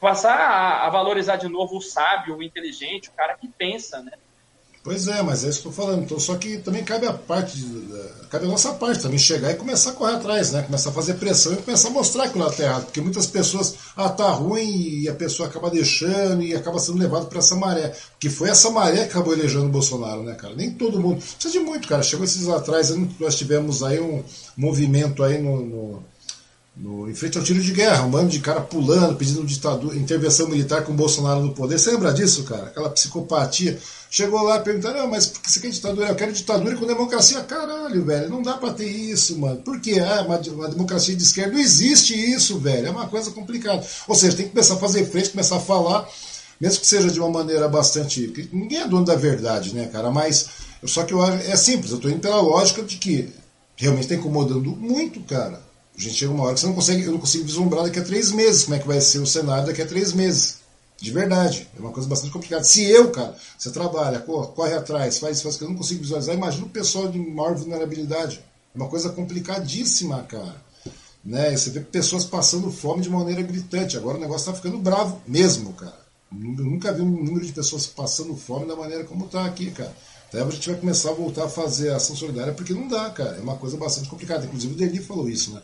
passar a, a, valorizar de novo o sábio, o inteligente, o cara que pensa, né? Pois é, mas é isso que eu estou falando. Então, só que também cabe a parte, cabe a nossa parte também chegar e começar a correr atrás, né? Começar a fazer pressão e começar a mostrar que lado está errado. Porque muitas pessoas, ah, tá ruim e a pessoa acaba deixando e acaba sendo levado para essa maré. Porque foi essa maré que acabou elegendo o Bolsonaro, né, cara? Nem todo mundo. Precisa de muito, cara. Chegou esses atrás, nós tivemos aí um movimento aí no, no no, em frente ao tiro de guerra, um bando de cara pulando, pedindo ditadura, intervenção militar com o Bolsonaro no poder. Você lembra disso, cara? Aquela psicopatia. Chegou lá perguntando, não, mas por que você quer ditadura? Eu quero ditadura com democracia. Caralho, velho, não dá pra ter isso, mano. Por quê? Ah, uma, uma democracia de esquerda. Não existe isso, velho. É uma coisa complicada. Ou seja, tem que começar a fazer frente, começar a falar, mesmo que seja de uma maneira bastante. Ninguém é dono da verdade, né, cara? Mas. Só que eu, é simples, eu tô indo pela lógica de que realmente está incomodando muito, cara a gente chega uma hora que você não consegue, eu não consigo vislumbrar daqui a três meses como é que vai ser o cenário daqui a três meses. De verdade. É uma coisa bastante complicada. Se eu, cara, você trabalha, corre, atrás, faz, faz que eu não consigo visualizar, imagina o pessoal de maior vulnerabilidade. É uma coisa complicadíssima, cara. Né? Você vê pessoas passando fome de maneira gritante. Agora o negócio está ficando bravo mesmo, cara. Eu nunca vi um número de pessoas passando fome da maneira como está aqui, cara. Até a gente vai começar a voltar a fazer ação solidária, porque não dá, cara. É uma coisa bastante complicada. Inclusive o Deli falou isso, né?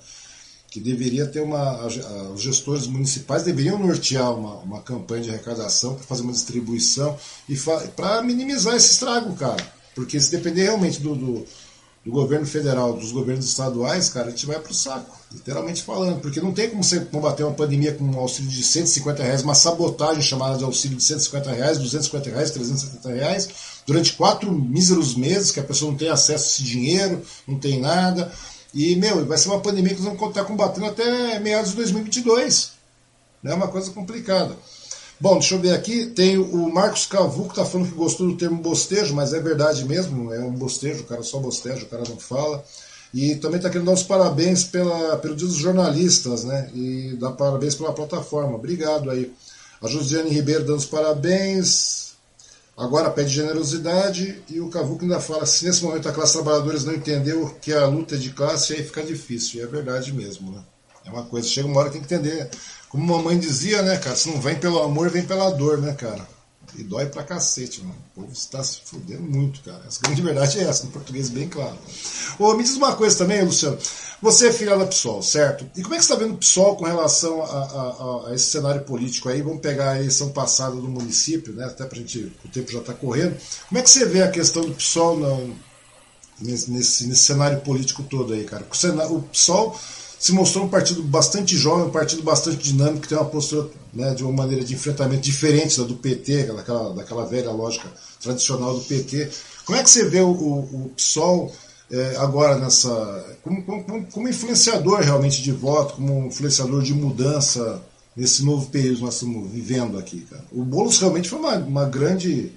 Que deveria ter uma. Os gestores municipais deveriam nortear uma, uma campanha de arrecadação para fazer uma distribuição e para minimizar esse estrago, cara. Porque se depender realmente do, do, do, governo federal, dos governos estaduais, cara, a gente vai para o saco, literalmente falando. Porque não tem como você combater uma pandemia com um auxílio de 150 reais, uma sabotagem chamada de auxílio de 150 reais, 250 reais, 370 reais, durante quatro míseros meses, que a pessoa não tem acesso a esse dinheiro, não tem nada. E, meu, vai ser uma pandemia que nós vamos estar combatendo até meados de 2022. É uma coisa complicada. Bom, deixa eu ver aqui. Tem o Marcos Cavu que está falando que gostou do termo bostejo, mas é verdade mesmo, é um bostejo, o cara só bosteja, o cara não fala. E também está querendo dar os parabéns pela, pelo dia dos jornalistas, né? E dar parabéns pela plataforma. Obrigado aí. A Josiane Ribeiro dando os parabéns. Agora pede generosidade e o Cavuco ainda fala: se nesse momento a classe trabalhadora não entendeu que a luta é de classe, aí fica difícil. E é verdade mesmo, né? É uma coisa, chega uma hora que tem que entender. Como mamãe dizia, né, cara? Se não vem pelo amor, vem pela dor, né, cara? E dói pra cacete, mano. O povo está se fudendo muito, cara. A grande verdade é essa, no português bem claro. Ô, me diz uma coisa também, Luciano. Você é filha da PSOL, certo? E como é que você está vendo o PSOL com relação a, a, a, esse cenário político aí? Vamos pegar a eleição passada do município, né? Até pra gente. O tempo já está correndo. Como é que você vê a questão do PSOL no, nesse, nesse, nesse cenário político todo aí, cara? O PSOL se mostrou um partido bastante jovem, um partido bastante dinâmico, que tem uma postura né, de uma maneira de enfrentamento diferente da do PT, daquela, daquela velha lógica tradicional do PT. Como é que você vê o, o, o PSOL é, agora nessa. Como, como, como, influenciador realmente de voto, como influenciador de mudança nesse novo período que nós estamos vivendo aqui, cara? O Boulos realmente foi uma, uma grande.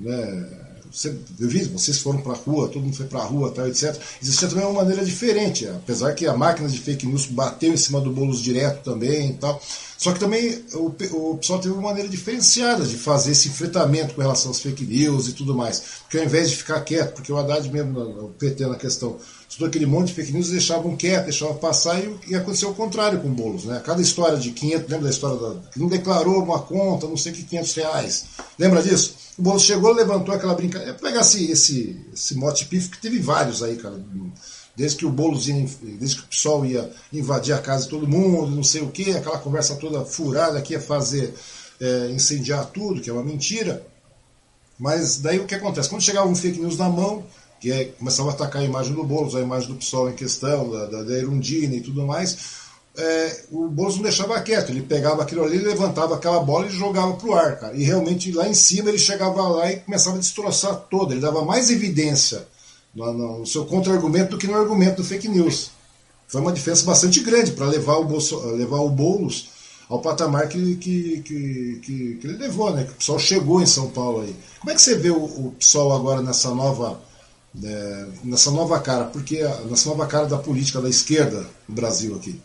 Né, você, eu vi, vocês foram para a rua, todo mundo foi para a rua, tal, etc. Existia também uma maneira diferente, apesar que a máquina de fake news bateu em cima do Boulos direto também e tal. Só que também o, o pessoal teve uma maneira diferenciada de fazer esse enfrentamento com relação às fake news e tudo mais. Porque ao invés de ficar quieto, porque o Haddad mesmo, o PT na questão, estudou aquele monte de fake news, deixavam quieto, deixavam passar e, e aconteceu o contrário com o Boulos. Né? Cada história de 500, lembra da história da, que não declarou uma conta, não sei que 500 reais. Lembra disso? O Boulos chegou, levantou aquela brincadeira. Pega esse, esse, esse mote pif, que teve vários aí, cara. Desde que o Boulos ia, desde que o pessoal ia invadir a casa de todo mundo, não sei o que, aquela conversa toda furada que ia fazer é, incendiar tudo, que é uma mentira. Mas daí o que acontece? Quando chegava um fake news na mão, que é, começava a atacar a imagem do Boulos, a imagem do PSOL em questão, da, da, da Erundina e tudo mais, é, o Bozo não deixava quieto, ele pegava aquilo ali, levantava aquela bola e jogava para o ar, cara. E realmente lá em cima ele chegava lá e começava a destroçar toda. Ele dava mais evidência no, no seu contra-argumento do que no argumento do fake news. Foi uma diferença bastante grande para levar o Bolso, levar o Boulos ao patamar que, que, que, que, que ele levou, né? Que o pessoal chegou em São Paulo aí. Como é que você vê o, o pessoal agora nessa nova é, nessa nova cara? Porque nessa nova cara da política da esquerda no Brasil aqui.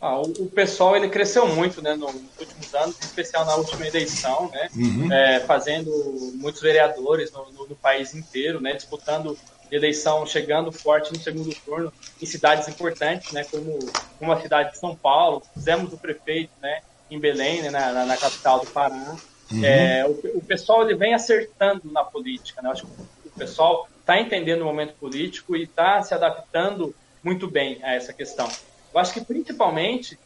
Ah, o, o, pessoal ele cresceu muito né, nos últimos anos, em especial na última eleição, né, uhum. é, fazendo muitos vereadores no, no, no, país inteiro, né, disputando eleição chegando forte no segundo turno em cidades importantes, né, como, como a cidade de São Paulo, fizemos o prefeito, né, em Belém, né, na, na capital do Pará. Uhum. É, o, o, pessoal ele vem acertando na política, né? Acho que o pessoal está entendendo o momento político e está se adaptando muito bem a essa questão. Eu acho que principalmente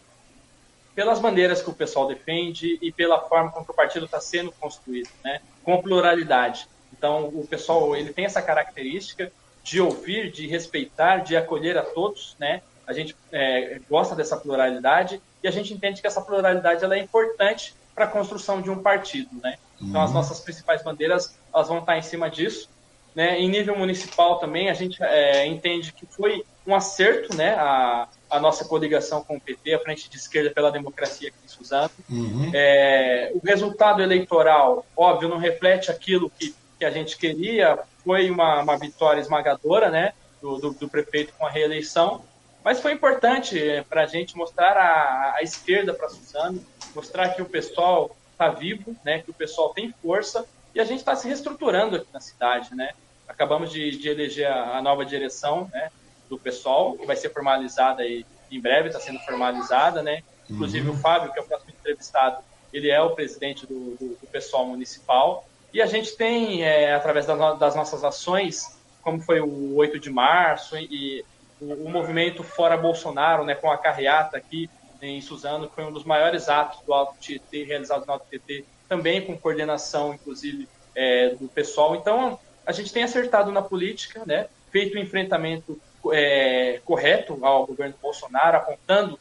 pelas bandeiras que o pessoal defende e pela forma como o partido está sendo construído, né? Com pluralidade. Então, o pessoal ele tem essa característica de ouvir, de respeitar, de acolher a todos, né? A gente é, gosta dessa pluralidade e a gente entende que essa pluralidade ela é importante para a construção de um partido, né? Então, as uhum. nossas principais bandeiras elas vão estar em cima disso. Né? Em nível municipal também, a gente é, entende que foi um acerto né, a, a nossa coligação com o PT, a Frente de Esquerda pela Democracia aqui em Suzano. Uhum. É, o resultado eleitoral, óbvio, não reflete aquilo que, que a gente queria, foi uma, uma vitória esmagadora né, do, do, do prefeito com a reeleição, mas foi importante é, para a gente mostrar a, a esquerda para Suzano, mostrar que o pessoal está vivo, né, que o pessoal tem força. E a gente está se reestruturando aqui na cidade, né? Acabamos de, de eleger a, a, nova direção, né, do pessoal, que vai ser formalizada aí em breve, está sendo formalizada, né? Inclusive uhum. o Fábio, que é o próximo entrevistado, ele é o presidente do, do, do pessoal municipal. E a gente tem, é, através das, das, nossas ações, como foi o 8 de março e, o, o, movimento Fora Bolsonaro, né, com a carreata aqui em Suzano, que foi um dos maiores atos do Alto Tietê, realizado no Alto Tietê, também com coordenação, inclusive, é, do pessoal. Então, a gente tem acertado na política, né, feito o um enfrentamento é, correto ao governo Bolsonaro, apontando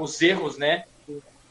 os erros, né,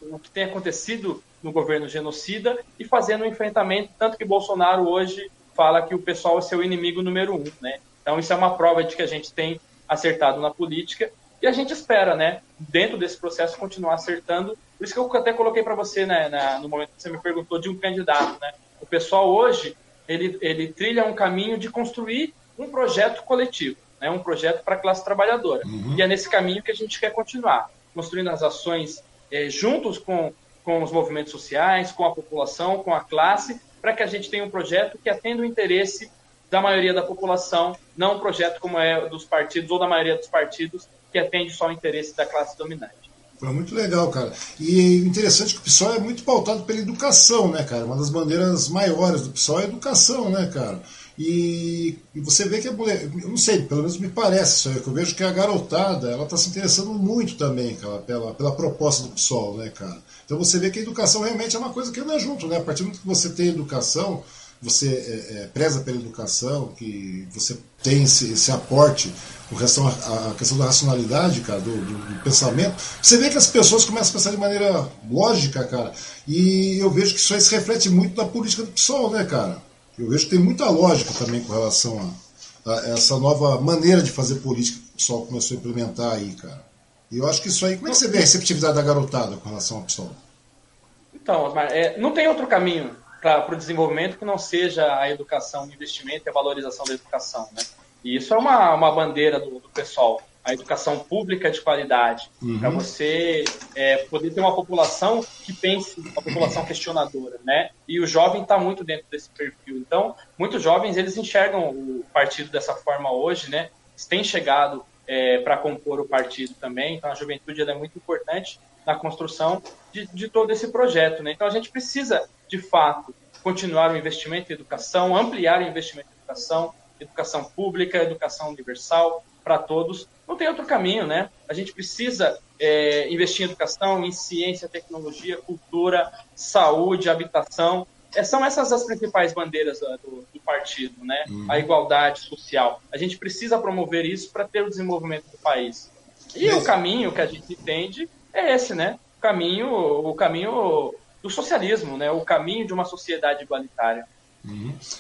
o, que tem acontecido no governo genocida e fazendo um enfrentamento, tanto que Bolsonaro hoje fala que o pessoal é seu inimigo número um, né? Então isso é uma prova de que a gente tem acertado na política e a gente espera, né, dentro desse processo continuar acertando. Por isso que eu até coloquei para você, né, na, no momento que você me perguntou de um candidato, né? O pessoal hoje ele, ele trilha um caminho de construir um projeto coletivo né, um projeto para a classe trabalhadora. Uhum. E é nesse caminho que a gente quer continuar, construindo as ações é, juntos com, com os movimentos sociais, com a população, com a classe, para que a gente tenha um projeto que atenda o interesse da maioria da população, não um projeto como é dos partidos ou da maioria dos partidos, que atende só o interesse da classe dominante. Foi muito legal, cara. E interessante que o PSOL é muito pautado pela educação, né, cara? Uma das bandeiras maiores do PSOL é a educação, né, cara? E, e, você vê que a mulher, eu não sei, pelo menos me parece que eu vejo que a garotada, ela está se interessando muito também, cara, pela, pela proposta do PSOL, né, cara? Então você vê que a educação realmente é uma coisa que anda junto, né? A partir do momento que você tem educação, você é, é, preza pela educação, que você tem esse, esse aporte com relação à questão da racionalidade, cara, do, do, do, pensamento, você vê que as pessoas começam a pensar de maneira lógica, cara, e eu vejo que isso aí se reflete muito na política do PSOL, né, cara? Eu vejo que tem muita lógica também com relação a, a essa nova maneira de fazer política que o pessoal começou a implementar aí, cara. E eu acho que isso aí. Como é que você vê a receptividade da garotada com relação ao pessoal? Então, Osmar, é, não tem outro caminho para o desenvolvimento que não seja a educação, o investimento e a valorização da educação, né? E isso é uma, uma bandeira do, do pessoal a educação pública de qualidade, uhum. para você é, poder ter uma população que pense, uma população questionadora, né? E o jovem está muito dentro desse perfil. Então, muitos jovens eles enxergam o partido dessa forma hoje, né? Eles têm chegado é, para compor o partido também. Então, a juventude é muito importante na construção de, de todo esse projeto, né? Então, a gente precisa, de fato, continuar o investimento em educação, ampliar o investimento em educação, educação pública, educação universal para todos, não tem outro caminho, né? A gente precisa é, investir em educação, em ciência, tecnologia, cultura, saúde, habitação. É, são essas as principais bandeiras do, do partido, né? Uhum. A igualdade social. A gente precisa promover isso para ter o desenvolvimento do país. E o caminho que a gente entende é esse, né? O caminho, o caminho do socialismo, né? O caminho de uma sociedade igualitária.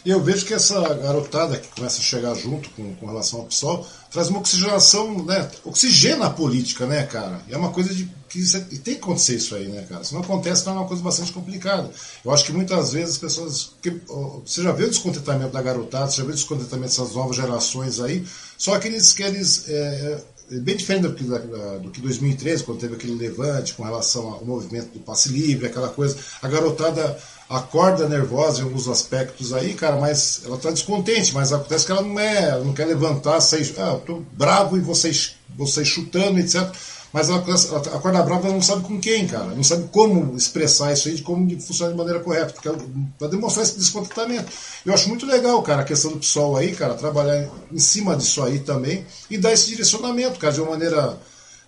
Eu vejo que essa garotada que começa a chegar junto com, com relação ao PSOL traz uma oxigenação, né? Oxigena a política, né, cara? E é uma coisa de que é, tem que acontecer isso aí, né, cara? Se não acontece, não é uma coisa bastante complicada. Eu acho que muitas vezes as pessoas. Que, você já vê o descontentamento da garotada, você já vê o descontentamento dessas novas gerações aí, só que eles querem. É, é bem diferente do que, do que 2013, quando teve aquele levante com relação ao movimento do passe livre, aquela coisa. A garotada acorda nervosa em alguns aspectos aí, cara, mas ela tá descontente, mas acontece que ela não é, ela não quer levantar, sair, ah, eu tô bravo e vocês, vocês chutando, etc. Mas ela, ela acorda brava, ela não sabe com quem, cara, não sabe como expressar isso aí, de como funcionar de maneira correta, porque para demonstrar esse descontentamento. Eu acho muito legal, cara, a questão do PSOL aí, cara, trabalhar em cima disso aí também e dar esse direcionamento, cara, de uma maneira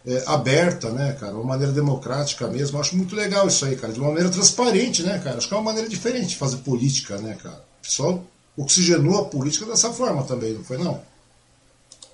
é, aberta, né, cara? Uma maneira democrática mesmo. Acho muito legal isso aí, cara. De uma maneira transparente, né, cara? Acho que é uma maneira diferente de fazer política, né, cara? O pessoal oxigenou a política dessa forma também, não foi não?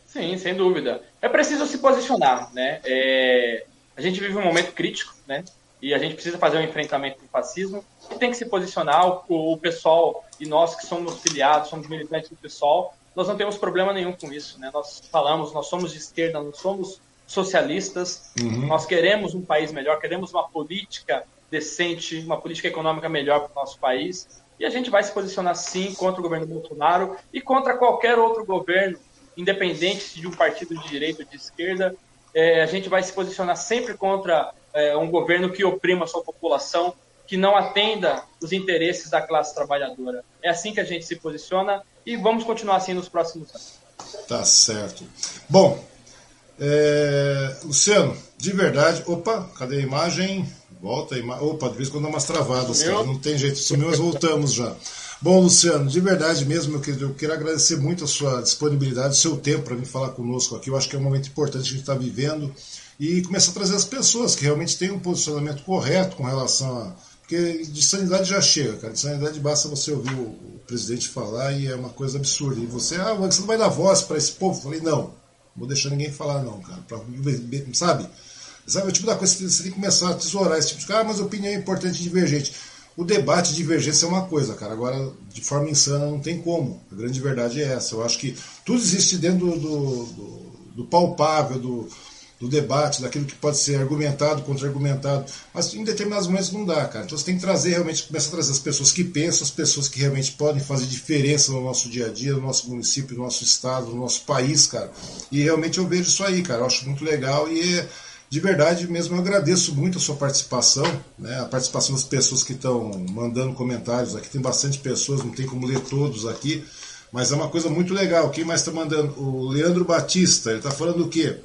Sim, sem dúvida. É preciso se posicionar, né? É... A gente vive um momento crítico, né? E a gente precisa fazer um enfrentamento do fascismo e tem que se posicionar. O, o pessoal e nós que somos filiados, somos militantes do pessoal, nós não temos problema nenhum com isso, né? Nós falamos, nós somos de esquerda, nós somos socialistas. Uhum. Nós queremos um país melhor, queremos uma política decente, uma política econômica melhor para o nosso país. E a gente vai se posicionar sim contra o governo Bolsonaro e contra qualquer outro governo, independente de um partido de direita ou de esquerda. É, a gente vai se posicionar sempre contra é, um governo que oprima a sua população, que não atenda os interesses da classe trabalhadora. É assim que a gente se posiciona e vamos continuar assim nos próximos anos. Tá certo. Bom, é, Luciano, de verdade. Opa, cadê a imagem? Volta a imagem. Opa, de vez em quando dá umas travadas, cara. Não tem jeito, sumiu, mas voltamos já. Bom, Luciano, de verdade mesmo, eu quero, eu quero agradecer muito a sua disponibilidade, o seu tempo para vir falar conosco aqui. Eu acho que é um momento importante que a gente está vivendo e começar a trazer as pessoas que realmente têm um posicionamento correto com relação a. Porque de sanidade já chega, cara. De sanidade basta você ouvir o, o presidente falar e é uma coisa absurda. E você, ah, você não vai dar voz para esse povo? Eu falei, não vou deixar ninguém falar, não, cara. Pra, sabe? Sabe, o tipo da coisa que você tem que começar a tesourar esse tipo de coisa. Ah, mas opinião é importante e divergente. O debate de divergência é uma coisa, cara. Agora, de forma insana, não tem como. A grande verdade é essa. Eu acho que tudo existe dentro do, do, do palpável, do, do debate, daquilo que pode ser argumentado, contra-argumentado, mas em determinados momentos não dá, cara. Então você tem que trazer realmente, começar a trazer as pessoas que pensam, as pessoas que realmente podem fazer diferença no nosso dia a dia, no nosso município, no nosso estado, no nosso país, cara. E realmente eu vejo isso aí, cara. Eu acho muito legal e de verdade mesmo eu agradeço muito a sua participação, né? A participação das pessoas que estão mandando comentários aqui. Tem bastante pessoas, não tem como ler todos aqui. Mas é uma coisa muito legal. Quem mais está mandando? O Leandro Batista, ele está falando o quê?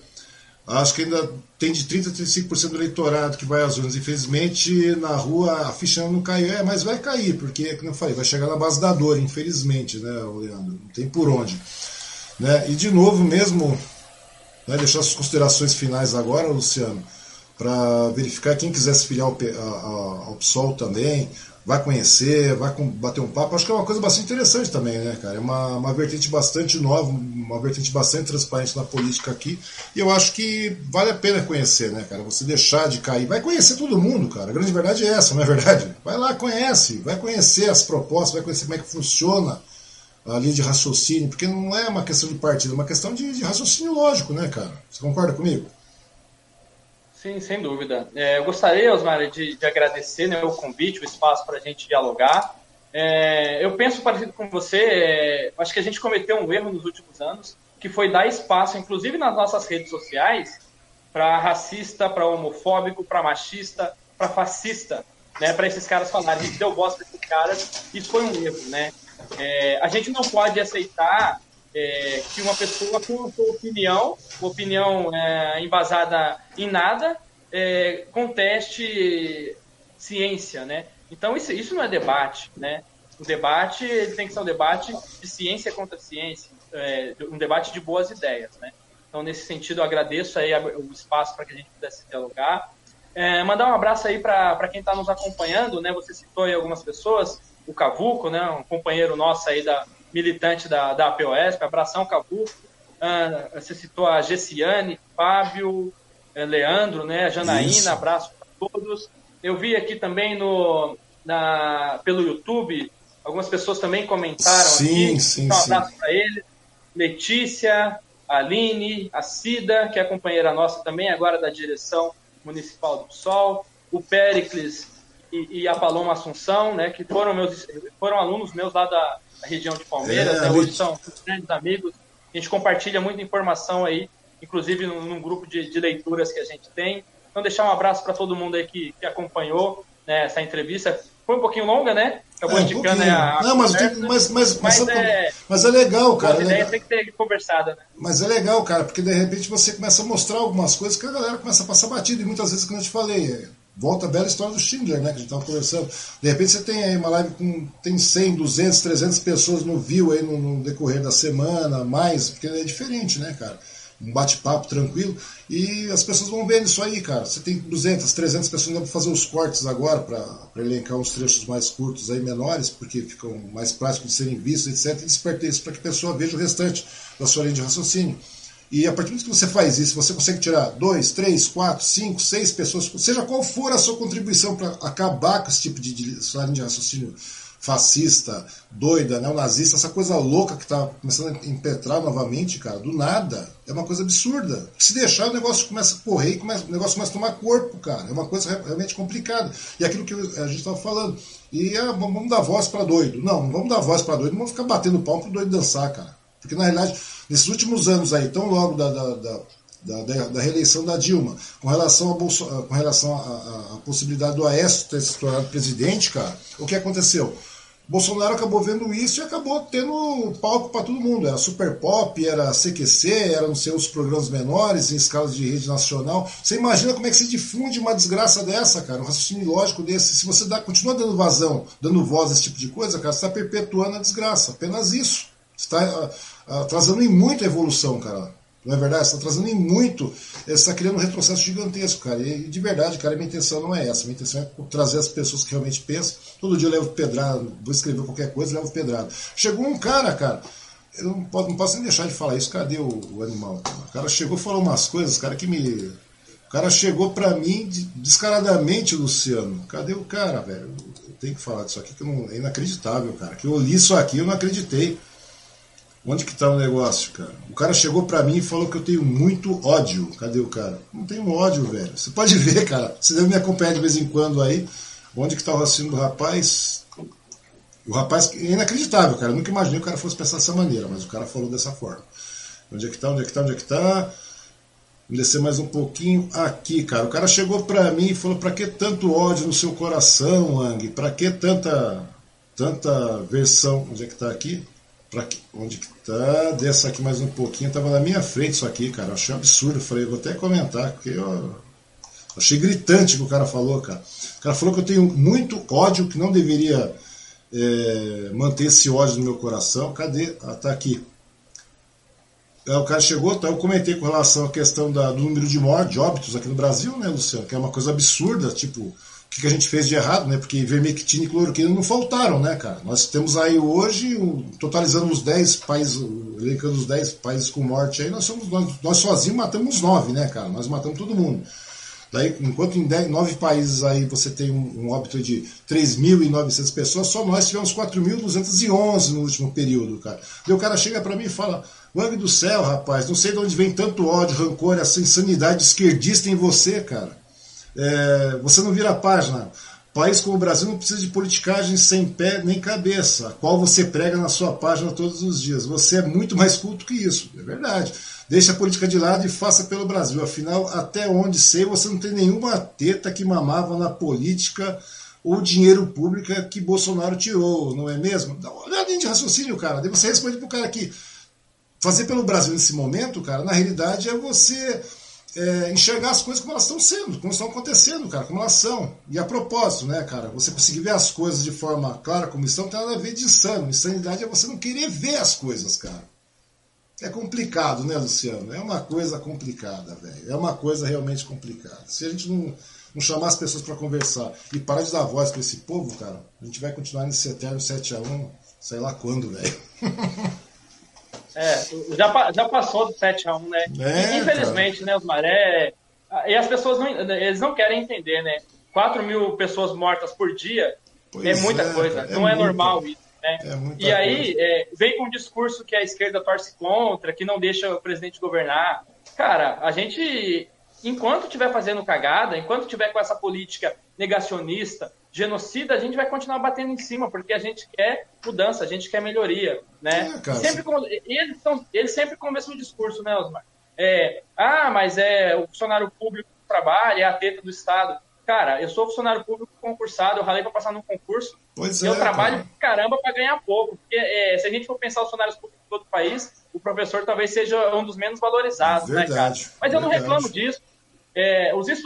Acho que ainda tem de 30% a 35% do eleitorado que vai às urnas. Infelizmente, na rua a ficha não caiu. É, mas vai cair, porque, como eu falei, vai chegar na base da dor, infelizmente, né, Leandro? Não tem por onde. Né? E, de novo, mesmo, né, deixar as considerações finais agora, Luciano, para verificar quem quiser se filiar ao, ao PSOL também, vai conhecer, vai bater um papo. Acho que é uma coisa bastante interessante também, né, cara? É uma, uma vertente bastante nova, uma vertente bastante transparente na política aqui. E eu acho que vale a pena conhecer, né, cara? Você deixar de cair. Vai conhecer todo mundo, cara. A grande verdade é essa, não é verdade? Vai lá, conhece, vai conhecer as propostas, vai conhecer como é que funciona a linha de raciocínio, porque não é uma questão de partido, é uma questão de, de raciocínio lógico, né, cara? Você concorda comigo? Sim, sem dúvida. É, eu gostaria, Osmar, de, de agradecer né, o convite, o espaço para a gente dialogar. É, eu penso parecido com você, é, acho que a gente cometeu um erro nos últimos anos, que foi dar espaço, inclusive nas nossas redes sociais, para racista, para homofóbico, para machista, para fascista, né, para esses caras falarem. A gente deu voz para esses caras, isso foi um erro. Né? É, a gente não pode aceitar é, que uma pessoa com sua opinião, opinião é, embasada em nada, é, conteste ciência, né? Então isso, isso não é debate, né? O debate ele tem que ser um debate de ciência contra ciência, é, um debate de boas ideias, né? Então nesse sentido eu agradeço aí o espaço para que a gente pudesse dialogar. É, mandar um abraço aí para quem está nos acompanhando, né? Você citou aí algumas pessoas, o Cavuco, né? Um companheiro nosso aí da militante da, da APOSP, abração Cabu, ah, você citou a Gessiane, Fábio, eh, Leandro, né, a Janaína, Isso. abraço para todos. Eu vi aqui também no, na, pelo YouTube, algumas pessoas também comentaram sim, aqui. Sim, então, um abraço para eles. Letícia, Aline, a Cida, que é companheira nossa também, agora da direção municipal do Sol, o Péricles e, e a Paloma Assunção, né, que foram meus foram alunos meus lá da, região de Palmeiras, é, né? hoje são grandes amigos. A gente compartilha muita informação aí, inclusive num, num grupo de, de, leituras que a gente tem. Então, deixar um abraço para todo mundo aí que, que acompanhou né, essa entrevista. foi um pouquinho longa, né? Acabou é, indicando um a. Não, mas, mas, mas, mas, mas, é, mas é legal, cara. A ideia é tem que ter conversado, né? Mas é legal, cara, porque de repente você começa a mostrar algumas coisas que a galera começa a passar batido. E muitas vezes, como eu te falei, é, volta a bela história do Schindler, né? Que a gente estava conversando. De repente você tem aí uma live com tem 100, 200, 300 pessoas no view aí no, no decorrer da semana, mais, porque é diferente, né, cara? um bate-papo tranquilo, e as pessoas vão vendo isso aí, cara. Você tem 200, 300 pessoas, para fazer os cortes agora, para elencar uns trechos mais curtos aí, menores, porque ficam mais práticos de serem vistos, etc. E despertar isso para que a pessoa veja o restante da sua linha de raciocínio. E a partir do que você faz isso, você consegue tirar dois, três, quatro, cinco, seis pessoas, seja qual for a sua contribuição para acabar com esse tipo de, de, raciocínio fascista, doida, neonazista, essa coisa louca que está começando a impetrar novamente, cara, do nada, é uma coisa absurda. Se deixar, o negócio começa a correr e começa, o negócio começa a tomar corpo, cara. É uma coisa realmente complicada. E aquilo que a gente estava falando. E é, vamos dar voz para doido. Não, não vamos dar voz para doido, não vamos ficar batendo pau para doido dançar, cara. Porque na realidade, nesses últimos anos aí, tão logo da, da, da da, reeleição da Dilma, com relação, a Bolso, com relação à possibilidade do Aécio ter se tornado presidente, cara, o que aconteceu? Bolsonaro acabou vendo isso e acabou tendo palco para todo mundo. Era Super Pop, era CQC, eram seus programas menores em escala de rede nacional. Você imagina como é que se difunde uma desgraça dessa, cara? Um raciocínio lógico desse. Se você dá, continua dando vazão, dando voz a esse tipo de coisa, cara, você está perpetuando a desgraça. Apenas isso. Está atrasando em muito a evolução, cara. Não é verdade? Está trazendo em muito, você está criando um retrocesso gigantesco, cara. E de verdade, cara, minha intenção não é essa. Minha intenção é trazer as pessoas que realmente pensam. Todo dia eu levo pedrada, vou escrever qualquer coisa, levo pedrada. Chegou um cara, cara, eu não posso, não posso nem deixar de falar isso. Cadê o, o animal? O cara chegou e falou umas coisas, cara, que me. O cara chegou para mim descaradamente, Luciano. Cadê o cara, velho? Eu tenho que falar disso aqui que não, é inacreditável, cara. Que eu li isso aqui eu não acreditei. Onde que tá o negócio, cara? O cara chegou para mim e falou que eu tenho muito ódio. Cadê o cara? Não tenho ódio, velho. Você pode ver, cara. Você deve me acompanhar de vez em quando aí. Onde que tá o raciocínio do rapaz? O rapaz é inacreditável, cara. Eu nunca imaginei que o cara fosse pensar dessa maneira, mas o cara falou dessa forma. Onde é que tá? Onde é que tá? Onde é que tá? Vou descer mais um pouquinho aqui, cara. O cara chegou para mim e falou: "Para que tanto ódio no seu coração, Ang? Para que tanta tanta versão? Onde é que tá aqui? Pra que, onde que tá? Dessa aqui mais um pouquinho. Tava na minha frente isso aqui, cara. Eu achei um absurdo. Falei, vou até comentar, porque eu achei gritante o que o cara falou, cara. O cara falou que eu tenho muito ódio, que não deveria é, manter esse ódio no meu coração. Cadê? Ah, tá aqui. Aí o cara chegou, tá, eu comentei com relação à questão da, do número de mortes, de óbitos aqui no Brasil, né, Luciano? Que é uma coisa absurda, tipo, que, que a gente fez de errado, né? Porque vermectina e cloroquina não faltaram, né, cara? Nós temos aí hoje, totalizando os 10 países, elencando os 10 países com morte aí, nós somos nós, nós sozinhos matamos 9, né, cara? Nós matamos todo mundo. Daí, enquanto em 10, 9 países aí você tem um, um óbito de 3.900 pessoas, só nós tivemos 4.211 no último período, cara. Daí o cara chega para mim e fala: Wang do céu, rapaz, não sei de onde vem tanto ódio, rancor, essa insanidade esquerdista em você, cara. É, você não vira a página. País como o Brasil não precisa de politicagem sem pé nem cabeça, a qual você prega na sua página todos os dias. Você é muito mais culto que isso, é verdade. Deixe a política de lado e faça pelo Brasil. Afinal, até onde sei, você não tem nenhuma teta que mamava na política ou dinheiro público que Bolsonaro tirou, não é mesmo? Dá uma olhadinha de raciocínio, cara. Daí você responde pro cara que fazer pelo Brasil nesse momento, cara, na realidade é você é, enxergar as coisas como elas estão sendo, como estão acontecendo, cara, como elas são. E a propósito, né, cara, você conseguir ver as coisas de forma clara como estão, tem nada a ver de insano. Insanidade é você não querer ver as coisas, cara. É complicado, né, Luciano? É uma coisa complicada, velho. É uma coisa realmente complicada. Se a gente não, não chamar as pessoas para conversar e parar de dar voz para esse povo, cara, a gente vai continuar nesse eterno 7x1, sei lá quando, velho. É, já, já passou do 7x1, né? É, infelizmente, cara. né, os maré. E as pessoas não, eles não querem entender, né? 4 mil pessoas mortas por dia pois é muita é, coisa, é não é normal isso. Né? É e aí é, vem com um discurso que a esquerda torce contra, que não deixa o presidente governar. Cara, a gente, enquanto estiver fazendo cagada, enquanto tiver com essa política negacionista, genocida, a gente vai continuar batendo em cima, porque a gente quer mudança, a gente quer melhoria, né? É, sempre com, eles, são, eles sempre com o mesmo discurso, né, Osmar? É, ah, mas é o funcionário público trabalha, é a teta do Estado. cara, eu sou funcionário público concursado, eu ralei para passar num concurso, pois e é, eu trabalho cara. caramba para ganhar pouco. Porque é, se a gente for pensar os funcionários públicos de todo o país, o professor talvez seja um dos menos valorizados, Verdade, né, cara? Mas eu não reclamo disso. É, os estudantes